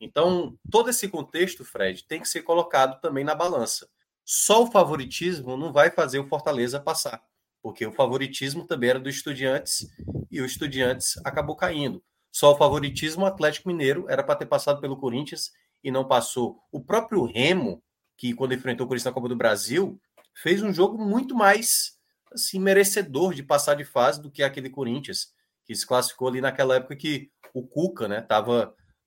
Então, todo esse contexto, Fred, tem que ser colocado também na balança. Só o favoritismo não vai fazer o Fortaleza passar porque o favoritismo também era do Estudiantes e o Estudiantes acabou caindo. Só o favoritismo Atlético Mineiro era para ter passado pelo Corinthians e não passou. O próprio Remo, que quando enfrentou o Corinthians na Copa do Brasil, fez um jogo muito mais assim merecedor de passar de fase do que aquele Corinthians, que se classificou ali naquela época que o Cuca, né,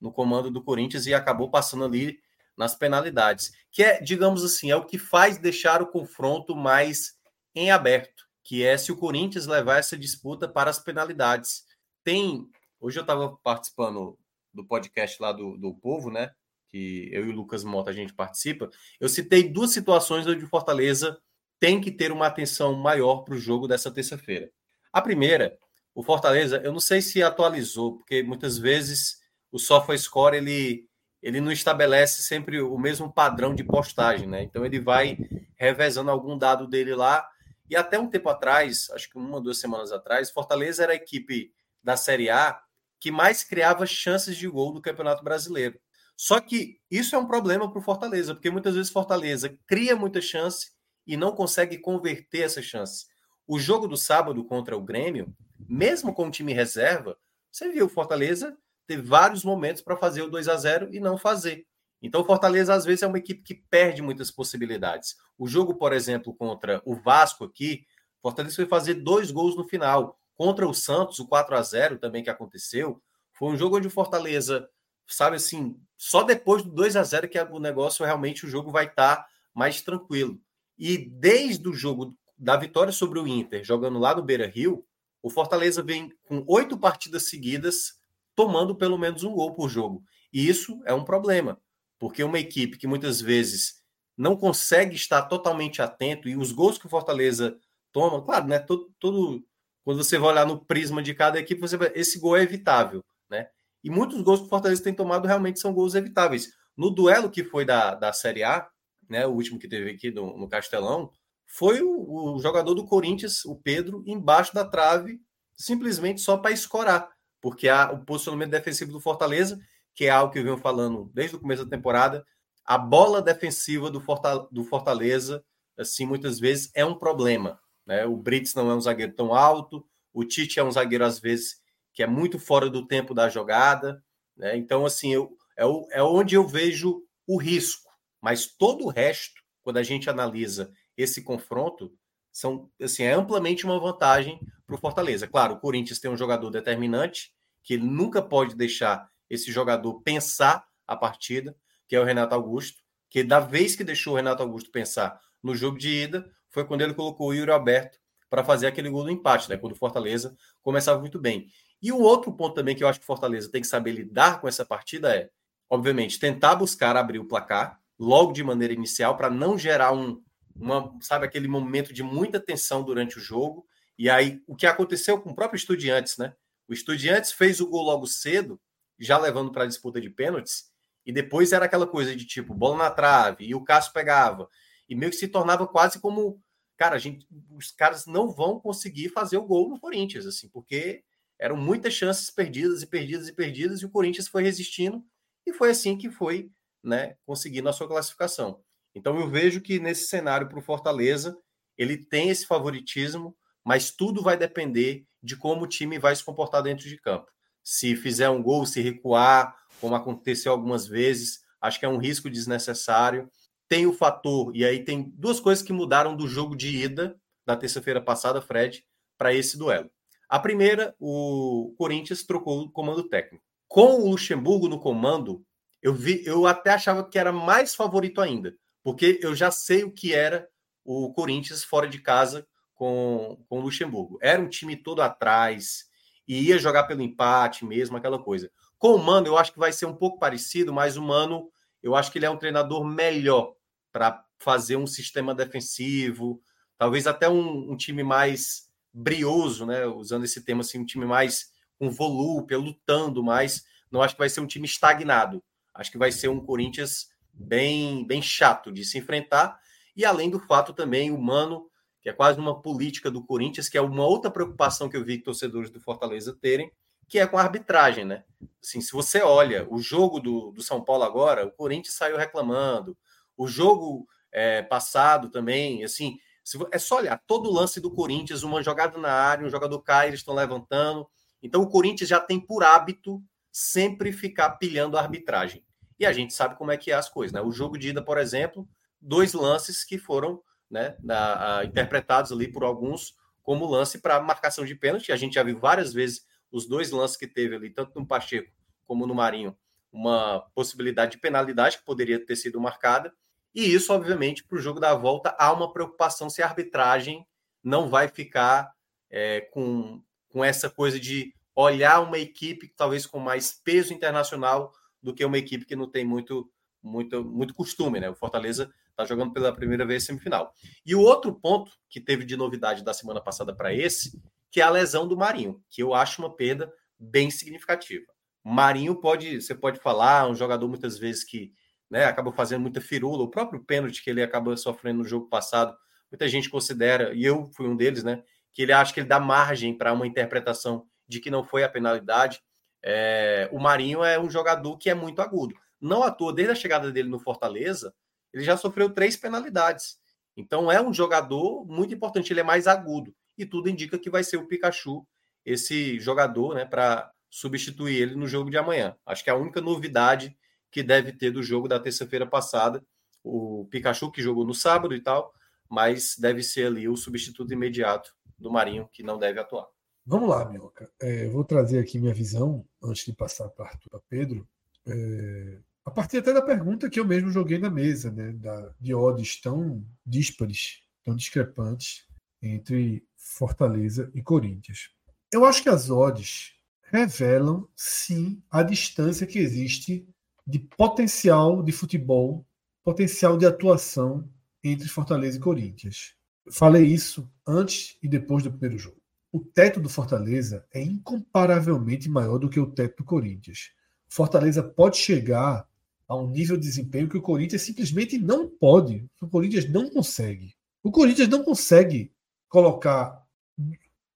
no comando do Corinthians e acabou passando ali nas penalidades, que é, digamos assim, é o que faz deixar o confronto mais em aberto que é se o Corinthians levar essa disputa para as penalidades. Tem. Hoje eu estava participando do podcast lá do, do Povo, né? Que eu e o Lucas Mota a gente participa. Eu citei duas situações onde o Fortaleza tem que ter uma atenção maior para o jogo dessa terça-feira. A primeira, o Fortaleza, eu não sei se atualizou, porque muitas vezes o SofaScore ele, ele não estabelece sempre o mesmo padrão de postagem, né? Então ele vai revezando algum dado dele lá e até um tempo atrás, acho que uma, duas semanas atrás, Fortaleza era a equipe da Série A que mais criava chances de gol do Campeonato Brasileiro. Só que isso é um problema para o Fortaleza, porque muitas vezes Fortaleza cria muita chance e não consegue converter essa chance. O jogo do sábado contra o Grêmio, mesmo com o time reserva, você viu o Fortaleza ter vários momentos para fazer o 2 a 0 e não fazer. Então, o Fortaleza, às vezes, é uma equipe que perde muitas possibilidades. O jogo, por exemplo, contra o Vasco aqui, Fortaleza foi fazer dois gols no final. Contra o Santos, o 4 a 0 também que aconteceu, foi um jogo onde o Fortaleza, sabe assim, só depois do 2 a 0 que o negócio realmente o jogo vai estar tá mais tranquilo. E desde o jogo da vitória sobre o Inter, jogando lá no Beira-Rio, o Fortaleza vem com oito partidas seguidas tomando pelo menos um gol por jogo. E isso é um problema porque uma equipe que muitas vezes não consegue estar totalmente atento e os gols que o Fortaleza toma, claro, né? Todo, todo quando você vai olhar no prisma de cada equipe, você vai, esse gol é evitável, né? E muitos gols que o Fortaleza tem tomado realmente são gols evitáveis. No duelo que foi da, da Série A, né, o último que teve aqui no, no Castelão, foi o, o, jogador do Corinthians, o Pedro, embaixo da trave, simplesmente só para escorar, porque a, o posicionamento defensivo do Fortaleza que é algo que eu venho falando desde o começo da temporada, a bola defensiva do Fortaleza, assim, muitas vezes é um problema. Né? O Brits não é um zagueiro tão alto, o Tite é um zagueiro, às vezes, que é muito fora do tempo da jogada. Né? Então, assim, eu, é, o, é onde eu vejo o risco. Mas todo o resto, quando a gente analisa esse confronto, são, assim, é amplamente uma vantagem para o Fortaleza. Claro, o Corinthians tem um jogador determinante, que ele nunca pode deixar esse jogador pensar a partida, que é o Renato Augusto, que da vez que deixou o Renato Augusto pensar no jogo de ida, foi quando ele colocou o Yuri Alberto para fazer aquele gol do empate, né? Quando o Fortaleza começava muito bem. E o outro ponto também que eu acho que o Fortaleza tem que saber lidar com essa partida é, obviamente, tentar buscar abrir o placar logo de maneira inicial para não gerar um, uma, sabe, aquele momento de muita tensão durante o jogo. E aí, o que aconteceu com o próprio Estudiantes, né? O Estudiantes fez o gol logo cedo, já levando para a disputa de pênaltis, e depois era aquela coisa de tipo, bola na trave, e o Cássio pegava, e meio que se tornava quase como, cara, a gente, os caras não vão conseguir fazer o gol no Corinthians, assim, porque eram muitas chances perdidas e perdidas e perdidas, e o Corinthians foi resistindo, e foi assim que foi, né, conseguindo a sua classificação. Então eu vejo que nesse cenário para o Fortaleza, ele tem esse favoritismo, mas tudo vai depender de como o time vai se comportar dentro de campo. Se fizer um gol, se recuar, como aconteceu algumas vezes, acho que é um risco desnecessário. Tem o fator, e aí tem duas coisas que mudaram do jogo de ida da terça-feira passada, Fred, para esse duelo. A primeira, o Corinthians trocou o comando técnico. Com o Luxemburgo no comando, eu vi, eu até achava que era mais favorito ainda, porque eu já sei o que era o Corinthians fora de casa com, com o Luxemburgo. Era um time todo atrás, e ia jogar pelo empate mesmo, aquela coisa. Com o Mano, eu acho que vai ser um pouco parecido, mas o Mano, eu acho que ele é um treinador melhor para fazer um sistema defensivo, talvez até um, um, time mais brioso, né? Usando esse termo assim, um time mais com volúpia, lutando mais. Não acho que vai ser um time estagnado. Acho que vai ser um Corinthians bem, bem chato de se enfrentar. E além do fato também, o Mano, que é quase uma política do Corinthians, que é uma outra preocupação que eu vi torcedores do Fortaleza terem, que é com a arbitragem, né? Assim, se você olha o jogo do, do São Paulo agora, o Corinthians saiu reclamando, o jogo é, passado também, assim, se, é só olhar todo o lance do Corinthians, uma jogada na área, um jogador cai, eles estão levantando. Então o Corinthians já tem por hábito sempre ficar pilhando a arbitragem. E a gente sabe como é que é as coisas, né? O jogo de ida, por exemplo, dois lances que foram né, na, a, interpretados ali por alguns como lance para marcação de pênalti. A gente já viu várias vezes os dois lances que teve ali, tanto no Pacheco como no Marinho, uma possibilidade de penalidade que poderia ter sido marcada. E isso, obviamente, para o jogo da volta, há uma preocupação se a arbitragem não vai ficar é, com, com essa coisa de olhar uma equipe talvez com mais peso internacional do que uma equipe que não tem muito, muito, muito costume, né? O Fortaleza está jogando pela primeira vez semifinal. E o outro ponto que teve de novidade da semana passada para esse que é a lesão do Marinho, que eu acho uma perda bem significativa. Marinho pode, você pode falar, um jogador muitas vezes que né, acaba fazendo muita firula, o próprio pênalti que ele acaba sofrendo no jogo passado, muita gente considera, e eu fui um deles, né, que ele acha que ele dá margem para uma interpretação de que não foi a penalidade. É, o Marinho é um jogador que é muito agudo. Não à toa, desde a chegada dele no Fortaleza, ele já sofreu três penalidades. Então é um jogador muito importante, ele é mais agudo e tudo indica que vai ser o Pikachu esse jogador, né, para substituir ele no jogo de amanhã. Acho que é a única novidade que deve ter do jogo da terça-feira passada, o Pikachu que jogou no sábado e tal, mas deve ser ali o substituto imediato do Marinho que não deve atuar. Vamos lá, Minhoca. É, vou trazer aqui minha visão antes de passar para Pedro. É, a partir até da pergunta que eu mesmo joguei na mesa, né, da, de odds tão díspares, tão discrepantes entre Fortaleza e Corinthians. Eu acho que as odds revelam, sim, a distância que existe de potencial de futebol, potencial de atuação entre Fortaleza e Corinthians. falei isso antes e depois do primeiro jogo. O teto do Fortaleza é incomparavelmente maior do que o teto do Corinthians. Fortaleza pode chegar a um nível de desempenho que o Corinthians simplesmente não pode. O Corinthians não consegue. O Corinthians não consegue colocar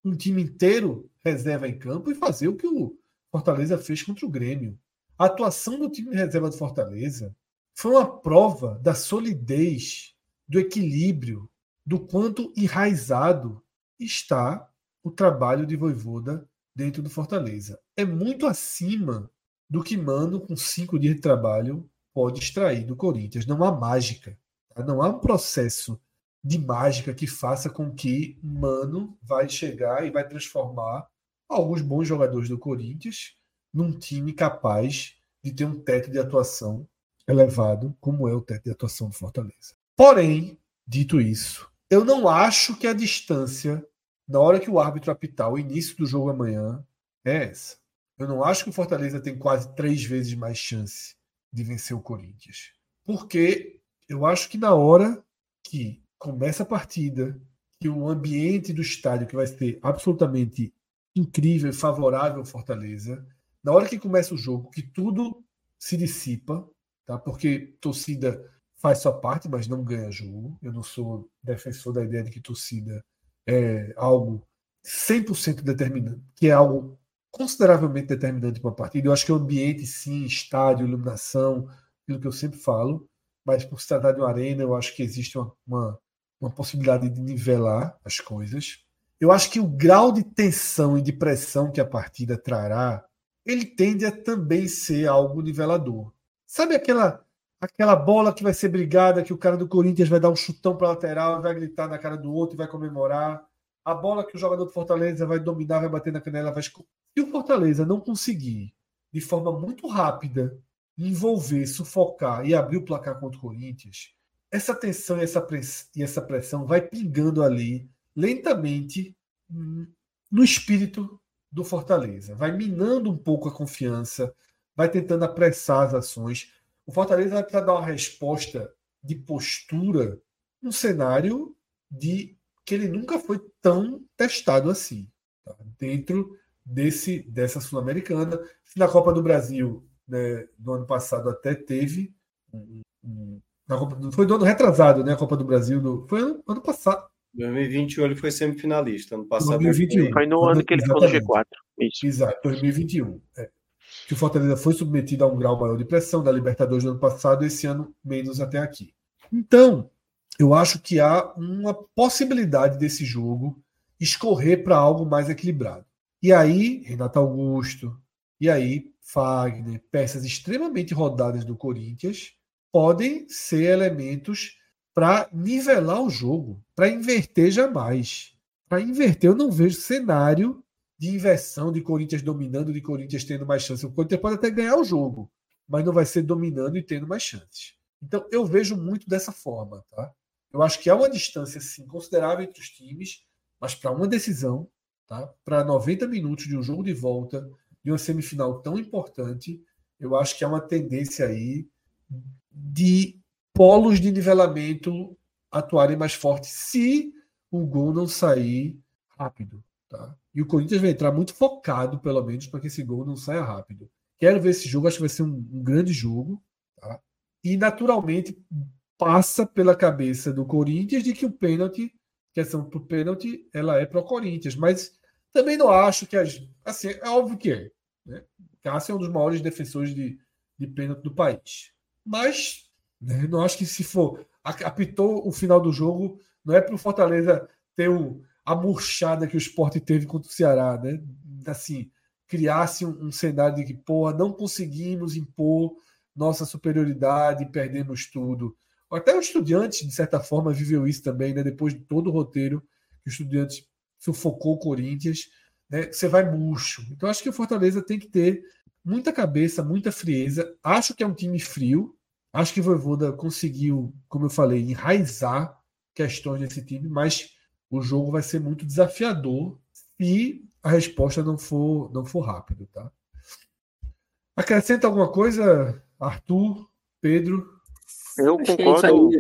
um time inteiro reserva em campo e fazer o que o Fortaleza fez contra o Grêmio. A atuação do time reserva do Fortaleza foi uma prova da solidez, do equilíbrio, do quanto enraizado está o trabalho de Voivoda dentro do Fortaleza. É muito acima do que Mano, com cinco dias de trabalho, pode extrair do Corinthians. Não há mágica. Tá? Não há um processo de mágica que faça com que Mano vai chegar e vai transformar alguns bons jogadores do Corinthians num time capaz de ter um teto de atuação elevado, como é o teto de atuação do Fortaleza. Porém, dito isso, eu não acho que a distância na hora que o árbitro apitar o início do jogo amanhã, é essa. Eu não acho que o Fortaleza tem quase três vezes mais chance de vencer o Corinthians. Porque eu acho que na hora que começa a partida, que o ambiente do estádio, que vai ser absolutamente incrível e favorável ao Fortaleza, na hora que começa o jogo, que tudo se dissipa, tá? porque torcida faz sua parte, mas não ganha jogo. Eu não sou defensor da ideia de que torcida é algo 100% determinante, que é algo consideravelmente determinante para uma partida. Eu acho que o ambiente, sim, estádio, iluminação, aquilo que eu sempre falo, mas por se tratar de uma arena, eu acho que existe uma, uma, uma possibilidade de nivelar as coisas. Eu acho que o grau de tensão e de pressão que a partida trará, ele tende a também ser algo nivelador. Sabe aquela aquela bola que vai ser brigada, que o cara do Corinthians vai dar um chutão para lateral, vai gritar na cara do outro e vai comemorar. A bola que o jogador do Fortaleza vai dominar, vai bater na canela, vai. Se o Fortaleza não conseguir, de forma muito rápida, envolver, sufocar e abrir o placar contra o Corinthians, essa tensão e essa, e essa pressão vai pingando ali, lentamente, hum, no espírito do Fortaleza. Vai minando um pouco a confiança, vai tentando apressar as ações o Fortaleza vai precisar dar uma resposta de postura num cenário de que ele nunca foi tão testado assim, tá? dentro desse dessa sul-americana. Na Copa do Brasil, né, do ano passado até teve na Copa, foi do ano retrasado, né? A Copa do Brasil do, foi ano, ano passado. 2021 ele foi semifinalista, ano passado. 2021. Foi no ano que ele ficou no G4. Isso. Exato, 2021. É que o Fortaleza foi submetido a um grau maior de pressão da Libertadores no ano passado, esse ano menos até aqui. Então, eu acho que há uma possibilidade desse jogo escorrer para algo mais equilibrado. E aí, Renato Augusto, e aí, Fagner, peças extremamente rodadas do Corinthians, podem ser elementos para nivelar o jogo, para inverter jamais. Para inverter, eu não vejo cenário de inversão de Corinthians dominando, de Corinthians tendo mais chances. O Corinthians pode até ganhar o jogo, mas não vai ser dominando e tendo mais chances. Então eu vejo muito dessa forma, tá? Eu acho que há uma distância sim considerável entre os times, mas para uma decisão, tá? Para 90 minutos de um jogo de volta, de uma semifinal tão importante, eu acho que há uma tendência aí de polos de nivelamento atuarem mais fortes se o gol não sair rápido, tá? E o Corinthians vai entrar muito focado, pelo menos, para que esse gol não saia rápido. Quero ver esse jogo, acho que vai ser um, um grande jogo. Tá? E, naturalmente, passa pela cabeça do Corinthians de que o pênalti, questão pro pênalti, ela é para o Corinthians. Mas também não acho que. As, assim, é óbvio que é. Né? Cássio é um dos maiores defensores de, de pênalti do país. Mas né, não acho que se for. Apitou o final do jogo, não é para o Fortaleza ter um a murchada que o esporte teve contra o Ceará, né? Assim, criasse um, um cenário de que, porra, não conseguimos impor nossa superioridade, perdemos tudo. Até o Estudiantes, de certa forma, viveu isso também, né? Depois de todo o roteiro que o Estudiantes sufocou o Corinthians, né? Você vai murcho. Então, acho que o Fortaleza tem que ter muita cabeça, muita frieza. Acho que é um time frio. Acho que o Voivoda conseguiu, como eu falei, enraizar questões desse time, mas o jogo vai ser muito desafiador se a resposta não for, não for rápido, tá? Acrescenta alguma coisa, Arthur, Pedro? Eu Acho é concordo.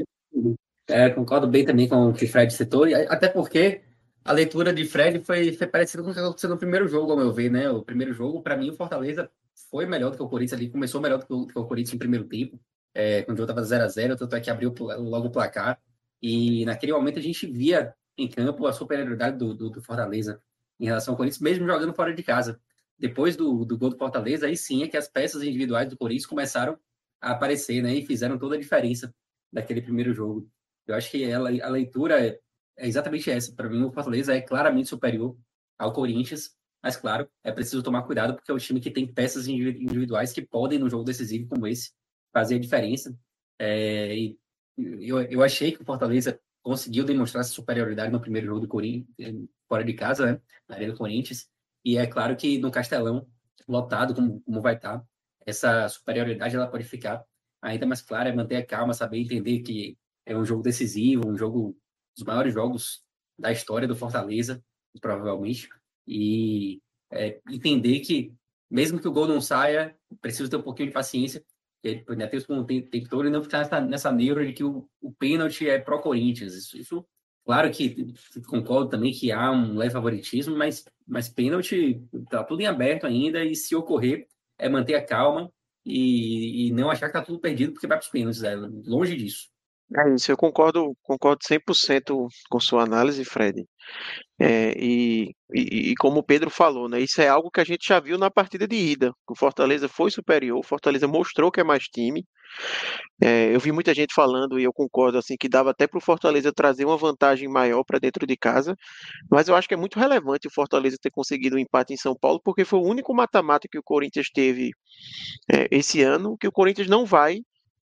É, concordo bem também com o que o Fred citou, até porque a leitura de Fred foi, foi parecida com o que aconteceu no primeiro jogo, ao meu ver, né? O primeiro jogo, para mim, o Fortaleza foi melhor do que o Corinthians ali, começou melhor do que o, que o Corinthians no primeiro tempo, é, quando o jogo estava 0x0, tanto é que abriu logo o placar. E naquele momento a gente via em campo a superioridade do, do, do, Fortaleza em relação ao Corinthians, mesmo jogando fora de casa. Depois do, do gol do Fortaleza, aí sim é que as peças individuais do Corinthians começaram a aparecer, né? E fizeram toda a diferença daquele primeiro jogo. Eu acho que ela, a leitura é, exatamente essa. Para mim, o Fortaleza é claramente superior ao Corinthians, mas claro, é preciso tomar cuidado porque é um time que tem peças individuais que podem, no jogo decisivo como esse, fazer a diferença. É, e eu, eu achei que o Fortaleza conseguiu demonstrar essa superioridade no primeiro jogo do Corinthians, fora de casa, né, na Arena do Corinthians. E é claro que no Castelão, lotado como, como vai estar, essa superioridade ela pode ficar ainda mais clara, é manter a calma, saber entender que é um jogo decisivo, um jogo dos maiores jogos da história do Fortaleza. provavelmente, e é, entender que, mesmo que o gol não saia, precisa ter um pouquinho de paciência, ainda tem o tempo todo e não ficar nessa, nessa neura de que o, o pênalti é pró-Corinthians. Isso, isso, claro que concordo também que há um leve favoritismo, mas, mas pênalti tá tudo em aberto ainda e se ocorrer, é manter a calma e, e não achar que tá tudo perdido porque vai para os pênaltis, é longe disso. É isso, eu concordo, concordo 100% com sua análise, Fred. É, e, e, e, como o Pedro falou, né, isso é algo que a gente já viu na partida de ida. O Fortaleza foi superior, o Fortaleza mostrou que é mais time. É, eu vi muita gente falando, e eu concordo, assim, que dava até para o Fortaleza trazer uma vantagem maior para dentro de casa, mas eu acho que é muito relevante o Fortaleza ter conseguido um empate em São Paulo, porque foi o único mata-mata que o Corinthians teve é, esse ano, que o Corinthians não vai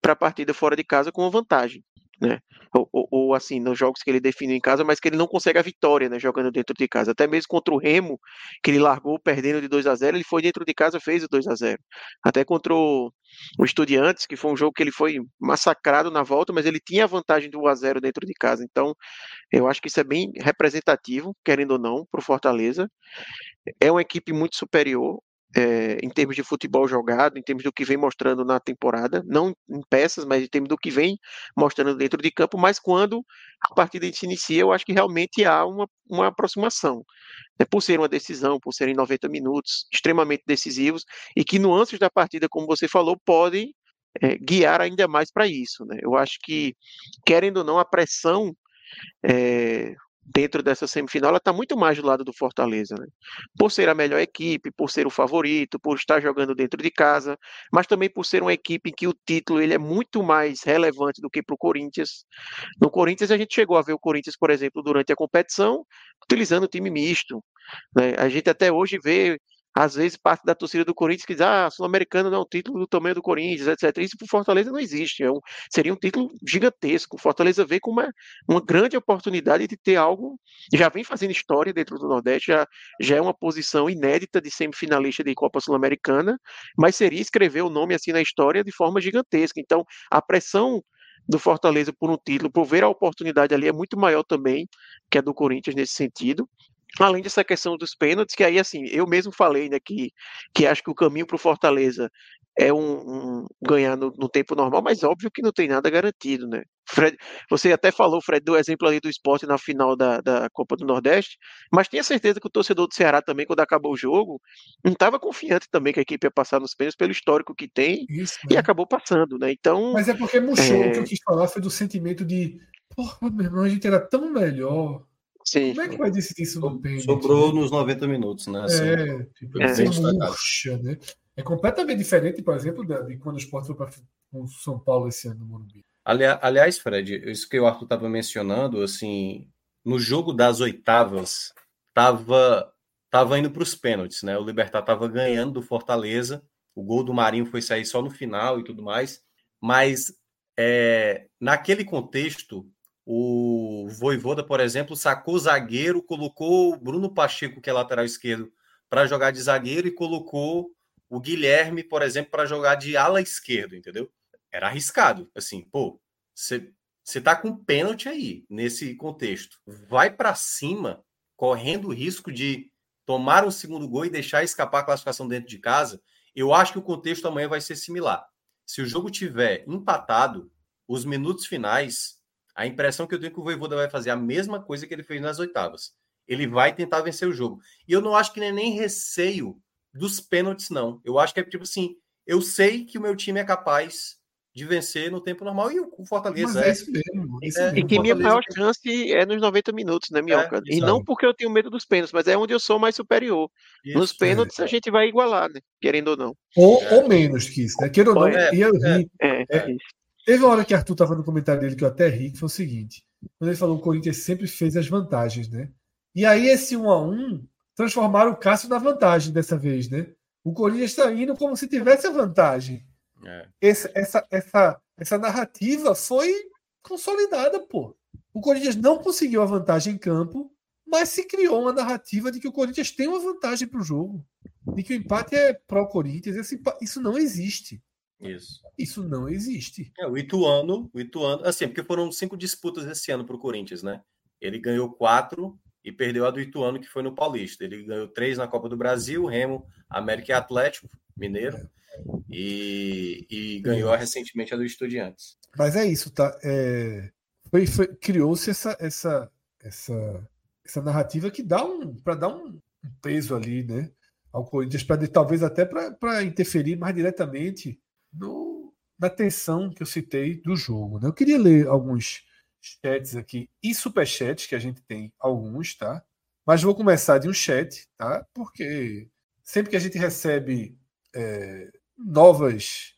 para a partida fora de casa com uma vantagem né? Ou, ou, ou, assim, nos jogos que ele define em casa, mas que ele não consegue a vitória, né? Jogando dentro de casa. Até mesmo contra o Remo, que ele largou perdendo de 2 a 0 ele foi dentro de casa fez o 2 a 0 Até contra o, o Estudiantes, que foi um jogo que ele foi massacrado na volta, mas ele tinha a vantagem do 1 a 0 dentro de casa. Então, eu acho que isso é bem representativo, querendo ou não, para o Fortaleza. É uma equipe muito superior é, em termos de futebol jogado, em termos do que vem mostrando na temporada, não em peças, mas em termos do que vem mostrando dentro de campo, mas quando a partida se inicia, eu acho que realmente há uma, uma aproximação. Né, por ser uma decisão, por serem 90 minutos extremamente decisivos, e que nuances da partida, como você falou, podem é, guiar ainda mais para isso. Né? Eu acho que, querendo ou não, a pressão é, dentro dessa semifinal, ela está muito mais do lado do Fortaleza, né? Por ser a melhor equipe, por ser o favorito, por estar jogando dentro de casa, mas também por ser uma equipe em que o título ele é muito mais relevante do que para o Corinthians. No Corinthians a gente chegou a ver o Corinthians, por exemplo, durante a competição, utilizando o time misto. Né? A gente até hoje vê às vezes parte da torcida do Corinthians que diz, ah, Sul-Americano não é um título do tamanho do Corinthians, etc. Isso para Fortaleza não existe, é um, seria um título gigantesco. Fortaleza vê como uma, uma grande oportunidade de ter algo, já vem fazendo história dentro do Nordeste, já, já é uma posição inédita de semifinalista de Copa Sul-Americana, mas seria escrever o nome assim na história de forma gigantesca. Então, a pressão do Fortaleza por um título, por ver a oportunidade ali, é muito maior também que a do Corinthians nesse sentido. Além dessa questão dos pênaltis, que aí, assim, eu mesmo falei, né, que, que acho que o caminho para o Fortaleza é um, um ganhar no, no, tempo normal, mas óbvio que não tem nada garantido, né? Fred, você até falou, Fred, do exemplo ali do esporte na final da, da Copa do Nordeste, mas tenha certeza que o torcedor do Ceará também, quando acabou o jogo, não estava confiante também que a equipe ia passar nos pênaltis pelo histórico que tem Isso, né? e acabou passando, né? Então. Mas é porque murchou, é... o que eu quis falar foi do sentimento de, porra, meu irmão, a gente era tão melhor Sim. Como é que vai decidir isso no pênalti? Sobrou nos 90 minutos, né? Assim, é, tipo, é, murcha, né? É completamente diferente, por exemplo, de quando o Sport foi para o São Paulo esse ano no Morumbi. aliás, Fred, isso que o Arthur estava mencionando, assim, no jogo das oitavas, tava, tava indo para os pênaltis, né? O Libertar estava ganhando do Fortaleza, o gol do Marinho foi sair só no final e tudo mais, mas é, naquele contexto, o Voivoda, por exemplo, sacou zagueiro, colocou o Bruno Pacheco, que é lateral esquerdo, para jogar de zagueiro e colocou o Guilherme, por exemplo, para jogar de ala esquerdo, entendeu? Era arriscado. Assim, pô, você tá com pênalti aí, nesse contexto. Vai para cima, correndo o risco de tomar um segundo gol e deixar escapar a classificação dentro de casa. Eu acho que o contexto amanhã vai ser similar. Se o jogo tiver empatado, os minutos finais a impressão que eu tenho é que o Voivoda vai fazer a mesma coisa que ele fez nas oitavas. Ele vai tentar vencer o jogo. E eu não acho que nem, nem receio dos pênaltis, não. Eu acho que é tipo assim, eu sei que o meu time é capaz de vencer no tempo normal e o Fortaleza Mas é, é isso mesmo. É, isso é. E que minha maior chance é nos 90 minutos, né, Minhoca? É, e não porque eu tenho medo dos pênaltis, mas é onde eu sou mais superior. Isso, nos pênaltis a gente vai igualar, né? Querendo ou não. Ou, ou menos que isso, né? Querendo ou não, é, ia rir. Teve uma hora que Arthur estava no comentário dele que eu até ri, que foi o seguinte: quando ele falou que o Corinthians sempre fez as vantagens, né? E aí esse 1 a 1 transformaram o Cássio na vantagem dessa vez, né? O Corinthians está indo como se tivesse a vantagem. É. Essa, essa, essa, essa narrativa foi consolidada, pô. O Corinthians não conseguiu a vantagem em campo, mas se criou uma narrativa de que o Corinthians tem uma vantagem para o jogo. De que o empate é pró-Corinthians. Isso não existe. Isso. Isso não existe. É, o Ituano, o Ituano, assim, porque foram cinco disputas esse ano para o Corinthians, né? Ele ganhou quatro e perdeu a do Ituano, que foi no Paulista. Ele ganhou três na Copa do Brasil, Remo, América e Atlético Mineiro, e, e ganhou recentemente a do Estudiantes. Mas é isso, tá? É, foi, foi criou-se essa, essa, essa, essa narrativa que dá um para dar um, peso ali, né? Ao Corinthians, para talvez até para interferir mais diretamente no, na tensão que eu citei do jogo. Né? Eu queria ler alguns chats aqui e superchats, que a gente tem alguns, tá? Mas vou começar de um chat, tá? Porque sempre que a gente recebe é, novas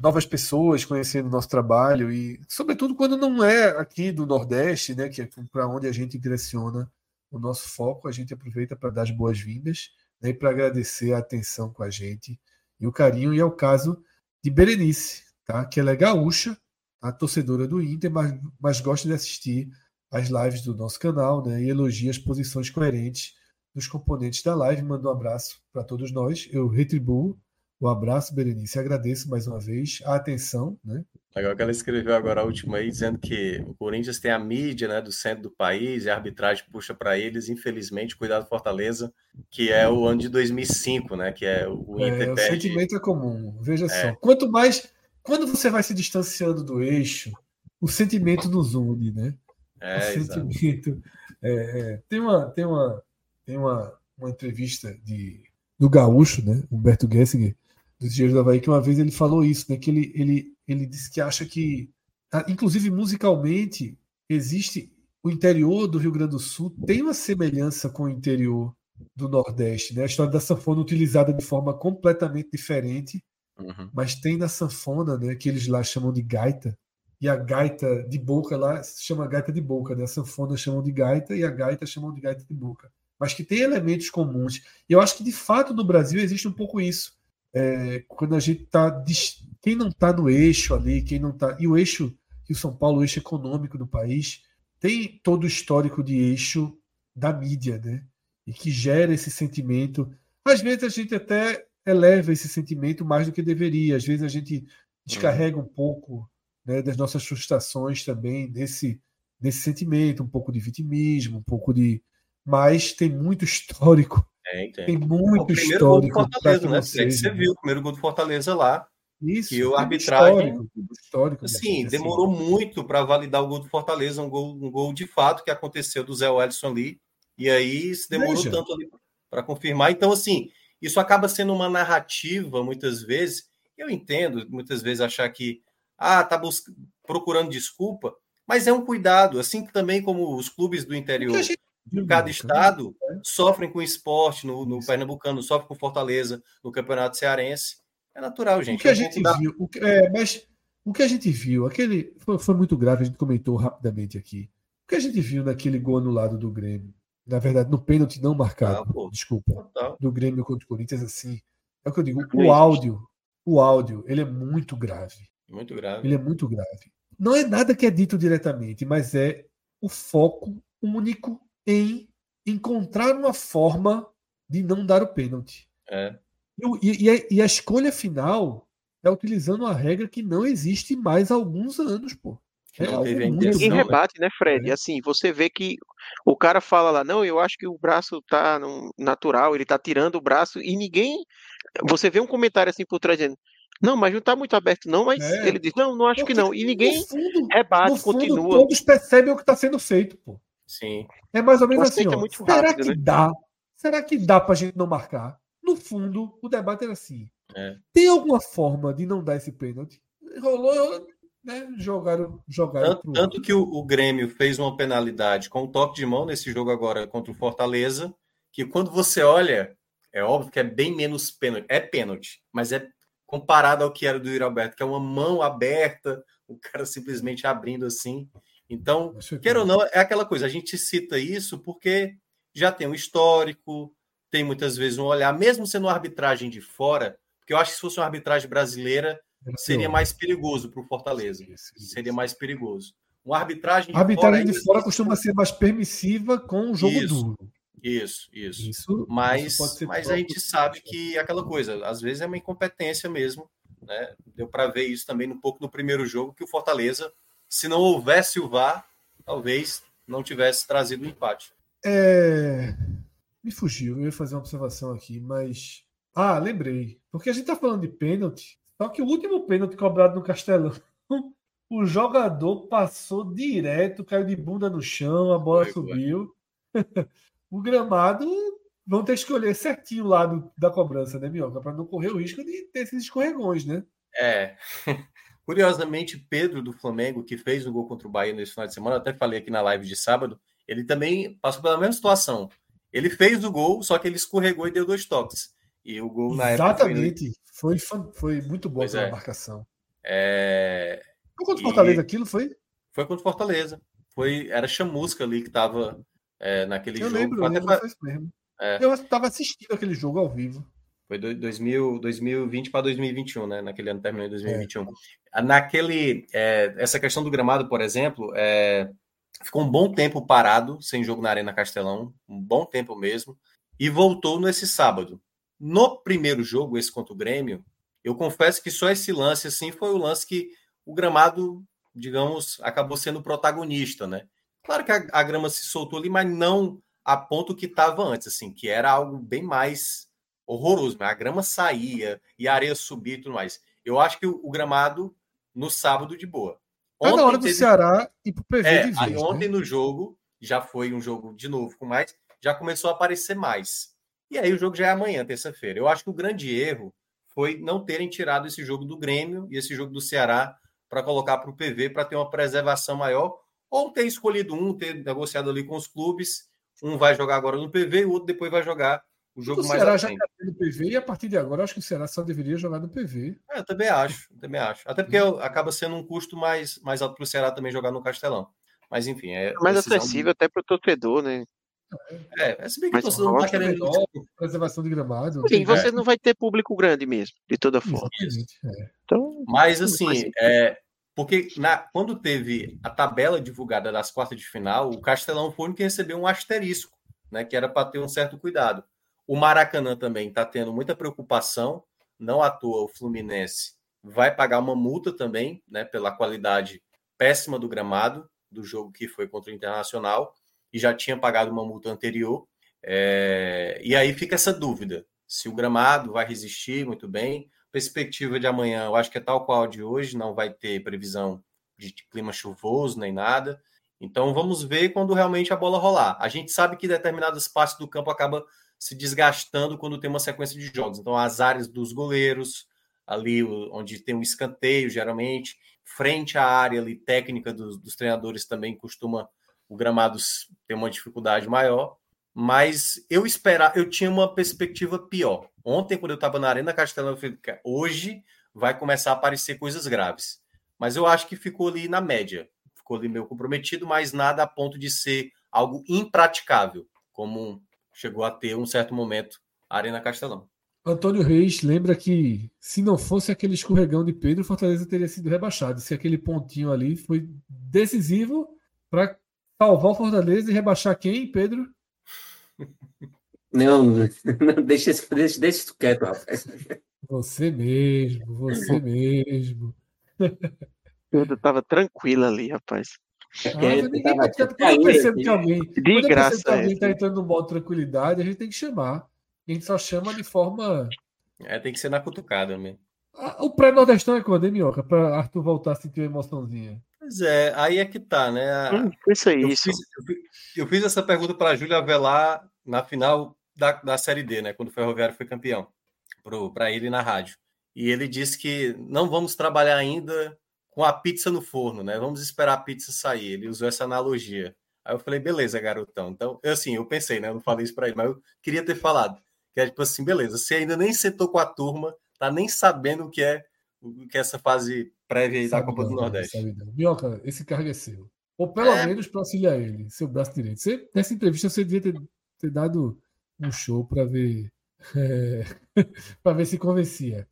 novas pessoas conhecendo o nosso trabalho e, sobretudo, quando não é aqui do Nordeste, né, que é para onde a gente direciona o nosso foco, a gente aproveita para dar as boas-vindas né, e para agradecer a atenção com a gente e o carinho. E é o caso de Berenice, tá, que ela é gaúcha, a torcedora do Inter, mas, mas gosta de assistir as lives do nosso canal né, e elogia as posições coerentes dos componentes da live. Manda um abraço para todos nós. Eu retribuo o abraço, Berenice. Agradeço mais uma vez a atenção. Né? Legal que ela escreveu agora a última aí, dizendo que o Corinthians tem a mídia né, do centro do país e a arbitragem puxa para eles, infelizmente, cuidado Fortaleza, que é o ano de 2005, né? Que é o é, Inter é, O sentimento é comum. Veja é. só. Quanto mais. Quando você vai se distanciando do eixo, o sentimento nos une, né? É, o sentimento. É, é, tem uma, tem uma, tem uma, uma entrevista de, do Gaúcho, né? Humberto Gessinger, dos Dias do Havaí, que uma vez ele falou isso, né? Que ele, ele, ele disse que acha que, ah, inclusive musicalmente, existe o interior do Rio Grande do Sul tem uma semelhança com o interior do Nordeste, né? A história da sanfona utilizada de forma completamente diferente, uhum. mas tem na sanfona, né? Que eles lá chamam de gaita e a gaita de boca lá se chama gaita de boca, né? A sanfona chamam de gaita e a gaita chamam de gaita de boca, mas que tem elementos comuns. E eu acho que de fato no Brasil existe um pouco isso é, quando a gente está. Quem não está no eixo ali, quem não está. E o eixo, que o São Paulo, o eixo econômico do país, tem todo o histórico de eixo da mídia, né? E que gera esse sentimento. Às vezes a gente até eleva esse sentimento mais do que deveria. Às vezes a gente descarrega um pouco né, das nossas frustrações também nesse, nesse sentimento, um pouco de vitimismo, um pouco de. Mas tem muito histórico tem, tem. tem muito o histórico. Gol do Fortaleza, né? Você, você viu o primeiro gol do Fortaleza lá. Isso. Que o arbitragem. Histórico, histórico assim, demorou assim. muito para validar o gol do Fortaleza, um gol, um gol de fato que aconteceu do Zé Wellison ali. E aí se demorou Veja. tanto ali para confirmar. Então, assim, isso acaba sendo uma narrativa, muitas vezes. Eu entendo, muitas vezes, achar que ah, tá procurando desculpa, mas é um cuidado, assim também como os clubes do interior Cada estado né? sofrem com esporte, no, no Pernambucano, sofre com Fortaleza, no Campeonato Cearense. É natural, gente. O que a gente dá... viu, o que, é, mas o que a gente viu, aquele foi, foi, muito grave, a gente comentou rapidamente aqui. O que a gente viu naquele gol anulado do Grêmio, na verdade, no pênalti não marcado, ah, desculpa, do Grêmio contra o Corinthians, assim, é o que eu digo, o áudio, o áudio, ele é muito grave. Muito grave. Ele é muito grave. Não é nada que é dito diretamente, mas é o foco único em encontrar uma forma de não dar o pênalti. É. E, e, e, a escolha final é utilizando uma regra que não existe mais há alguns anos, pô. É Ninguém rebate, né, Fred? É. Assim, você vê que o cara fala lá, não, eu acho que o braço tá no natural, ele tá tirando o braço, e ninguém. Você vê um comentário assim por trás dizendo, não, mas não tá muito aberto, não, mas é. ele diz, não, não acho Porque, que não. E ninguém fundo, rebate, fundo, continua. Todos percebem o que está sendo feito, pô. Sim. É mais ou menos assim. É ó, será rápido, que né? dá? Será que dá para a gente não marcar? No fundo, o debate era assim. É. Tem alguma forma de não dar esse pênalti? Rolou, né? Jogaram, jogaram tanto, tanto que o, o, Grêmio fez uma penalidade com um toque de mão nesse jogo agora contra o Fortaleza, que quando você olha, é óbvio que é bem menos pênalti. É pênalti, mas é comparado ao que era do Yuri Alberto, que é uma mão aberta, o cara simplesmente abrindo assim. Então, quer ou não, é aquela coisa, a gente cita isso porque já tem um histórico, tem muitas vezes um olhar, mesmo sendo uma arbitragem de fora, porque eu acho que se fosse uma arbitragem brasileira, seria mais perigoso para o Fortaleza. Seria mais perigoso. Uma arbitragem de a arbitragem fora, de fora costuma ser mais permissiva com o jogo isso, duro. Isso, isso. isso mas isso mas a gente sabe que é aquela coisa, às vezes é uma incompetência mesmo. Né? Deu para ver isso também um pouco no primeiro jogo, que o Fortaleza se não houvesse o VAR, talvez não tivesse trazido o um empate. É... Me fugiu, eu ia fazer uma observação aqui, mas. Ah, lembrei. Porque a gente tá falando de pênalti, só que o último pênalti cobrado no Castelão, [LAUGHS] o jogador passou direto, caiu de bunda no chão, a bola foi, subiu. [LAUGHS] o gramado vão ter que escolher certinho o lado da cobrança, né, Mioca? Para não correr o risco de ter esses escorregões, né? É. [LAUGHS] Curiosamente, Pedro do Flamengo, que fez o gol contra o Bahia nesse final de semana, até falei aqui na live de sábado, ele também passou pela mesma situação. Ele fez o gol, só que ele escorregou e deu dois toques. E o gol na Exatamente. época. Foi, foi, foi muito boa a é. marcação. É... Foi contra o Fortaleza aquilo, foi? Foi contra o Fortaleza. Foi, era Chamusca ali que estava é, naquele eu jogo. Lembro, eu lembro, até... mesmo. É. Eu estava assistindo aquele jogo ao vivo. Foi 2000, 2020 para 2021, né? Naquele ano terminou em 2021. É. Naquele, é, essa questão do gramado, por exemplo, é, ficou um bom tempo parado, sem jogo na Arena Castelão, um bom tempo mesmo, e voltou nesse sábado. No primeiro jogo, esse contra o Grêmio, eu confesso que só esse lance assim foi o lance que o gramado, digamos, acabou sendo protagonista, né? Claro que a, a grama se soltou ali, mas não a ponto que estava antes, assim, que era algo bem mais horroroso. A grama saía e a areia subia e tudo mais. Eu acho que o, o gramado no sábado de boa. Ontem tá na hora do teve... Ceará e pro PV é, vez, aí ontem né? no jogo já foi um jogo de novo com mais, já começou a aparecer mais. E aí o jogo já é amanhã, terça-feira. Eu acho que o grande erro foi não terem tirado esse jogo do Grêmio e esse jogo do Ceará para colocar para o PV para ter uma preservação maior, ou ter escolhido um, ter negociado ali com os clubes. Um vai jogar agora no PV e o outro depois vai jogar o jogo o mais Ceará já está no PV e a partir de agora acho que o Ceará só deveria jogar no PV. É, eu também acho, também acho. Até porque hum. acaba sendo um custo mais, mais alto para o Ceará também jogar no Castelão. Mas enfim, é. é mais acessível até para o torcedor, né? É, é se bem que o torcedor não está querendo. preservação de gramado. Sim, você não vai ter público grande mesmo, de toda forma. É. Então, Mas assim, é, porque na, quando teve a tabela divulgada das quartas de final, o Castelão foi o que recebeu um asterisco, né? Que era para ter um certo cuidado. O Maracanã também está tendo muita preocupação, não à toa o Fluminense vai pagar uma multa também, né, pela qualidade péssima do gramado do jogo que foi contra o Internacional e já tinha pagado uma multa anterior. É... E aí fica essa dúvida se o gramado vai resistir muito bem. Perspectiva de amanhã, eu acho que é tal qual de hoje, não vai ter previsão de clima chuvoso nem nada. Então vamos ver quando realmente a bola rolar. A gente sabe que determinadas partes do campo acaba se desgastando quando tem uma sequência de jogos. Então, as áreas dos goleiros, ali onde tem um escanteio, geralmente, frente à área ali, técnica dos, dos treinadores também costuma o gramado ter uma dificuldade maior. Mas eu esperava, eu tinha uma perspectiva pior. Ontem, quando eu estava na Arena Castelão, eu falei, hoje vai começar a aparecer coisas graves. Mas eu acho que ficou ali na média. Ficou ali meio comprometido, mas nada a ponto de ser algo impraticável, como chegou a ter um certo momento a Arena Castelão. Antônio Reis lembra que se não fosse aquele escorregão de Pedro, Fortaleza teria sido rebaixado. Se aquele pontinho ali foi decisivo para salvar o Fortaleza e rebaixar quem, Pedro? [LAUGHS] Não, não deixa, deixa, deixa isso quieto, rapaz. Você mesmo, você mesmo. Pedro estava tranquilo ali, rapaz. Ah, quando eu percebo que alguém, de graça, que alguém está entrando no modo tranquilidade, a gente tem que chamar. A gente só chama de forma. É, tem que ser na cutucada mesmo. Ah, o pré-nordestão é quando, hein, Minhoca? Para Arthur voltar a sentir uma emoçãozinha. Pois é, aí é que tá, né? Hum, isso aí, eu isso. Fiz, eu, fiz, eu fiz essa pergunta para a Júlia Avelar na final da, da Série D, né? Quando o Ferroviário foi campeão, para ele na rádio. E ele disse que não vamos trabalhar ainda com a pizza no forno, né? Vamos esperar a pizza sair. Ele usou essa analogia. Aí eu falei, beleza, garotão. Então, eu, assim, eu pensei, né? Eu não falei isso para ele, mas eu queria ter falado. Que é tipo assim, beleza, você ainda nem sentou com a turma, tá nem sabendo o que é, o que é essa fase prévia da Copa do Nordeste. Minhoca, esse cargo é seu. Ou pelo é. menos para auxiliar ele, seu braço direito. Você, nessa entrevista você devia ter, ter dado um show para ver. [LAUGHS] É, para ver se convencia.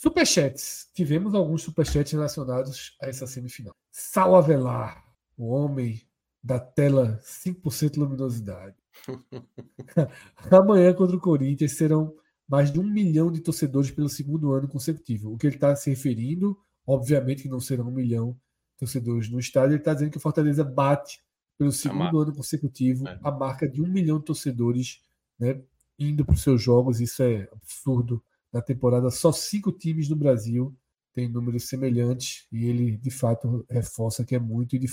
Superchats. Tivemos alguns superchats relacionados a essa semifinal. Sal Avelar, o homem da tela 5% luminosidade. [LAUGHS] Amanhã contra o Corinthians serão mais de um milhão de torcedores pelo segundo ano consecutivo. O que ele está se referindo, obviamente que não serão um milhão de torcedores no estádio, ele está dizendo que o Fortaleza bate pelo segundo ano consecutivo, é. a marca de um milhão de torcedores né, indo para os seus jogos. Isso é absurdo. Na temporada, só cinco times no Brasil têm números semelhantes e ele, de fato, reforça que é muito e, de,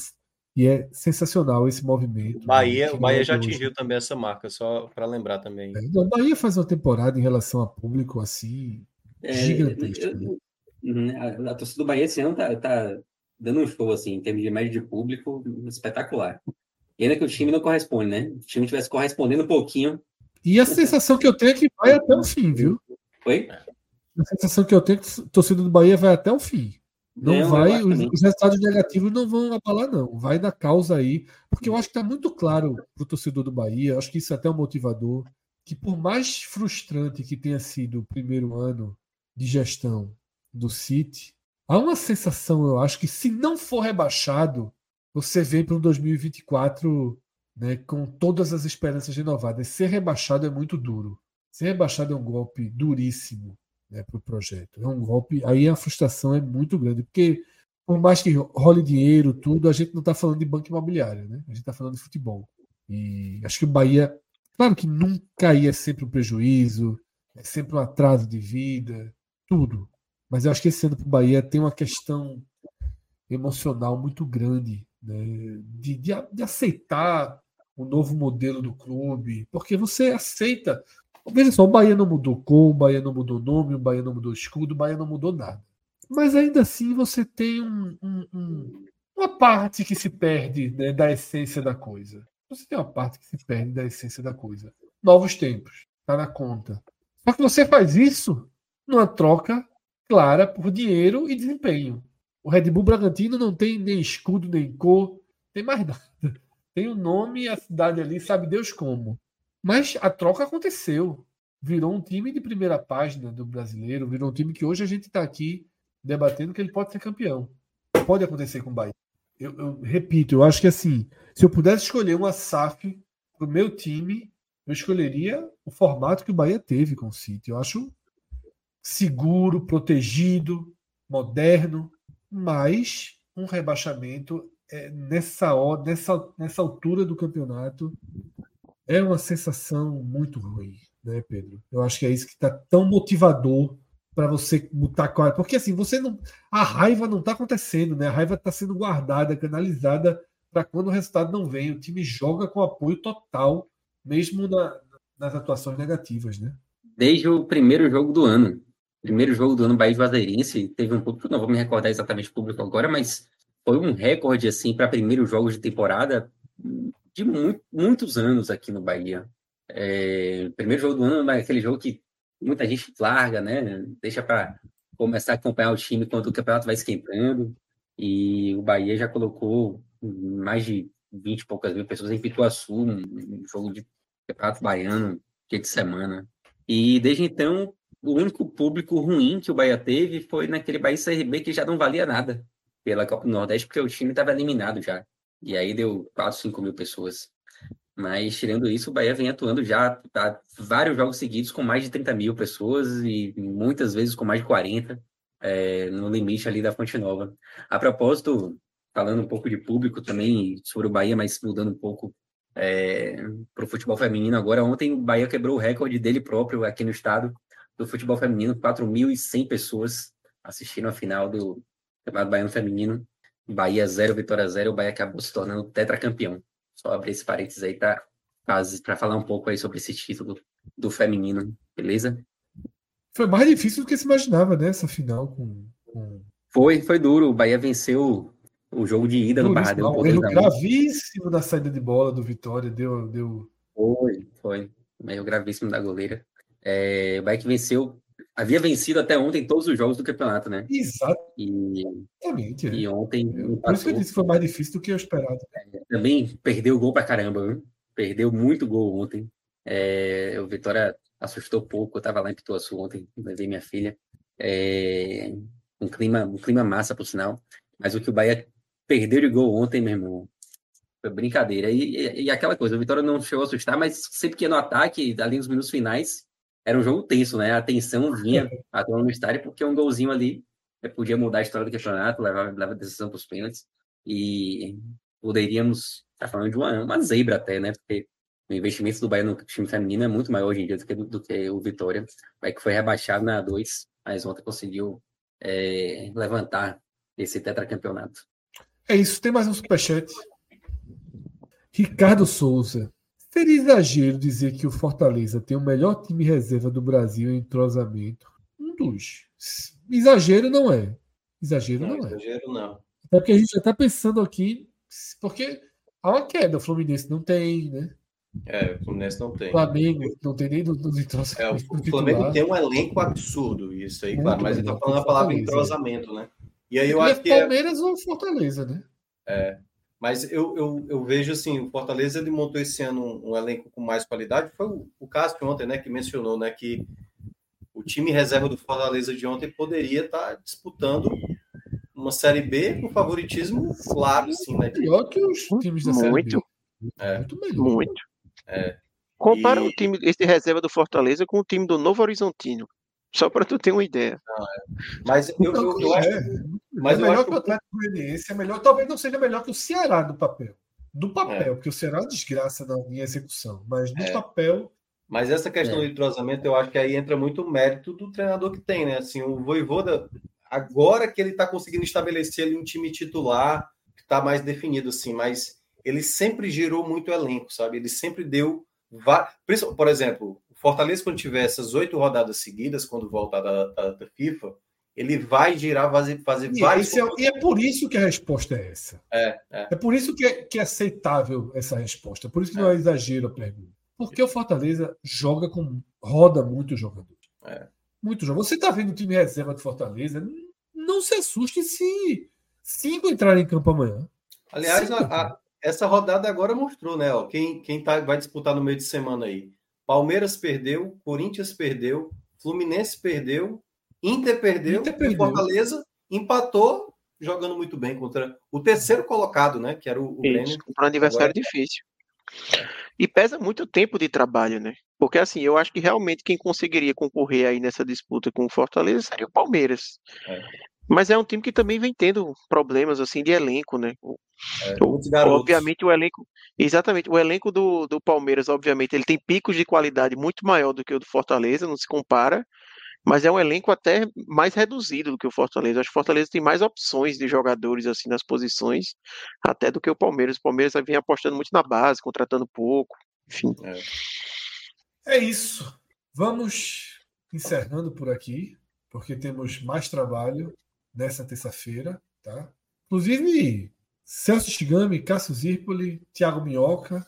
e é sensacional esse movimento. O Bahia, né, o Bahia já atingiu também essa marca, só para lembrar também. É, o Bahia faz uma temporada em relação a público assim é, gigantesca. Né? Uhum, a, a, torcida do Bahia esse ano tá, tá dando um show assim, em termos de média de público espetacular. E ainda que o time não corresponde, né? Se o time tivesse correspondendo um pouquinho. E a sensação que eu tenho é que vai até o fim, viu? Oi? A sensação que eu tenho é que a torcida do Bahia vai até o fim. Não, não vai, os, os, resultados negativos não vão abalar, não. Vai na causa aí, porque eu acho que está muito claro para o torcedor do Bahia, acho que isso é até um motivador, que por mais frustrante que tenha sido o primeiro ano de gestão do City, há uma sensação, eu acho, que se não for rebaixado, você vem para um 2024 né, com todas as esperanças renovadas. Ser rebaixado é muito duro. Ser rebaixado é um golpe duríssimo né, para o projeto. É um golpe. Aí a frustração é muito grande, porque por mais que role dinheiro, tudo, a gente não está falando de banco imobiliário, né? A gente está falando de futebol. E acho que o Bahia, claro que nunca ia sempre um prejuízo, é sempre um atraso de vida, tudo. Mas eu acho que esse ano para o Bahia tem uma questão emocional muito grande né? de, de, de aceitar o novo modelo do clube, porque você aceita Veja só, o Bahia não mudou cor, o Bahia não mudou nome, o Bahia não mudou escudo, o Bahia não mudou nada. Mas ainda assim você tem um, um, um, uma parte que se perde né, da essência da coisa. Você tem uma parte que se perde da essência da coisa. Novos tempos, está na conta. Só que você faz isso numa troca clara por dinheiro e desempenho. O Red Bull Bragantino não tem nem escudo, nem cor, tem mais nada. Tem o um nome e a cidade ali, sabe Deus como. Mas a troca aconteceu. Virou um time de primeira página do brasileiro, virou um time que hoje a gente está aqui debatendo que ele pode ser campeão. Pode acontecer com o Bahia. Eu, eu, repito, eu acho que assim, se eu pudesse escolher uma SAF para o meu time, eu escolheria o formato que o Bahia teve com o City. Eu acho seguro, protegido, moderno, mas um rebaixamento é, nessa, nessa, nessa altura do campeonato é uma sensação muito ruim, né, Pedro? Eu acho que é isso que está tão motivador para você botar porque assim você não a raiva não está acontecendo, né? A raiva está sendo guardada, canalizada para quando o resultado não vem. O time joga com apoio total, mesmo na, nas atuações negativas, né? Desde o primeiro jogo do ano, primeiro jogo do ano Bahia de Juazeirense, teve um público, não vou me recordar exatamente o público agora, mas foi um recorde assim para primeiros jogos de temporada de muito, muitos anos aqui no Bahia. É, primeiro jogo do ano aquele jogo que muita gente larga, né? Deixa para começar a acompanhar o time quando o campeonato vai esquentando. E o Bahia já colocou mais de 20 e poucas mil pessoas em Pituaçu, um jogo de campeonato baiano, dia de semana. E desde então, o único público ruim que o Bahia teve foi naquele Bahia CRB que já não valia nada pela Copa do Nordeste, porque o time estava eliminado já. E aí deu 4, 5 mil pessoas. Mas, tirando isso, o Bahia vem atuando já há vários jogos seguidos com mais de 30 mil pessoas e muitas vezes com mais de 40, é, no limite ali da Fonte Nova. A propósito, falando um pouco de público também sobre o Bahia, mas mudando um pouco é, para o futebol feminino agora. Ontem o Bahia quebrou o recorde dele próprio aqui no estado do futebol feminino, 4.100 pessoas assistindo a final do Campeonato Baiano Feminino. Bahia 0, Vitória 0, o Bahia acabou se tornando tetracampeão. Só abrir esse parênteses aí para falar um pouco aí sobre esse título do feminino, beleza? Foi mais difícil do que se imaginava, né? Essa final com. com... Foi, foi duro. O Bahia venceu o jogo de ida no Barradão. Um erro gravíssimo da saída de bola do Vitória. Deu. deu... Foi, foi. Um erro gravíssimo da goleira. É, o Bahia que venceu havia vencido até ontem todos os jogos do campeonato, né? Exatamente. E, é. e ontem. É, por isso que eu disse que foi mais difícil do que eu esperava. É, também perdeu gol pra caramba, viu? Perdeu muito gol ontem. É, o Vitória assustou pouco. Eu tava lá em Pituaçu ontem, levei minha filha. Um, clima, um clima massa, por sinal. Mas o que o Bahia perdeu de gol ontem, meu irmão, foi brincadeira. E, e, e aquela coisa, o Vitória não chegou a assustar, mas sempre que no ataque, ali nos minutos finais, era um jogo tenso, né? A tensão vinha atuando no estádio, porque um golzinho ali podia mudar a história do campeonato, levar a decisão para os pênaltis. E poderíamos estar falando de uma, uma zebra até, né? Porque o investimento do Bahia no time feminino é muito maior hoje em dia do que, do que o Vitória. Vai que foi rebaixado na A2, mas ontem conseguiu é, levantar esse tetracampeonato. É isso, tem mais um superchat. Ricardo Souza. Seria exagero dizer que o Fortaleza tem o melhor time reserva do Brasil em entrosamento? Um dos. Exagero não é. Exagero não, não é. Exagero não. Até porque a gente já está pensando aqui, porque há uma queda. O Fluminense não tem, né? É, o Fluminense não tem. O Flamengo não tem nem do, do É, o, Flamengo tem um elenco absurdo, isso aí, Muito claro. Mas ele está falando a palavra entrosamento, né? E aí eu e acho é que. Palmeiras é... ou Fortaleza, né? É. Mas eu, eu, eu vejo assim, o Fortaleza ele montou esse ano um, um elenco com mais qualidade. Foi o, o Cássio ontem, né, que mencionou, né, que o time reserva do Fortaleza de ontem poderia estar tá disputando uma Série B com favoritismo claro, assim, né? Melhor que os times da Série muito. B. É. Muito melhor. Muito. É. Compara e... o time, esse reserva do Fortaleza com o time do Novo Horizontino. Só para tu ter uma ideia. Não, é. Mas eu, eu, eu acho. É, mas é melhor que o Atlético Goianiense, é melhor, talvez não seja melhor que o Ceará do papel. Do papel, é. porque o Ceará é uma desgraça na minha execução, mas no é. papel. Mas essa questão é. do entrosamento, eu acho que aí entra muito o mérito do treinador que tem, né? Assim, o Voivoda, agora que ele está conseguindo estabelecer ali um time titular, que está mais definido, assim, mas ele sempre gerou muito elenco, sabe? Ele sempre deu. Por exemplo, o Fortaleza, quando tiver essas oito rodadas seguidas, quando voltar da, da, da FIFA, ele vai girar, fazer, fazer e vários. É, e é por isso que a resposta é essa. É, é. é por isso que é, que é aceitável essa resposta. Por isso que não é, é exagero a pergunta. Porque o Fortaleza joga com. roda muito jogador. É. Muito jogador. Você está vendo o time reserva de Fortaleza? Não se assuste se cinco entrarem em campo amanhã. Aliás, a, a, essa rodada agora mostrou, né? Ó, quem, quem tá, vai disputar no meio de semana aí. Palmeiras perdeu, Corinthians perdeu, Fluminense perdeu, Inter perdeu, Inter perdeu. Fortaleza empatou jogando muito bem contra o terceiro colocado, né? Que era o, o Grêmio. Para um adversário Agora... difícil. E pesa muito tempo de trabalho, né? Porque assim, eu acho que realmente quem conseguiria concorrer aí nessa disputa com o Fortaleza seria o Palmeiras. É. Mas é um time que também vem tendo problemas assim de elenco, né? É, o, obviamente o elenco, exatamente, o elenco do, do Palmeiras, obviamente, ele tem picos de qualidade muito maior do que o do Fortaleza, não se compara, mas é um elenco até mais reduzido do que o Fortaleza. Acho que o Fortaleza tem mais opções de jogadores assim nas posições, até do que o Palmeiras. O Palmeiras vem apostando muito na base, contratando pouco, enfim. É, é isso. Vamos encerrando por aqui, porque temos mais trabalho nessa terça-feira, tá? Inclusive, Celso Shigami, Cássio Zirpoli, Thiago Minhoca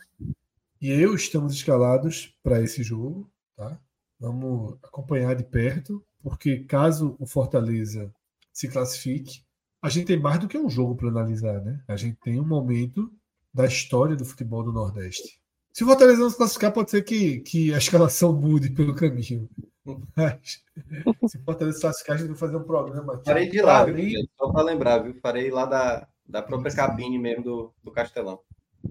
e eu estamos escalados para esse jogo, tá? Vamos acompanhar de perto, porque caso o Fortaleza se classifique, a gente tem mais do que um jogo para analisar, né? A gente tem um momento da história do futebol do Nordeste. Se o Fortaleza não se classificar, pode ser que, que a escalação mude pelo caminho. Mas, se o Fortaleza se classificar, a gente vai fazer um programa aqui. Farei de lá, viu? Só para lembrar, viu? Farei lá da, da própria cabine mesmo do, do Castelão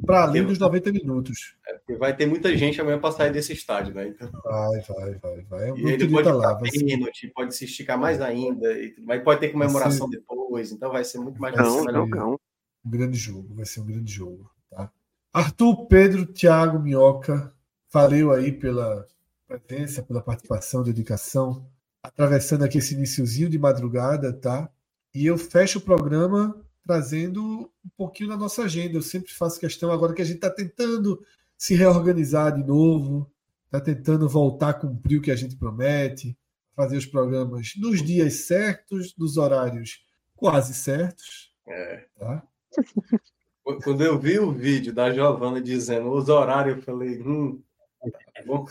para além dos 90 minutos. É, porque vai ter muita gente amanhã para sair desse estádio, né? Então... Vai, vai, vai, vai. E ele pode, lá, ser... pode se esticar mais ainda, mas pode ter comemoração ser... depois, então vai ser muito mais não, não, não. Um grande jogo, vai ser um grande jogo. Tá? Arthur, Pedro, Thiago, Minhoca, valeu aí pela presença, pela participação, dedicação, atravessando aqui esse iníciozinho de madrugada, tá? E eu fecho o programa trazendo um pouquinho da nossa agenda. Eu sempre faço questão agora que a gente está tentando se reorganizar de novo, está tentando voltar a cumprir o que a gente promete, fazer os programas nos dias certos, nos horários quase certos. É. Tá? Quando eu vi o vídeo da Giovana dizendo os horários, eu falei, hum, tá bom.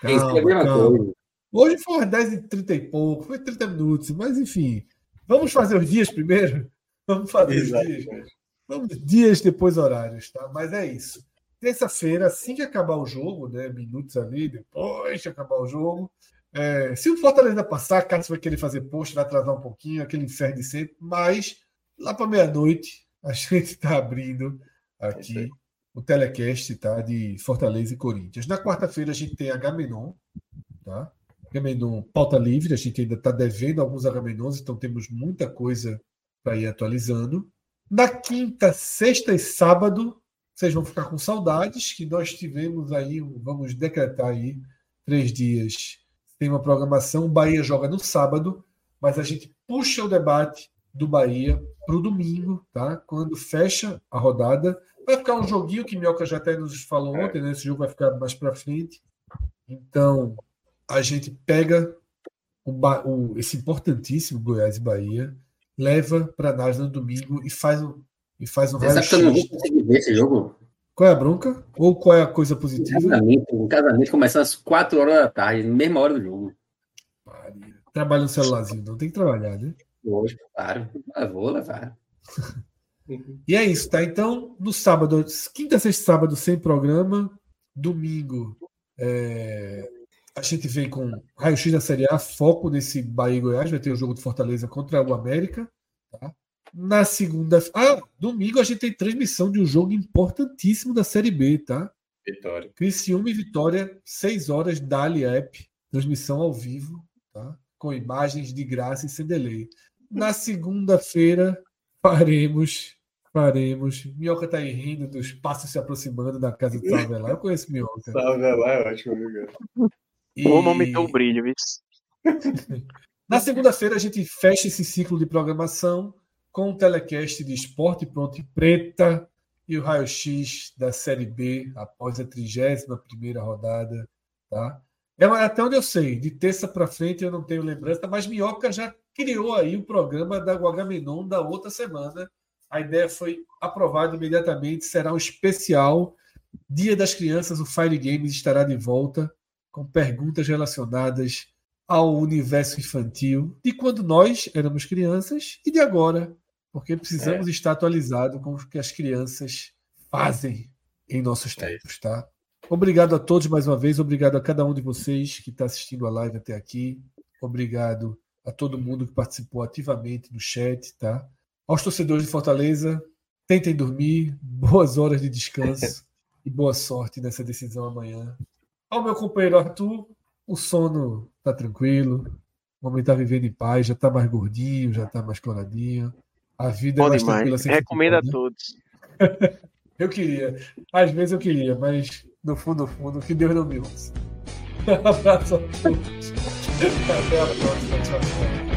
calma, calma. Hoje foi 10h30 e pouco, foi 30 minutos, mas enfim. Vamos fazer os dias primeiro? Vamos fazer dias. Vamos dias depois horários, tá? Mas é isso. Terça-feira, assim que acabar o jogo, né? Minutos ali, depois de acabar o jogo. É, se o Fortaleza passar, Carlos vai querer fazer post, vai atrasar um pouquinho, aquele inferno de sempre, mas lá para meia-noite a [LAUGHS] gente está abrindo aqui o telecast tá, de Fortaleza e Corinthians. Na quarta-feira a gente tem Agamenon, tá? Agamenon pauta livre, a gente ainda está devendo alguns Agamenons, então temos muita coisa para ir atualizando. Na quinta, sexta e sábado, vocês vão ficar com saudades, que nós tivemos aí, vamos decretar aí, três dias. Tem uma programação, o Bahia joga no sábado, mas a gente puxa o debate do Bahia para o domingo, tá? Quando fecha a rodada. Vai ficar um joguinho que Minhoca já até nos falou ontem, né? Esse jogo vai ficar mais para frente. Então, a gente pega o, o, esse importantíssimo Goiás e Bahia, leva para análise no domingo e faz um, e faz um raio-x. que eu não vou conseguir ver esse jogo? Qual é a bronca? Ou qual é a coisa positiva? Um casamento, um casamento começa às 4 horas da tarde, mesma hora do jogo. Trabalha no celularzinho, não tem que trabalhar, né? Hoje, claro. Eu vou levar. [LAUGHS] e é isso, tá? Então, no sábado, quinta, sexta sábado, sem programa. Domingo, é... a gente vem com raio-x da Série A, foco nesse Bahia e Goiás. Vai ter o jogo de Fortaleza contra o América. Tá? Na segunda. Ah, domingo a gente tem transmissão de um jogo importantíssimo da Série B, tá? Vitória. Criciúma e Vitória, 6 horas, Dali App, transmissão ao vivo, tá? Com imagens de graça e sem delay. Na segunda-feira, faremos. Faremos. Minhoca tá aí rindo dos passos se aproximando da casa de Salvelar. Eu conheço Minhoca. Salvelar é ótimo, amigo. E... O nome tão brilho, viu? [LAUGHS] Na segunda-feira, a gente fecha esse ciclo de programação com o telecast de Esporte Pronto e Preta e o raio-x da Série B após a 31 primeira rodada. Tá? É até onde eu sei, de terça para frente eu não tenho lembrança, mas Minhoca já criou aí o programa da Guagamenon da outra semana. A ideia foi aprovada imediatamente, será um especial. Dia das Crianças, o Fire Games estará de volta com perguntas relacionadas ao universo infantil de quando nós éramos crianças e de agora, porque precisamos é. estar atualizados com o que as crianças fazem em nossos é tempos, tá? Obrigado a todos mais uma vez, obrigado a cada um de vocês que está assistindo a live até aqui. Obrigado a todo mundo que participou ativamente no chat, tá? Aos torcedores de Fortaleza, tentem dormir, boas horas de descanso [LAUGHS] e boa sorte nessa decisão amanhã. Ao meu companheiro Arthur, o sono tá tranquilo, o homem tá vivendo em paz, já tá mais gordinho, já tá mais cloradinho. A vida Bom é mais demais. tranquila. Sem Recomendo a todos. [LAUGHS] eu queria, às vezes eu queria, mas no fundo, no fundo, que Deus não me ouça. [LAUGHS] Um abraço a todos. Até a próxima. Tchau, tchau.